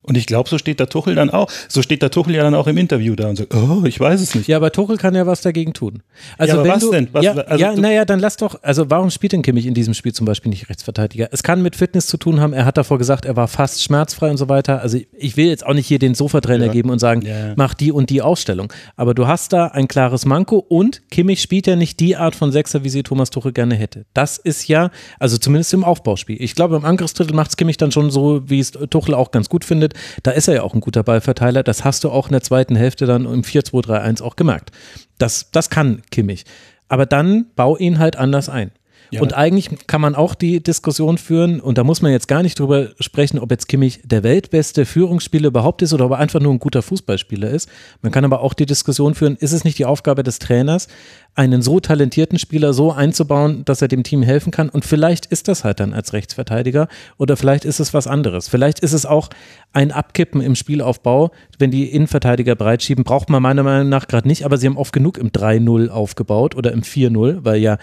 Und ich glaube, so steht der Tuchel dann auch. So steht der Tuchel ja dann auch im Interview da und sagt, oh, ich weiß es nicht. ja, aber Tuchel kann ja was dagegen tun. Also Ja, wenn was du, denn? Was- ja, also ja naja, dann lass doch, also warum spielt denn Kimmich in diesem Spiel zum Beispiel nicht Rechtsverteidiger? Es kann mit Fitness zu tun haben, er hat davor gesagt, er war fast schmerzfrei und so weiter. Also ich will jetzt auch nicht hier den Sofatrainer Ja. geben und sagen, Ja. mach die und die Ausstellung. Aber du hast da ein klares Manko und Kimmich spielt ja nicht die Art von Sechser, wie sie Thomas Tuchel gerne hätte. Das ist ja, also zumindest im Aufbauspiel. Ich glaube, im Angriffsdrittel macht es Kimmich dann schon so, wie es Tuchel auch ganz gut findet. Da ist er ja auch ein guter Ballverteiler. Das hast du auch in der zweiten Hälfte dann im 4-2-3-1 auch gemerkt. Das, das kann Kimmich. Aber dann bau ihn halt anders ein. Ja, und eigentlich kann man auch die Diskussion führen, und da muss man jetzt gar nicht drüber sprechen, ob jetzt Kimmich der weltbeste Führungsspieler überhaupt ist oder ob er einfach nur ein guter Fußballspieler ist. Man kann aber auch die Diskussion führen, ist es nicht die Aufgabe des Trainers, einen so talentierten Spieler so einzubauen, dass er dem Team helfen kann? Und vielleicht ist das halt dann als Rechtsverteidiger oder vielleicht ist es was anderes. Vielleicht ist es auch ein Abkippen im Spielaufbau, wenn die Innenverteidiger breitschieben, braucht man meiner Meinung nach gerade nicht, aber sie haben oft genug im 3-0 aufgebaut oder im 4-0, weil ja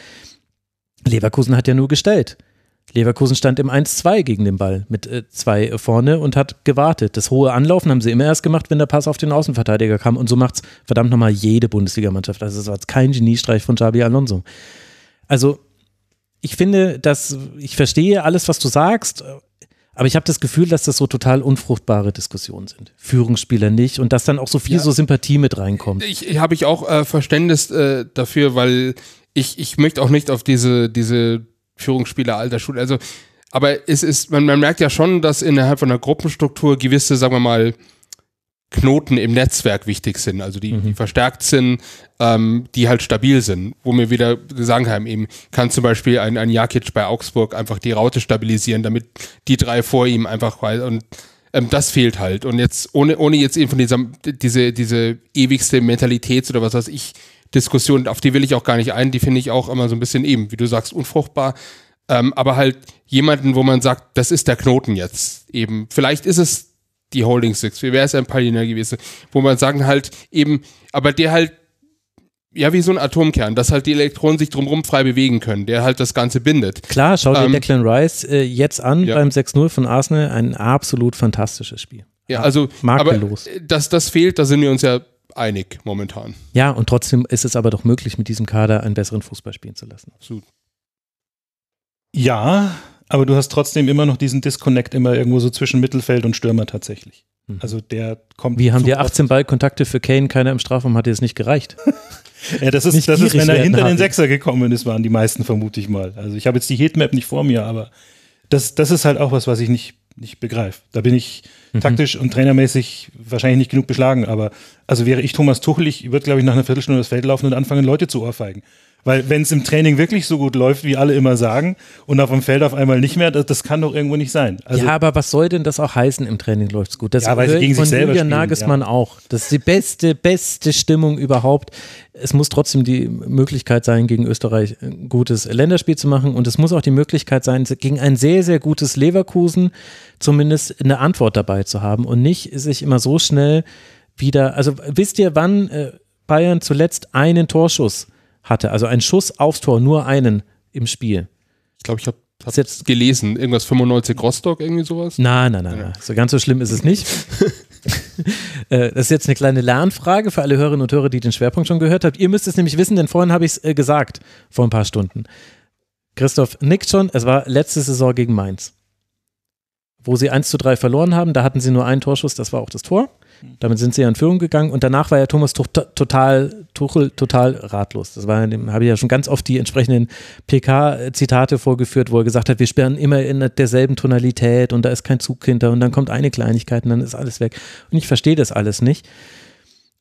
Leverkusen hat ja nur gestellt. Leverkusen stand im 1-2 gegen den Ball mit äh, zwei äh, vorne und hat gewartet. Das hohe Anlaufen haben sie immer erst gemacht, wenn der Pass auf den Außenverteidiger kam. Und so macht's verdammt nochmal jede Bundesligamannschaft. Also es war jetzt kein Geniestreich von Xabi Alonso. Also ich finde, dass ich verstehe alles, was du sagst, aber ich habe das Gefühl, dass das so total unfruchtbare Diskussionen sind. Führungsspieler nicht und dass dann auch so viel Ja. so Sympathie mit reinkommt. Ich, ich habe ich auch äh, Verständnis äh, dafür, weil ich, ich möchte auch nicht auf diese, diese Führungsspieler alter Schule, also aber es ist, man, man merkt ja schon, dass innerhalb von einer Gruppenstruktur gewisse, sagen wir mal, Knoten im Netzwerk wichtig sind, also die, die verstärkt sind, ähm, die halt stabil sind, wo mir wieder sagen kann, eben kann zum Beispiel ein, ein Jakic bei Augsburg einfach die Raute stabilisieren, damit die drei vor ihm einfach und ähm, das fehlt halt. Und jetzt, ohne, ohne jetzt eben von dieser, diese, diese ewigste Mentalitäts- oder was weiß ich, Diskussion, auf die will ich auch gar nicht ein, die finde ich auch immer so ein bisschen eben, wie du sagst, unfruchtbar. Ähm, aber halt jemanden, wo man sagt, das ist der Knoten jetzt eben. Vielleicht ist es die Holding Six, wie wäre es ein Palina gewesen, wo man sagen halt eben, aber der halt, ja, wie so ein Atomkern, dass halt die Elektronen sich drumherum frei bewegen können, der halt das Ganze bindet. Klar, schau dir Ähm, Declan Rice äh, jetzt an ja. beim 6-0 von Arsenal. Ein absolut fantastisches Spiel. Ja, also, makellos. aber dass das fehlt, da sind wir uns ja einig momentan. Ja, und trotzdem ist es aber doch möglich, mit diesem Kader einen besseren Fußball spielen zu lassen. Absolut. Ja, aber du hast trotzdem immer noch diesen Disconnect immer irgendwo so zwischen Mittelfeld und Stürmer tatsächlich. Mhm. Also der kommt. Wie haben oft- 18 Ballkontakte für Kane, keiner im Strafraum, hat dir das nicht gereicht? [LAUGHS] Ja, das ist, nicht das ist wenn er hinter den. Sechser gekommen ist, waren die meisten vermute ich mal. Also ich habe jetzt die Heatmap nicht vor mir, aber das, das ist halt auch was, was ich nicht, nicht begreife. Da bin ich. Taktisch und trainermäßig wahrscheinlich nicht genug beschlagen, aber also wäre ich Thomas Tuchel, ich würde glaube ich nach einer Viertelstunde das Feld laufen und anfangen, Leute zu ohrfeigen. Weil wenn es im Training wirklich so gut läuft, wie alle immer sagen, und auf dem Feld auf einmal nicht mehr, das, das kann doch irgendwo nicht sein. Also ja, aber was soll denn das auch heißen, im Training läuft's gut? Das Ja, weil sie gegen sich von selber Julian spielen, Nagelsmann auch. Das ist die beste, beste Stimmung überhaupt. Es muss trotzdem die Möglichkeit sein, gegen Österreich ein gutes Länderspiel zu machen und es muss auch die Möglichkeit sein, gegen ein sehr, sehr gutes Leverkusen zumindest eine Antwort dabei zu haben und nicht sich immer so schnell wieder, also wisst ihr, wann äh, Bayern zuletzt einen Torschuss hatte, also einen Schuss aufs Tor, nur einen im Spiel? Ich glaube, ich habe hab jetzt gelesen, irgendwas 95 Rostock, irgendwie sowas. Nein, nein, nein, nein. So ganz so schlimm ist es nicht. [LAUGHS] Äh, das ist jetzt eine kleine Lernfrage für alle Hörerinnen und Hörer, die den Schwerpunkt schon gehört habt. Ihr müsst es nämlich wissen, denn vorhin habe ich es äh, gesagt, vor ein paar Stunden. Christoph nickt schon, es war letzte Saison gegen Mainz. Wo sie 1 zu 3 verloren haben, da hatten sie nur einen Torschuss, das war auch das Tor. Damit sind sie ja in Führung gegangen und danach war ja Thomas Tuch total, Tuchel total ratlos. Das war, habe ich ja schon ganz oft die entsprechenden PK-Zitate vorgeführt, wo er gesagt hat, wir sperren immer in derselben Tonalität und da ist kein Zug hinter und dann kommt eine Kleinigkeit und dann ist alles weg. Und ich verstehe das alles nicht.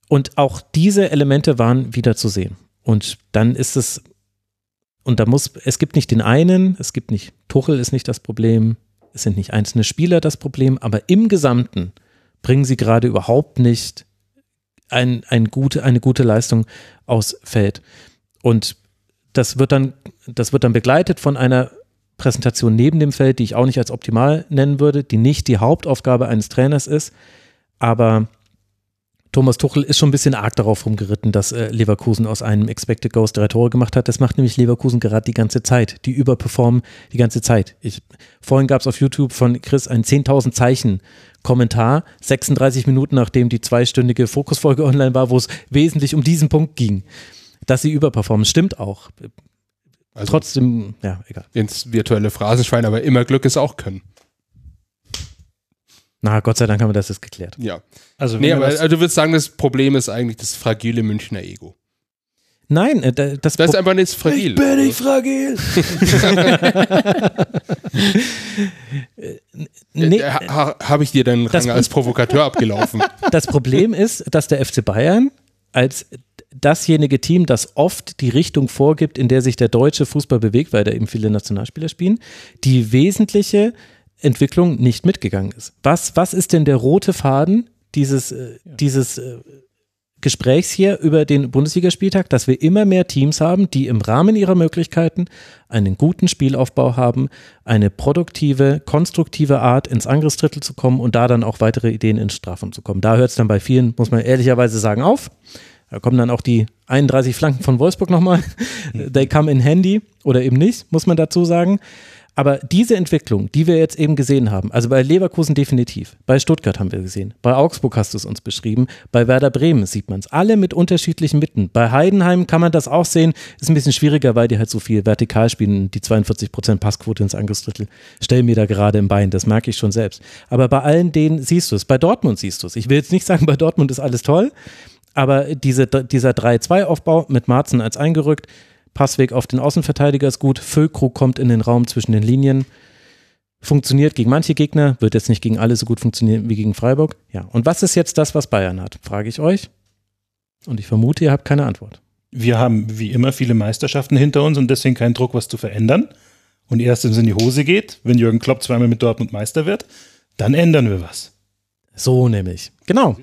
Und auch diese Elemente waren wieder zu sehen. Und dann ist es, und da muss, es gibt nicht den einen, es gibt nicht, Tuchel ist nicht das Problem, es sind nicht einzelne Spieler das Problem, aber im Gesamten bringen sie gerade überhaupt nicht ein, ein gute, eine gute Leistung aufs Feld. Und das wird dann, das wird dann begleitet von einer Präsentation neben dem Feld, die ich auch nicht als optimal nennen würde, die nicht die Hauptaufgabe eines Trainers ist. Aber Thomas Tuchel ist schon ein bisschen arg darauf rumgeritten, dass äh, Leverkusen aus einem Expected Goals drei Tore gemacht hat. Das macht nämlich Leverkusen gerade die ganze Zeit. Die überperformen die ganze Zeit. Ich, vorhin gab es auf YouTube von Chris ein 10.000 Zeichen Kommentar, 36 Minuten nachdem die zweistündige Fokusfolge online war, wo es wesentlich um diesen Punkt ging, dass sie überperformen. Stimmt auch. Also Trotzdem, ja, egal. ins virtuelle Phrasenschwein, aber immer Glück ist auch können. Na, Gott sei Dank haben wir das jetzt geklärt. Ja. Also, Nee, aber also du würdest sagen, das Problem ist eigentlich das fragile Münchner Ego. Nein, äh, da- das, Das ist einfach nicht fragil. fragil. [LAUGHS] nee, Nee, ha, Habe ich dir den Das- Rang als Provokateur abgelaufen? [LAUGHS] Das Problem ist, dass der FC Bayern als dasjenige Team, das oft die Richtung vorgibt, in der sich der deutsche Fußball bewegt, weil da eben viele Nationalspieler spielen, die wesentliche Entwicklung nicht mitgegangen ist. Was, was ist denn der rote Faden dieses, äh, dieses äh, Gesprächs hier über den Bundesligaspieltag, dass wir immer mehr Teams haben, die im Rahmen ihrer Möglichkeiten einen guten Spielaufbau haben, eine produktive, konstruktive Art ins Angriffsdrittel zu kommen und da dann auch weitere Ideen ins Strafraum zu kommen. Da hört es dann bei vielen, muss man ehrlicherweise sagen, auf. Da kommen dann auch die 31 Flanken von Wolfsburg nochmal. They come in handy oder eben nicht, muss man dazu sagen. Aber diese Entwicklung, die wir jetzt eben gesehen haben, also bei Leverkusen definitiv, bei Stuttgart haben wir gesehen, bei Augsburg hast du es uns beschrieben, bei Werder Bremen sieht man es, alle mit unterschiedlichen Mitten. Bei Heidenheim kann man das auch sehen, ist ein bisschen schwieriger, weil die halt so viel vertikal spielen, die 42% Passquote ins Angriffsdrittel stellen mir da gerade im Bein, das merke ich schon selbst. Aber bei allen denen siehst du es, bei Dortmund siehst du es. Ich will jetzt nicht sagen, bei Dortmund ist alles toll, aber diese, dieser 3-2-Aufbau mit Marzen als eingerückt, Passweg auf den Außenverteidiger ist gut, Füllkrug kommt in den Raum zwischen den Linien, funktioniert gegen manche Gegner, wird jetzt nicht gegen alle so gut funktionieren wie gegen Freiburg. Ja, und was ist jetzt das, was Bayern hat, frage ich euch. Und ich vermute, ihr habt keine Antwort. wir haben wie immer viele Meisterschaften hinter uns und deswegen keinen Druck, was zu verändern. Und erst wenn es in die Hose geht, wenn Jürgen Klopp zweimal mit Dortmund Meister wird, dann ändern wir was. So nämlich. Genau.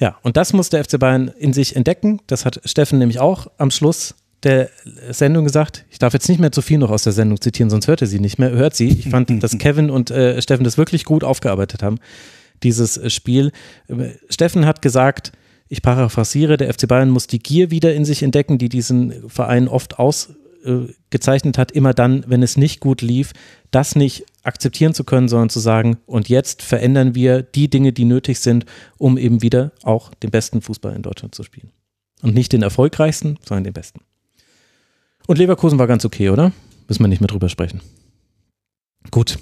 Ja, und das muss der FC Bayern in sich entdecken. Das hat Steffen nämlich auch am Schluss der Sendung gesagt. Ich darf jetzt nicht mehr zu viel noch aus der Sendung zitieren, sonst hört er sie nicht mehr. Hört sie. Ich fand, [LAUGHS] dass Kevin und äh, Steffen das wirklich gut aufgearbeitet haben, dieses äh, Spiel. Äh, Steffen hat gesagt, ich paraphrasiere, der FC Bayern muss die Gier wieder in sich entdecken, die diesen Verein oft ausgezeichnet hat, immer dann, wenn es nicht gut lief, das nicht akzeptieren zu können, sondern zu sagen, und jetzt verändern wir die Dinge, die nötig sind, um eben wieder auch den besten Fußball in Deutschland zu spielen. Und nicht den erfolgreichsten, sondern den besten. Und Leverkusen war ganz okay, oder? Müssen wir nicht mehr drüber sprechen. Gut.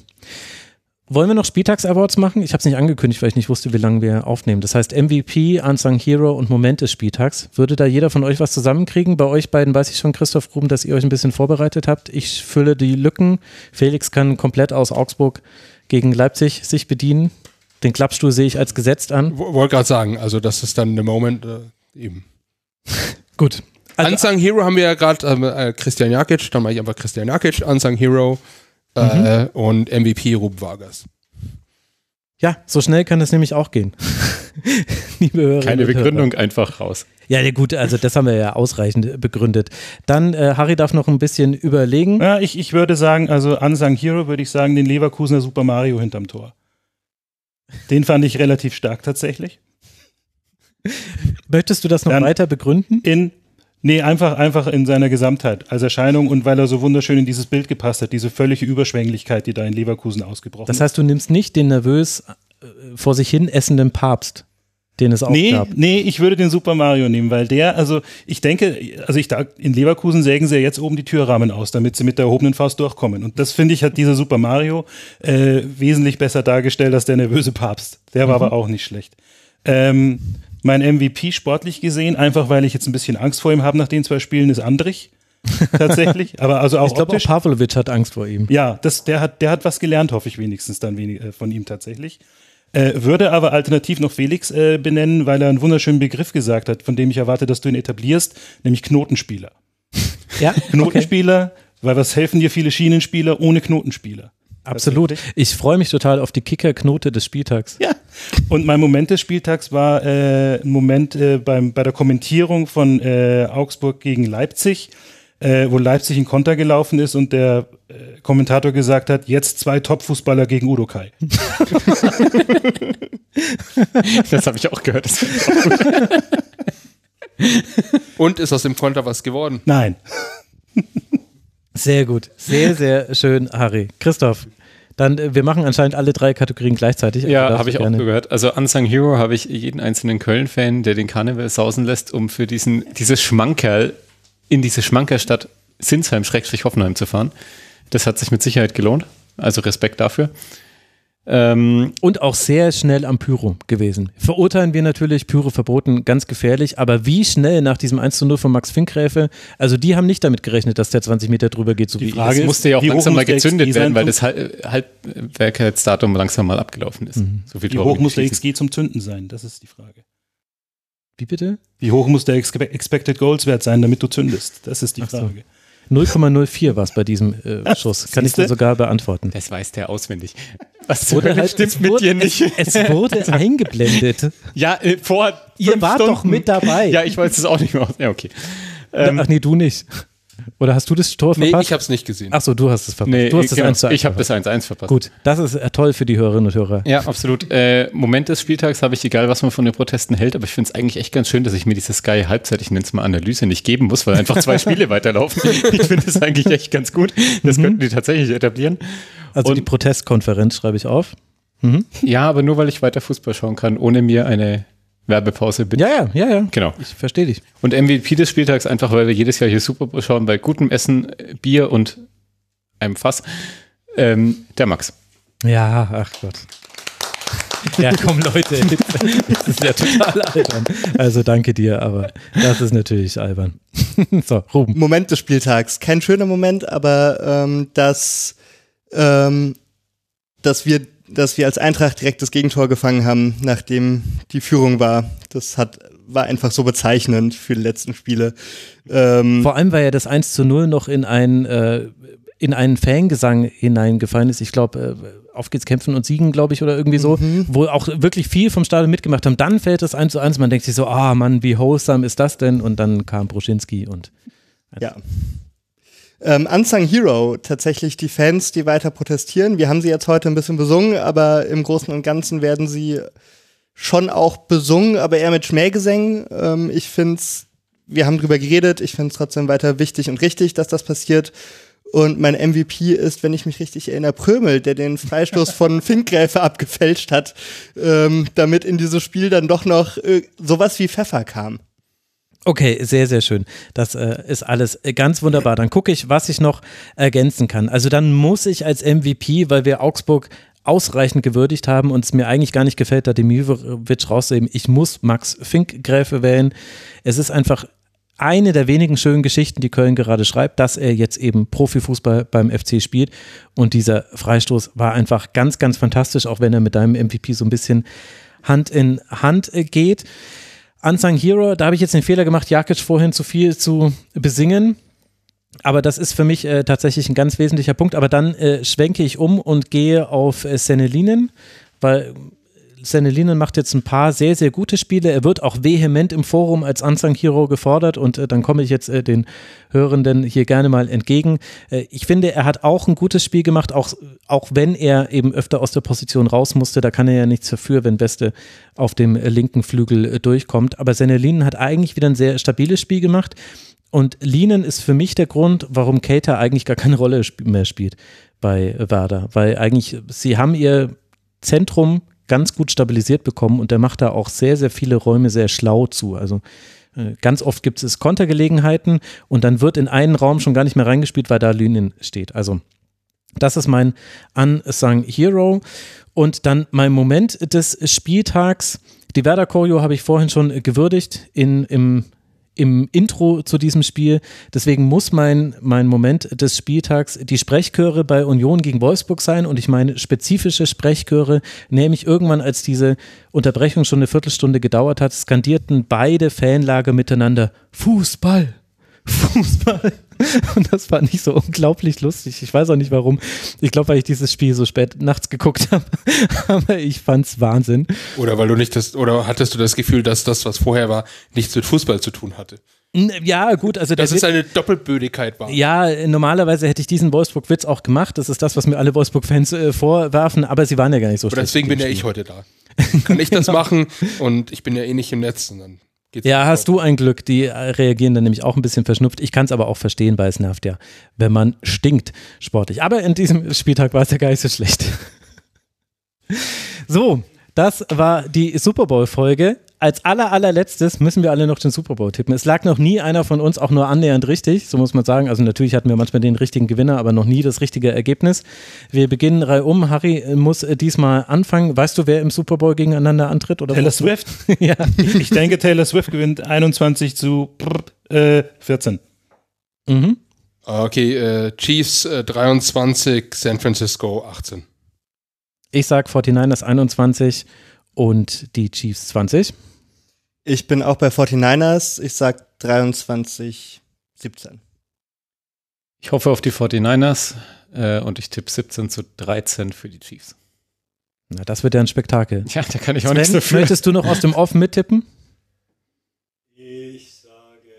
Wollen wir noch Spieltags-Awards machen? Ich habe es nicht angekündigt, weil ich nicht wusste, wie lange wir aufnehmen. Das heißt MVP, Unsung Hero und Moment des Spieltags. Würde da jeder von euch was zusammenkriegen? Bei euch beiden weiß ich schon, Christoph Gruben, dass ihr euch ein bisschen vorbereitet habt. Ich fülle die Lücken. Felix kann komplett aus Augsburg gegen Leipzig sich bedienen. Den Klappstuhl sehe ich als gesetzt an. Wollte gerade sagen, also das ist dann der Moment äh, eben. [LAUGHS] Gut. Also, Unsung Hero haben wir ja gerade ähm, äh, Christian Jakic, dann mache ich einfach Christian Jakic, Unsung Hero äh, und MVP Ruben Vargas. ja, so schnell kann das nämlich auch gehen. [LAUGHS] Liebe Hörerinnen Keine und Hörer. Begründung, einfach raus. Ja, ja, gut, also das haben wir ja ausreichend begründet. Dann, äh, Harry darf noch ein bisschen überlegen. Ja, ich, ich würde sagen, also Unsung Hero würde ich sagen, den Leverkusener Super Mario hinterm Tor. Den fand ich relativ stark tatsächlich. Möchtest du das noch Dann- weiter begründen? In, nee, einfach, einfach in seiner Gesamtheit als Erscheinung und weil er so wunderschön in dieses Bild gepasst hat, diese völlige Überschwänglichkeit, die da in Leverkusen ausgebrochen Das ist. heißt, du nimmst nicht den nervös äh, vor sich hin essenden Papst, den es auch Nee, gab. nee, ich würde den Super Mario nehmen, weil der, also ich denke, also ich da, in Leverkusen sägen sie ja jetzt oben die Türrahmen aus, damit sie mit der erhobenen Faust durchkommen. Und das finde ich, hat dieser Super Mario äh, wesentlich besser dargestellt als der nervöse Papst. Der war aber auch nicht schlecht. Ähm, mein MVP sportlich gesehen, einfach weil ich jetzt ein bisschen Angst vor ihm habe nach den zwei Spielen, ist Andrich. [LAUGHS] Tatsächlich. Aber also auch Ich glaube, auch. Pavlovic hat Angst vor ihm. Ja, das, der, hat, der hat was gelernt, hoffe ich wenigstens dann wenig, äh, von ihm tatsächlich. Äh, würde aber alternativ noch Felix äh, benennen, weil er einen wunderschönen Begriff gesagt hat, von dem ich erwarte, dass du ihn etablierst, nämlich Knotenspieler. [LAUGHS] Ja, okay. Knotenspieler, weil was helfen dir viele Schienenspieler ohne Knotenspieler? absolut. Ich freue mich total auf die Kickerknote des Spieltags. Ja. Und mein Moment des Spieltags war äh, ein Moment äh, beim, bei der Kommentierung von äh, Augsburg gegen Leipzig, äh, wo Leipzig in Konter gelaufen ist und der äh, Kommentator gesagt hat, jetzt zwei Top-Fußballer gegen Udo Kai. [LAUGHS] Das habe ich auch gehört. Das finde ich auch gut. Und ist aus dem Konter was geworden? Nein. Sehr gut. Sehr, sehr schön, Harry. Christoph, dann, äh, wir machen anscheinend alle drei Kategorien gleichzeitig. Also Ja, habe ich auch gehört. Also Unsung Hero habe ich jeden einzelnen Köln-Fan, der den Karneval sausen lässt, um für diesen, dieses Schmankerl in diese Schmankerstadt Sinsheim-Hoffenheim zu fahren. Das hat sich mit Sicherheit gelohnt. Also Respekt dafür. Ähm, Und auch sehr schnell am Pyro gewesen. Verurteilen wir natürlich, Pyro verboten, ganz gefährlich, aber wie schnell nach diesem 1 zu 0 von Max Finkgräfe, also die haben nicht damit gerechnet, dass der 20 Meter drüber geht, so Die wie Frage das ist, musste ja auch wie hoch langsam mal muss der gezündet werden, sein weil das Hal- Halbwerksdatum langsam mal abgelaufen ist. So viel Wie hoch muss der XG zum Zünden sein? Das ist die Frage. Wie bitte? Wie hoch muss der Expe- Expected Goals Wert sein, damit du zündest? Das ist die Ach so. Frage. 0,04 war es bei diesem äh, [LAUGHS] Schuss. Kann ich dir Siehste? sogar beantworten. Das weiß der auswendig. Was Wurde [LAUGHS] halt- stimmt es mit wurde, dir nicht? Es, es wurde [LAUGHS] eingeblendet. ja, äh, vor Ihr wart doch Stunden. mit dabei. Ja, ich weiß es auch nicht mehr. Ja, okay. Ähm, Ach nee, du nicht. Oder hast du das Tor Nee, verpasst? ich habe es nicht gesehen. Ach so, du hast es verpasst. nee, du hast das genau. 1 zu 1 ich habe das verpasst. 1-1 verpasst. Gut, das ist äh, toll für die Hörerinnen und Hörer. Ja, absolut. Äh, Moment des Spieltags habe ich, egal was man von den Protesten hält, aber ich finde es eigentlich echt ganz schön, dass ich mir diese Sky Halbzeit, ich nenne es mal Analyse, nicht geben muss, weil einfach zwei [LAUGHS] Spiele weiterlaufen. Ich finde es eigentlich echt ganz gut. Das könnten die tatsächlich etablieren. Also Und- die Protestkonferenz schreibe ich auf. Ja, aber nur weil ich weiter Fußball schauen kann, ohne mir eine Werbepause bitte. Ja, ja, ja, ja. Genau. Ich verstehe dich. Und MVP des Spieltags einfach, weil wir jedes Jahr hier Super Bowl schauen, bei gutem Essen, Bier und einem Fass. Ähm, der Max. Ja, ach Gott. [LAUGHS] Ja, komm Leute, [LAUGHS] das ist ja total albern. Also danke dir, aber das ist natürlich albern. [LAUGHS] So, Ruben. Moment des Spieltags. Kein schöner Moment, aber ähm, dass, ähm, dass, wir, dass wir als Eintracht direkt das Gegentor gefangen haben, nachdem die Führung war. Das hat, war einfach so bezeichnend für die letzten Spiele. Ähm, Vor allem, weil ja das 1 zu 0 noch in ein äh, in einen Fangesang hineingefallen ist. Ich glaube, äh, auf geht's kämpfen und siegen, glaube ich, oder irgendwie so, wo auch wirklich viel vom Stadion mitgemacht haben. Dann fällt das 1 zu 1. Man denkt sich so, ah Mann, wie wholesome ist das denn? Und dann kam Bruschinski und Ja. Ähm, Unsung Hero, tatsächlich die Fans, die weiter protestieren. Wir haben sie jetzt heute ein bisschen besungen, aber im Großen und Ganzen werden sie schon auch besungen, aber eher mit Schmähgesängen. Ähm, ich finde es, wir haben drüber geredet, ich finde es trotzdem weiter wichtig und richtig, dass das passiert. Und mein MVP ist, wenn ich mich richtig erinnere, Prömel, der den Freistoß von [LAUGHS] Finkgräfe abgefälscht hat, ähm, damit in dieses Spiel dann doch noch äh, sowas wie Pfeffer kam. Okay, sehr, sehr schön. Das äh, ist alles äh, ganz wunderbar. Dann gucke ich, was ich noch ergänzen kann. Also dann muss ich als MVP, weil wir Augsburg ausreichend gewürdigt haben und es mir eigentlich gar nicht gefällt, da Demirovic rauszuheben, ich muss Max Finkgräfe wählen. Es ist einfach eine der wenigen schönen Geschichten, die Köln gerade schreibt, dass er jetzt eben Profifußball beim FC spielt. Und dieser Freistoß war einfach ganz, ganz fantastisch, auch wenn er mit deinem MVP so ein bisschen Hand in Hand äh, geht. Unsung Hero, da habe ich jetzt den Fehler gemacht, Jakic vorhin zu viel zu besingen. Aber das ist für mich äh, tatsächlich ein ganz wesentlicher Punkt. Aber dann äh, schwenke ich um und gehe auf äh, Senelinen, weil Senelinen macht jetzt ein paar sehr, sehr gute Spiele. Er wird auch vehement im Forum als Unsung Hero gefordert und äh, dann komme ich jetzt äh, den Hörenden hier gerne mal entgegen. Äh, ich finde, er hat auch ein gutes Spiel gemacht, auch, auch wenn er eben öfter aus der Position raus musste. Da kann er ja nichts dafür, wenn Beste auf dem linken Flügel äh, durchkommt. Aber Senelinen hat eigentlich wieder ein sehr stabiles Spiel gemacht. Und Linen ist für mich der Grund, warum Keita eigentlich gar keine Rolle mehr spielt bei Werder. Weil eigentlich, sie haben ihr Zentrum ganz gut stabilisiert bekommen und der macht da auch sehr, sehr viele Räume sehr schlau zu. Also äh, ganz oft gibt es Kontergelegenheiten und dann wird in einen Raum schon gar nicht mehr reingespielt, weil da Linen steht. Also das ist mein Unsung Hero. Und dann mein Moment des Spieltags. Die Werder Choreo habe ich vorhin schon gewürdigt in, im im Intro zu diesem Spiel. Deswegen muss mein, mein Moment des Spieltags die Sprechchöre bei Union gegen Wolfsburg sein. Und ich meine spezifische Sprechchöre, nämlich irgendwann, als diese Unterbrechung schon eine Viertelstunde gedauert hat, skandierten beide Fanlager miteinander Fußball. Fußball. [LAUGHS] Und das fand ich so unglaublich lustig. Ich weiß auch nicht warum. Ich glaube, weil ich dieses Spiel so spät nachts geguckt [LAUGHS] habe. Aber ich fand's Wahnsinn. Oder weil du nicht das, oder hattest du das Gefühl, dass das, was vorher war, nichts mit Fußball zu tun hatte? Ja, gut, also das ist eine Doppelbödigkeit war. Ja, normalerweise hätte ich diesen Wolfsburg-Witz auch gemacht. Das ist das, was mir alle Wolfsburg-Fans äh, vorwerfen, aber sie waren ja gar nicht so schlecht. Deswegen bin ja ich heute da. Kann ich das [LAUGHS] machen und ich bin ja eh nicht im Netz, sondern ja, hast du ein Glück. Die reagieren dann nämlich auch ein bisschen verschnupft. Ich kann es aber auch verstehen, weil es nervt ja, wenn man stinkt sportlich. Aber in diesem [LAUGHS] Spieltag war es ja gar nicht so schlecht. [LAUGHS] So, das war die Super Bowl-Folge als aller, allerletztes müssen wir alle noch den Super Bowl tippen. Es lag noch nie einer von uns auch nur annähernd richtig, so muss man sagen. Also natürlich hatten wir manchmal den richtigen Gewinner, aber noch nie das richtige Ergebnis. Wir beginnen reihum. Harry muss äh, diesmal anfangen. Weißt du, wer im Super Bowl gegeneinander antritt? Oder Taylor [LAUGHS] Swift? ja. Ich denke, Taylor Swift gewinnt 21 zu äh, 14. Mhm. Okay, äh, Chiefs äh, 23, San Francisco 18. Ich sag 49ers 21 und die Chiefs 20. Ich bin auch bei 49ers. Ich sag 23, 17. Ich hoffe auf die 49ers äh, und ich tippe 17 zu 13 für die Chiefs. Na, das wird ja ein Spektakel. Ja, da kann ich auch nichts dafür. Möchtest du noch aus dem Off mittippen? Ich sage.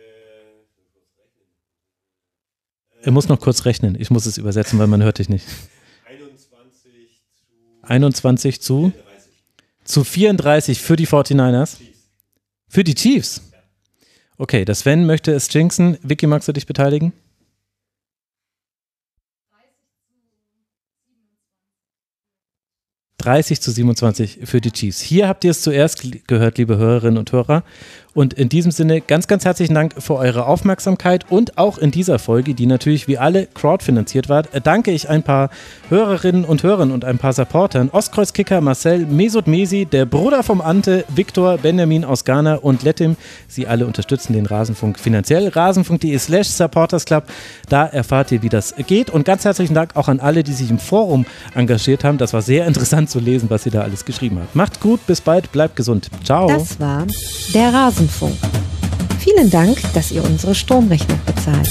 Er muss noch kurz rechnen. Ich muss es übersetzen, weil man hört dich nicht. 21 zu. 21 zu zu 34 für die 49ers. Für die Chiefs. Okay, das Sven möchte es jinxen. Vicky, magst du dich beteiligen? 30 zu 27 für die Chiefs. Hier habt ihr es zuerst gehört, liebe Hörerinnen und Hörer. Und in diesem Sinne ganz, ganz herzlichen Dank für eure Aufmerksamkeit und auch in dieser Folge, die natürlich wie alle crowdfinanziert war, danke ich ein paar Hörerinnen und Hörern und ein paar Supportern. Ostkreuzkicker Marcel, Mesut Mesi, der Bruder vom Ante, Viktor, Benjamin aus Ghana und Lettim. Sie alle unterstützen den Rasenfunk finanziell. Rasenfunk.de slash supportersclub. Da erfahrt ihr, wie das geht. Und ganz herzlichen Dank auch an alle, die sich im Forum engagiert haben. Das war sehr interessant zu lesen, was ihr da alles geschrieben habt. Macht's gut, bis bald, bleibt gesund. Ciao. Das war der Rasenfunk. Vielen Dank, dass ihr unsere Stromrechnung bezahlt.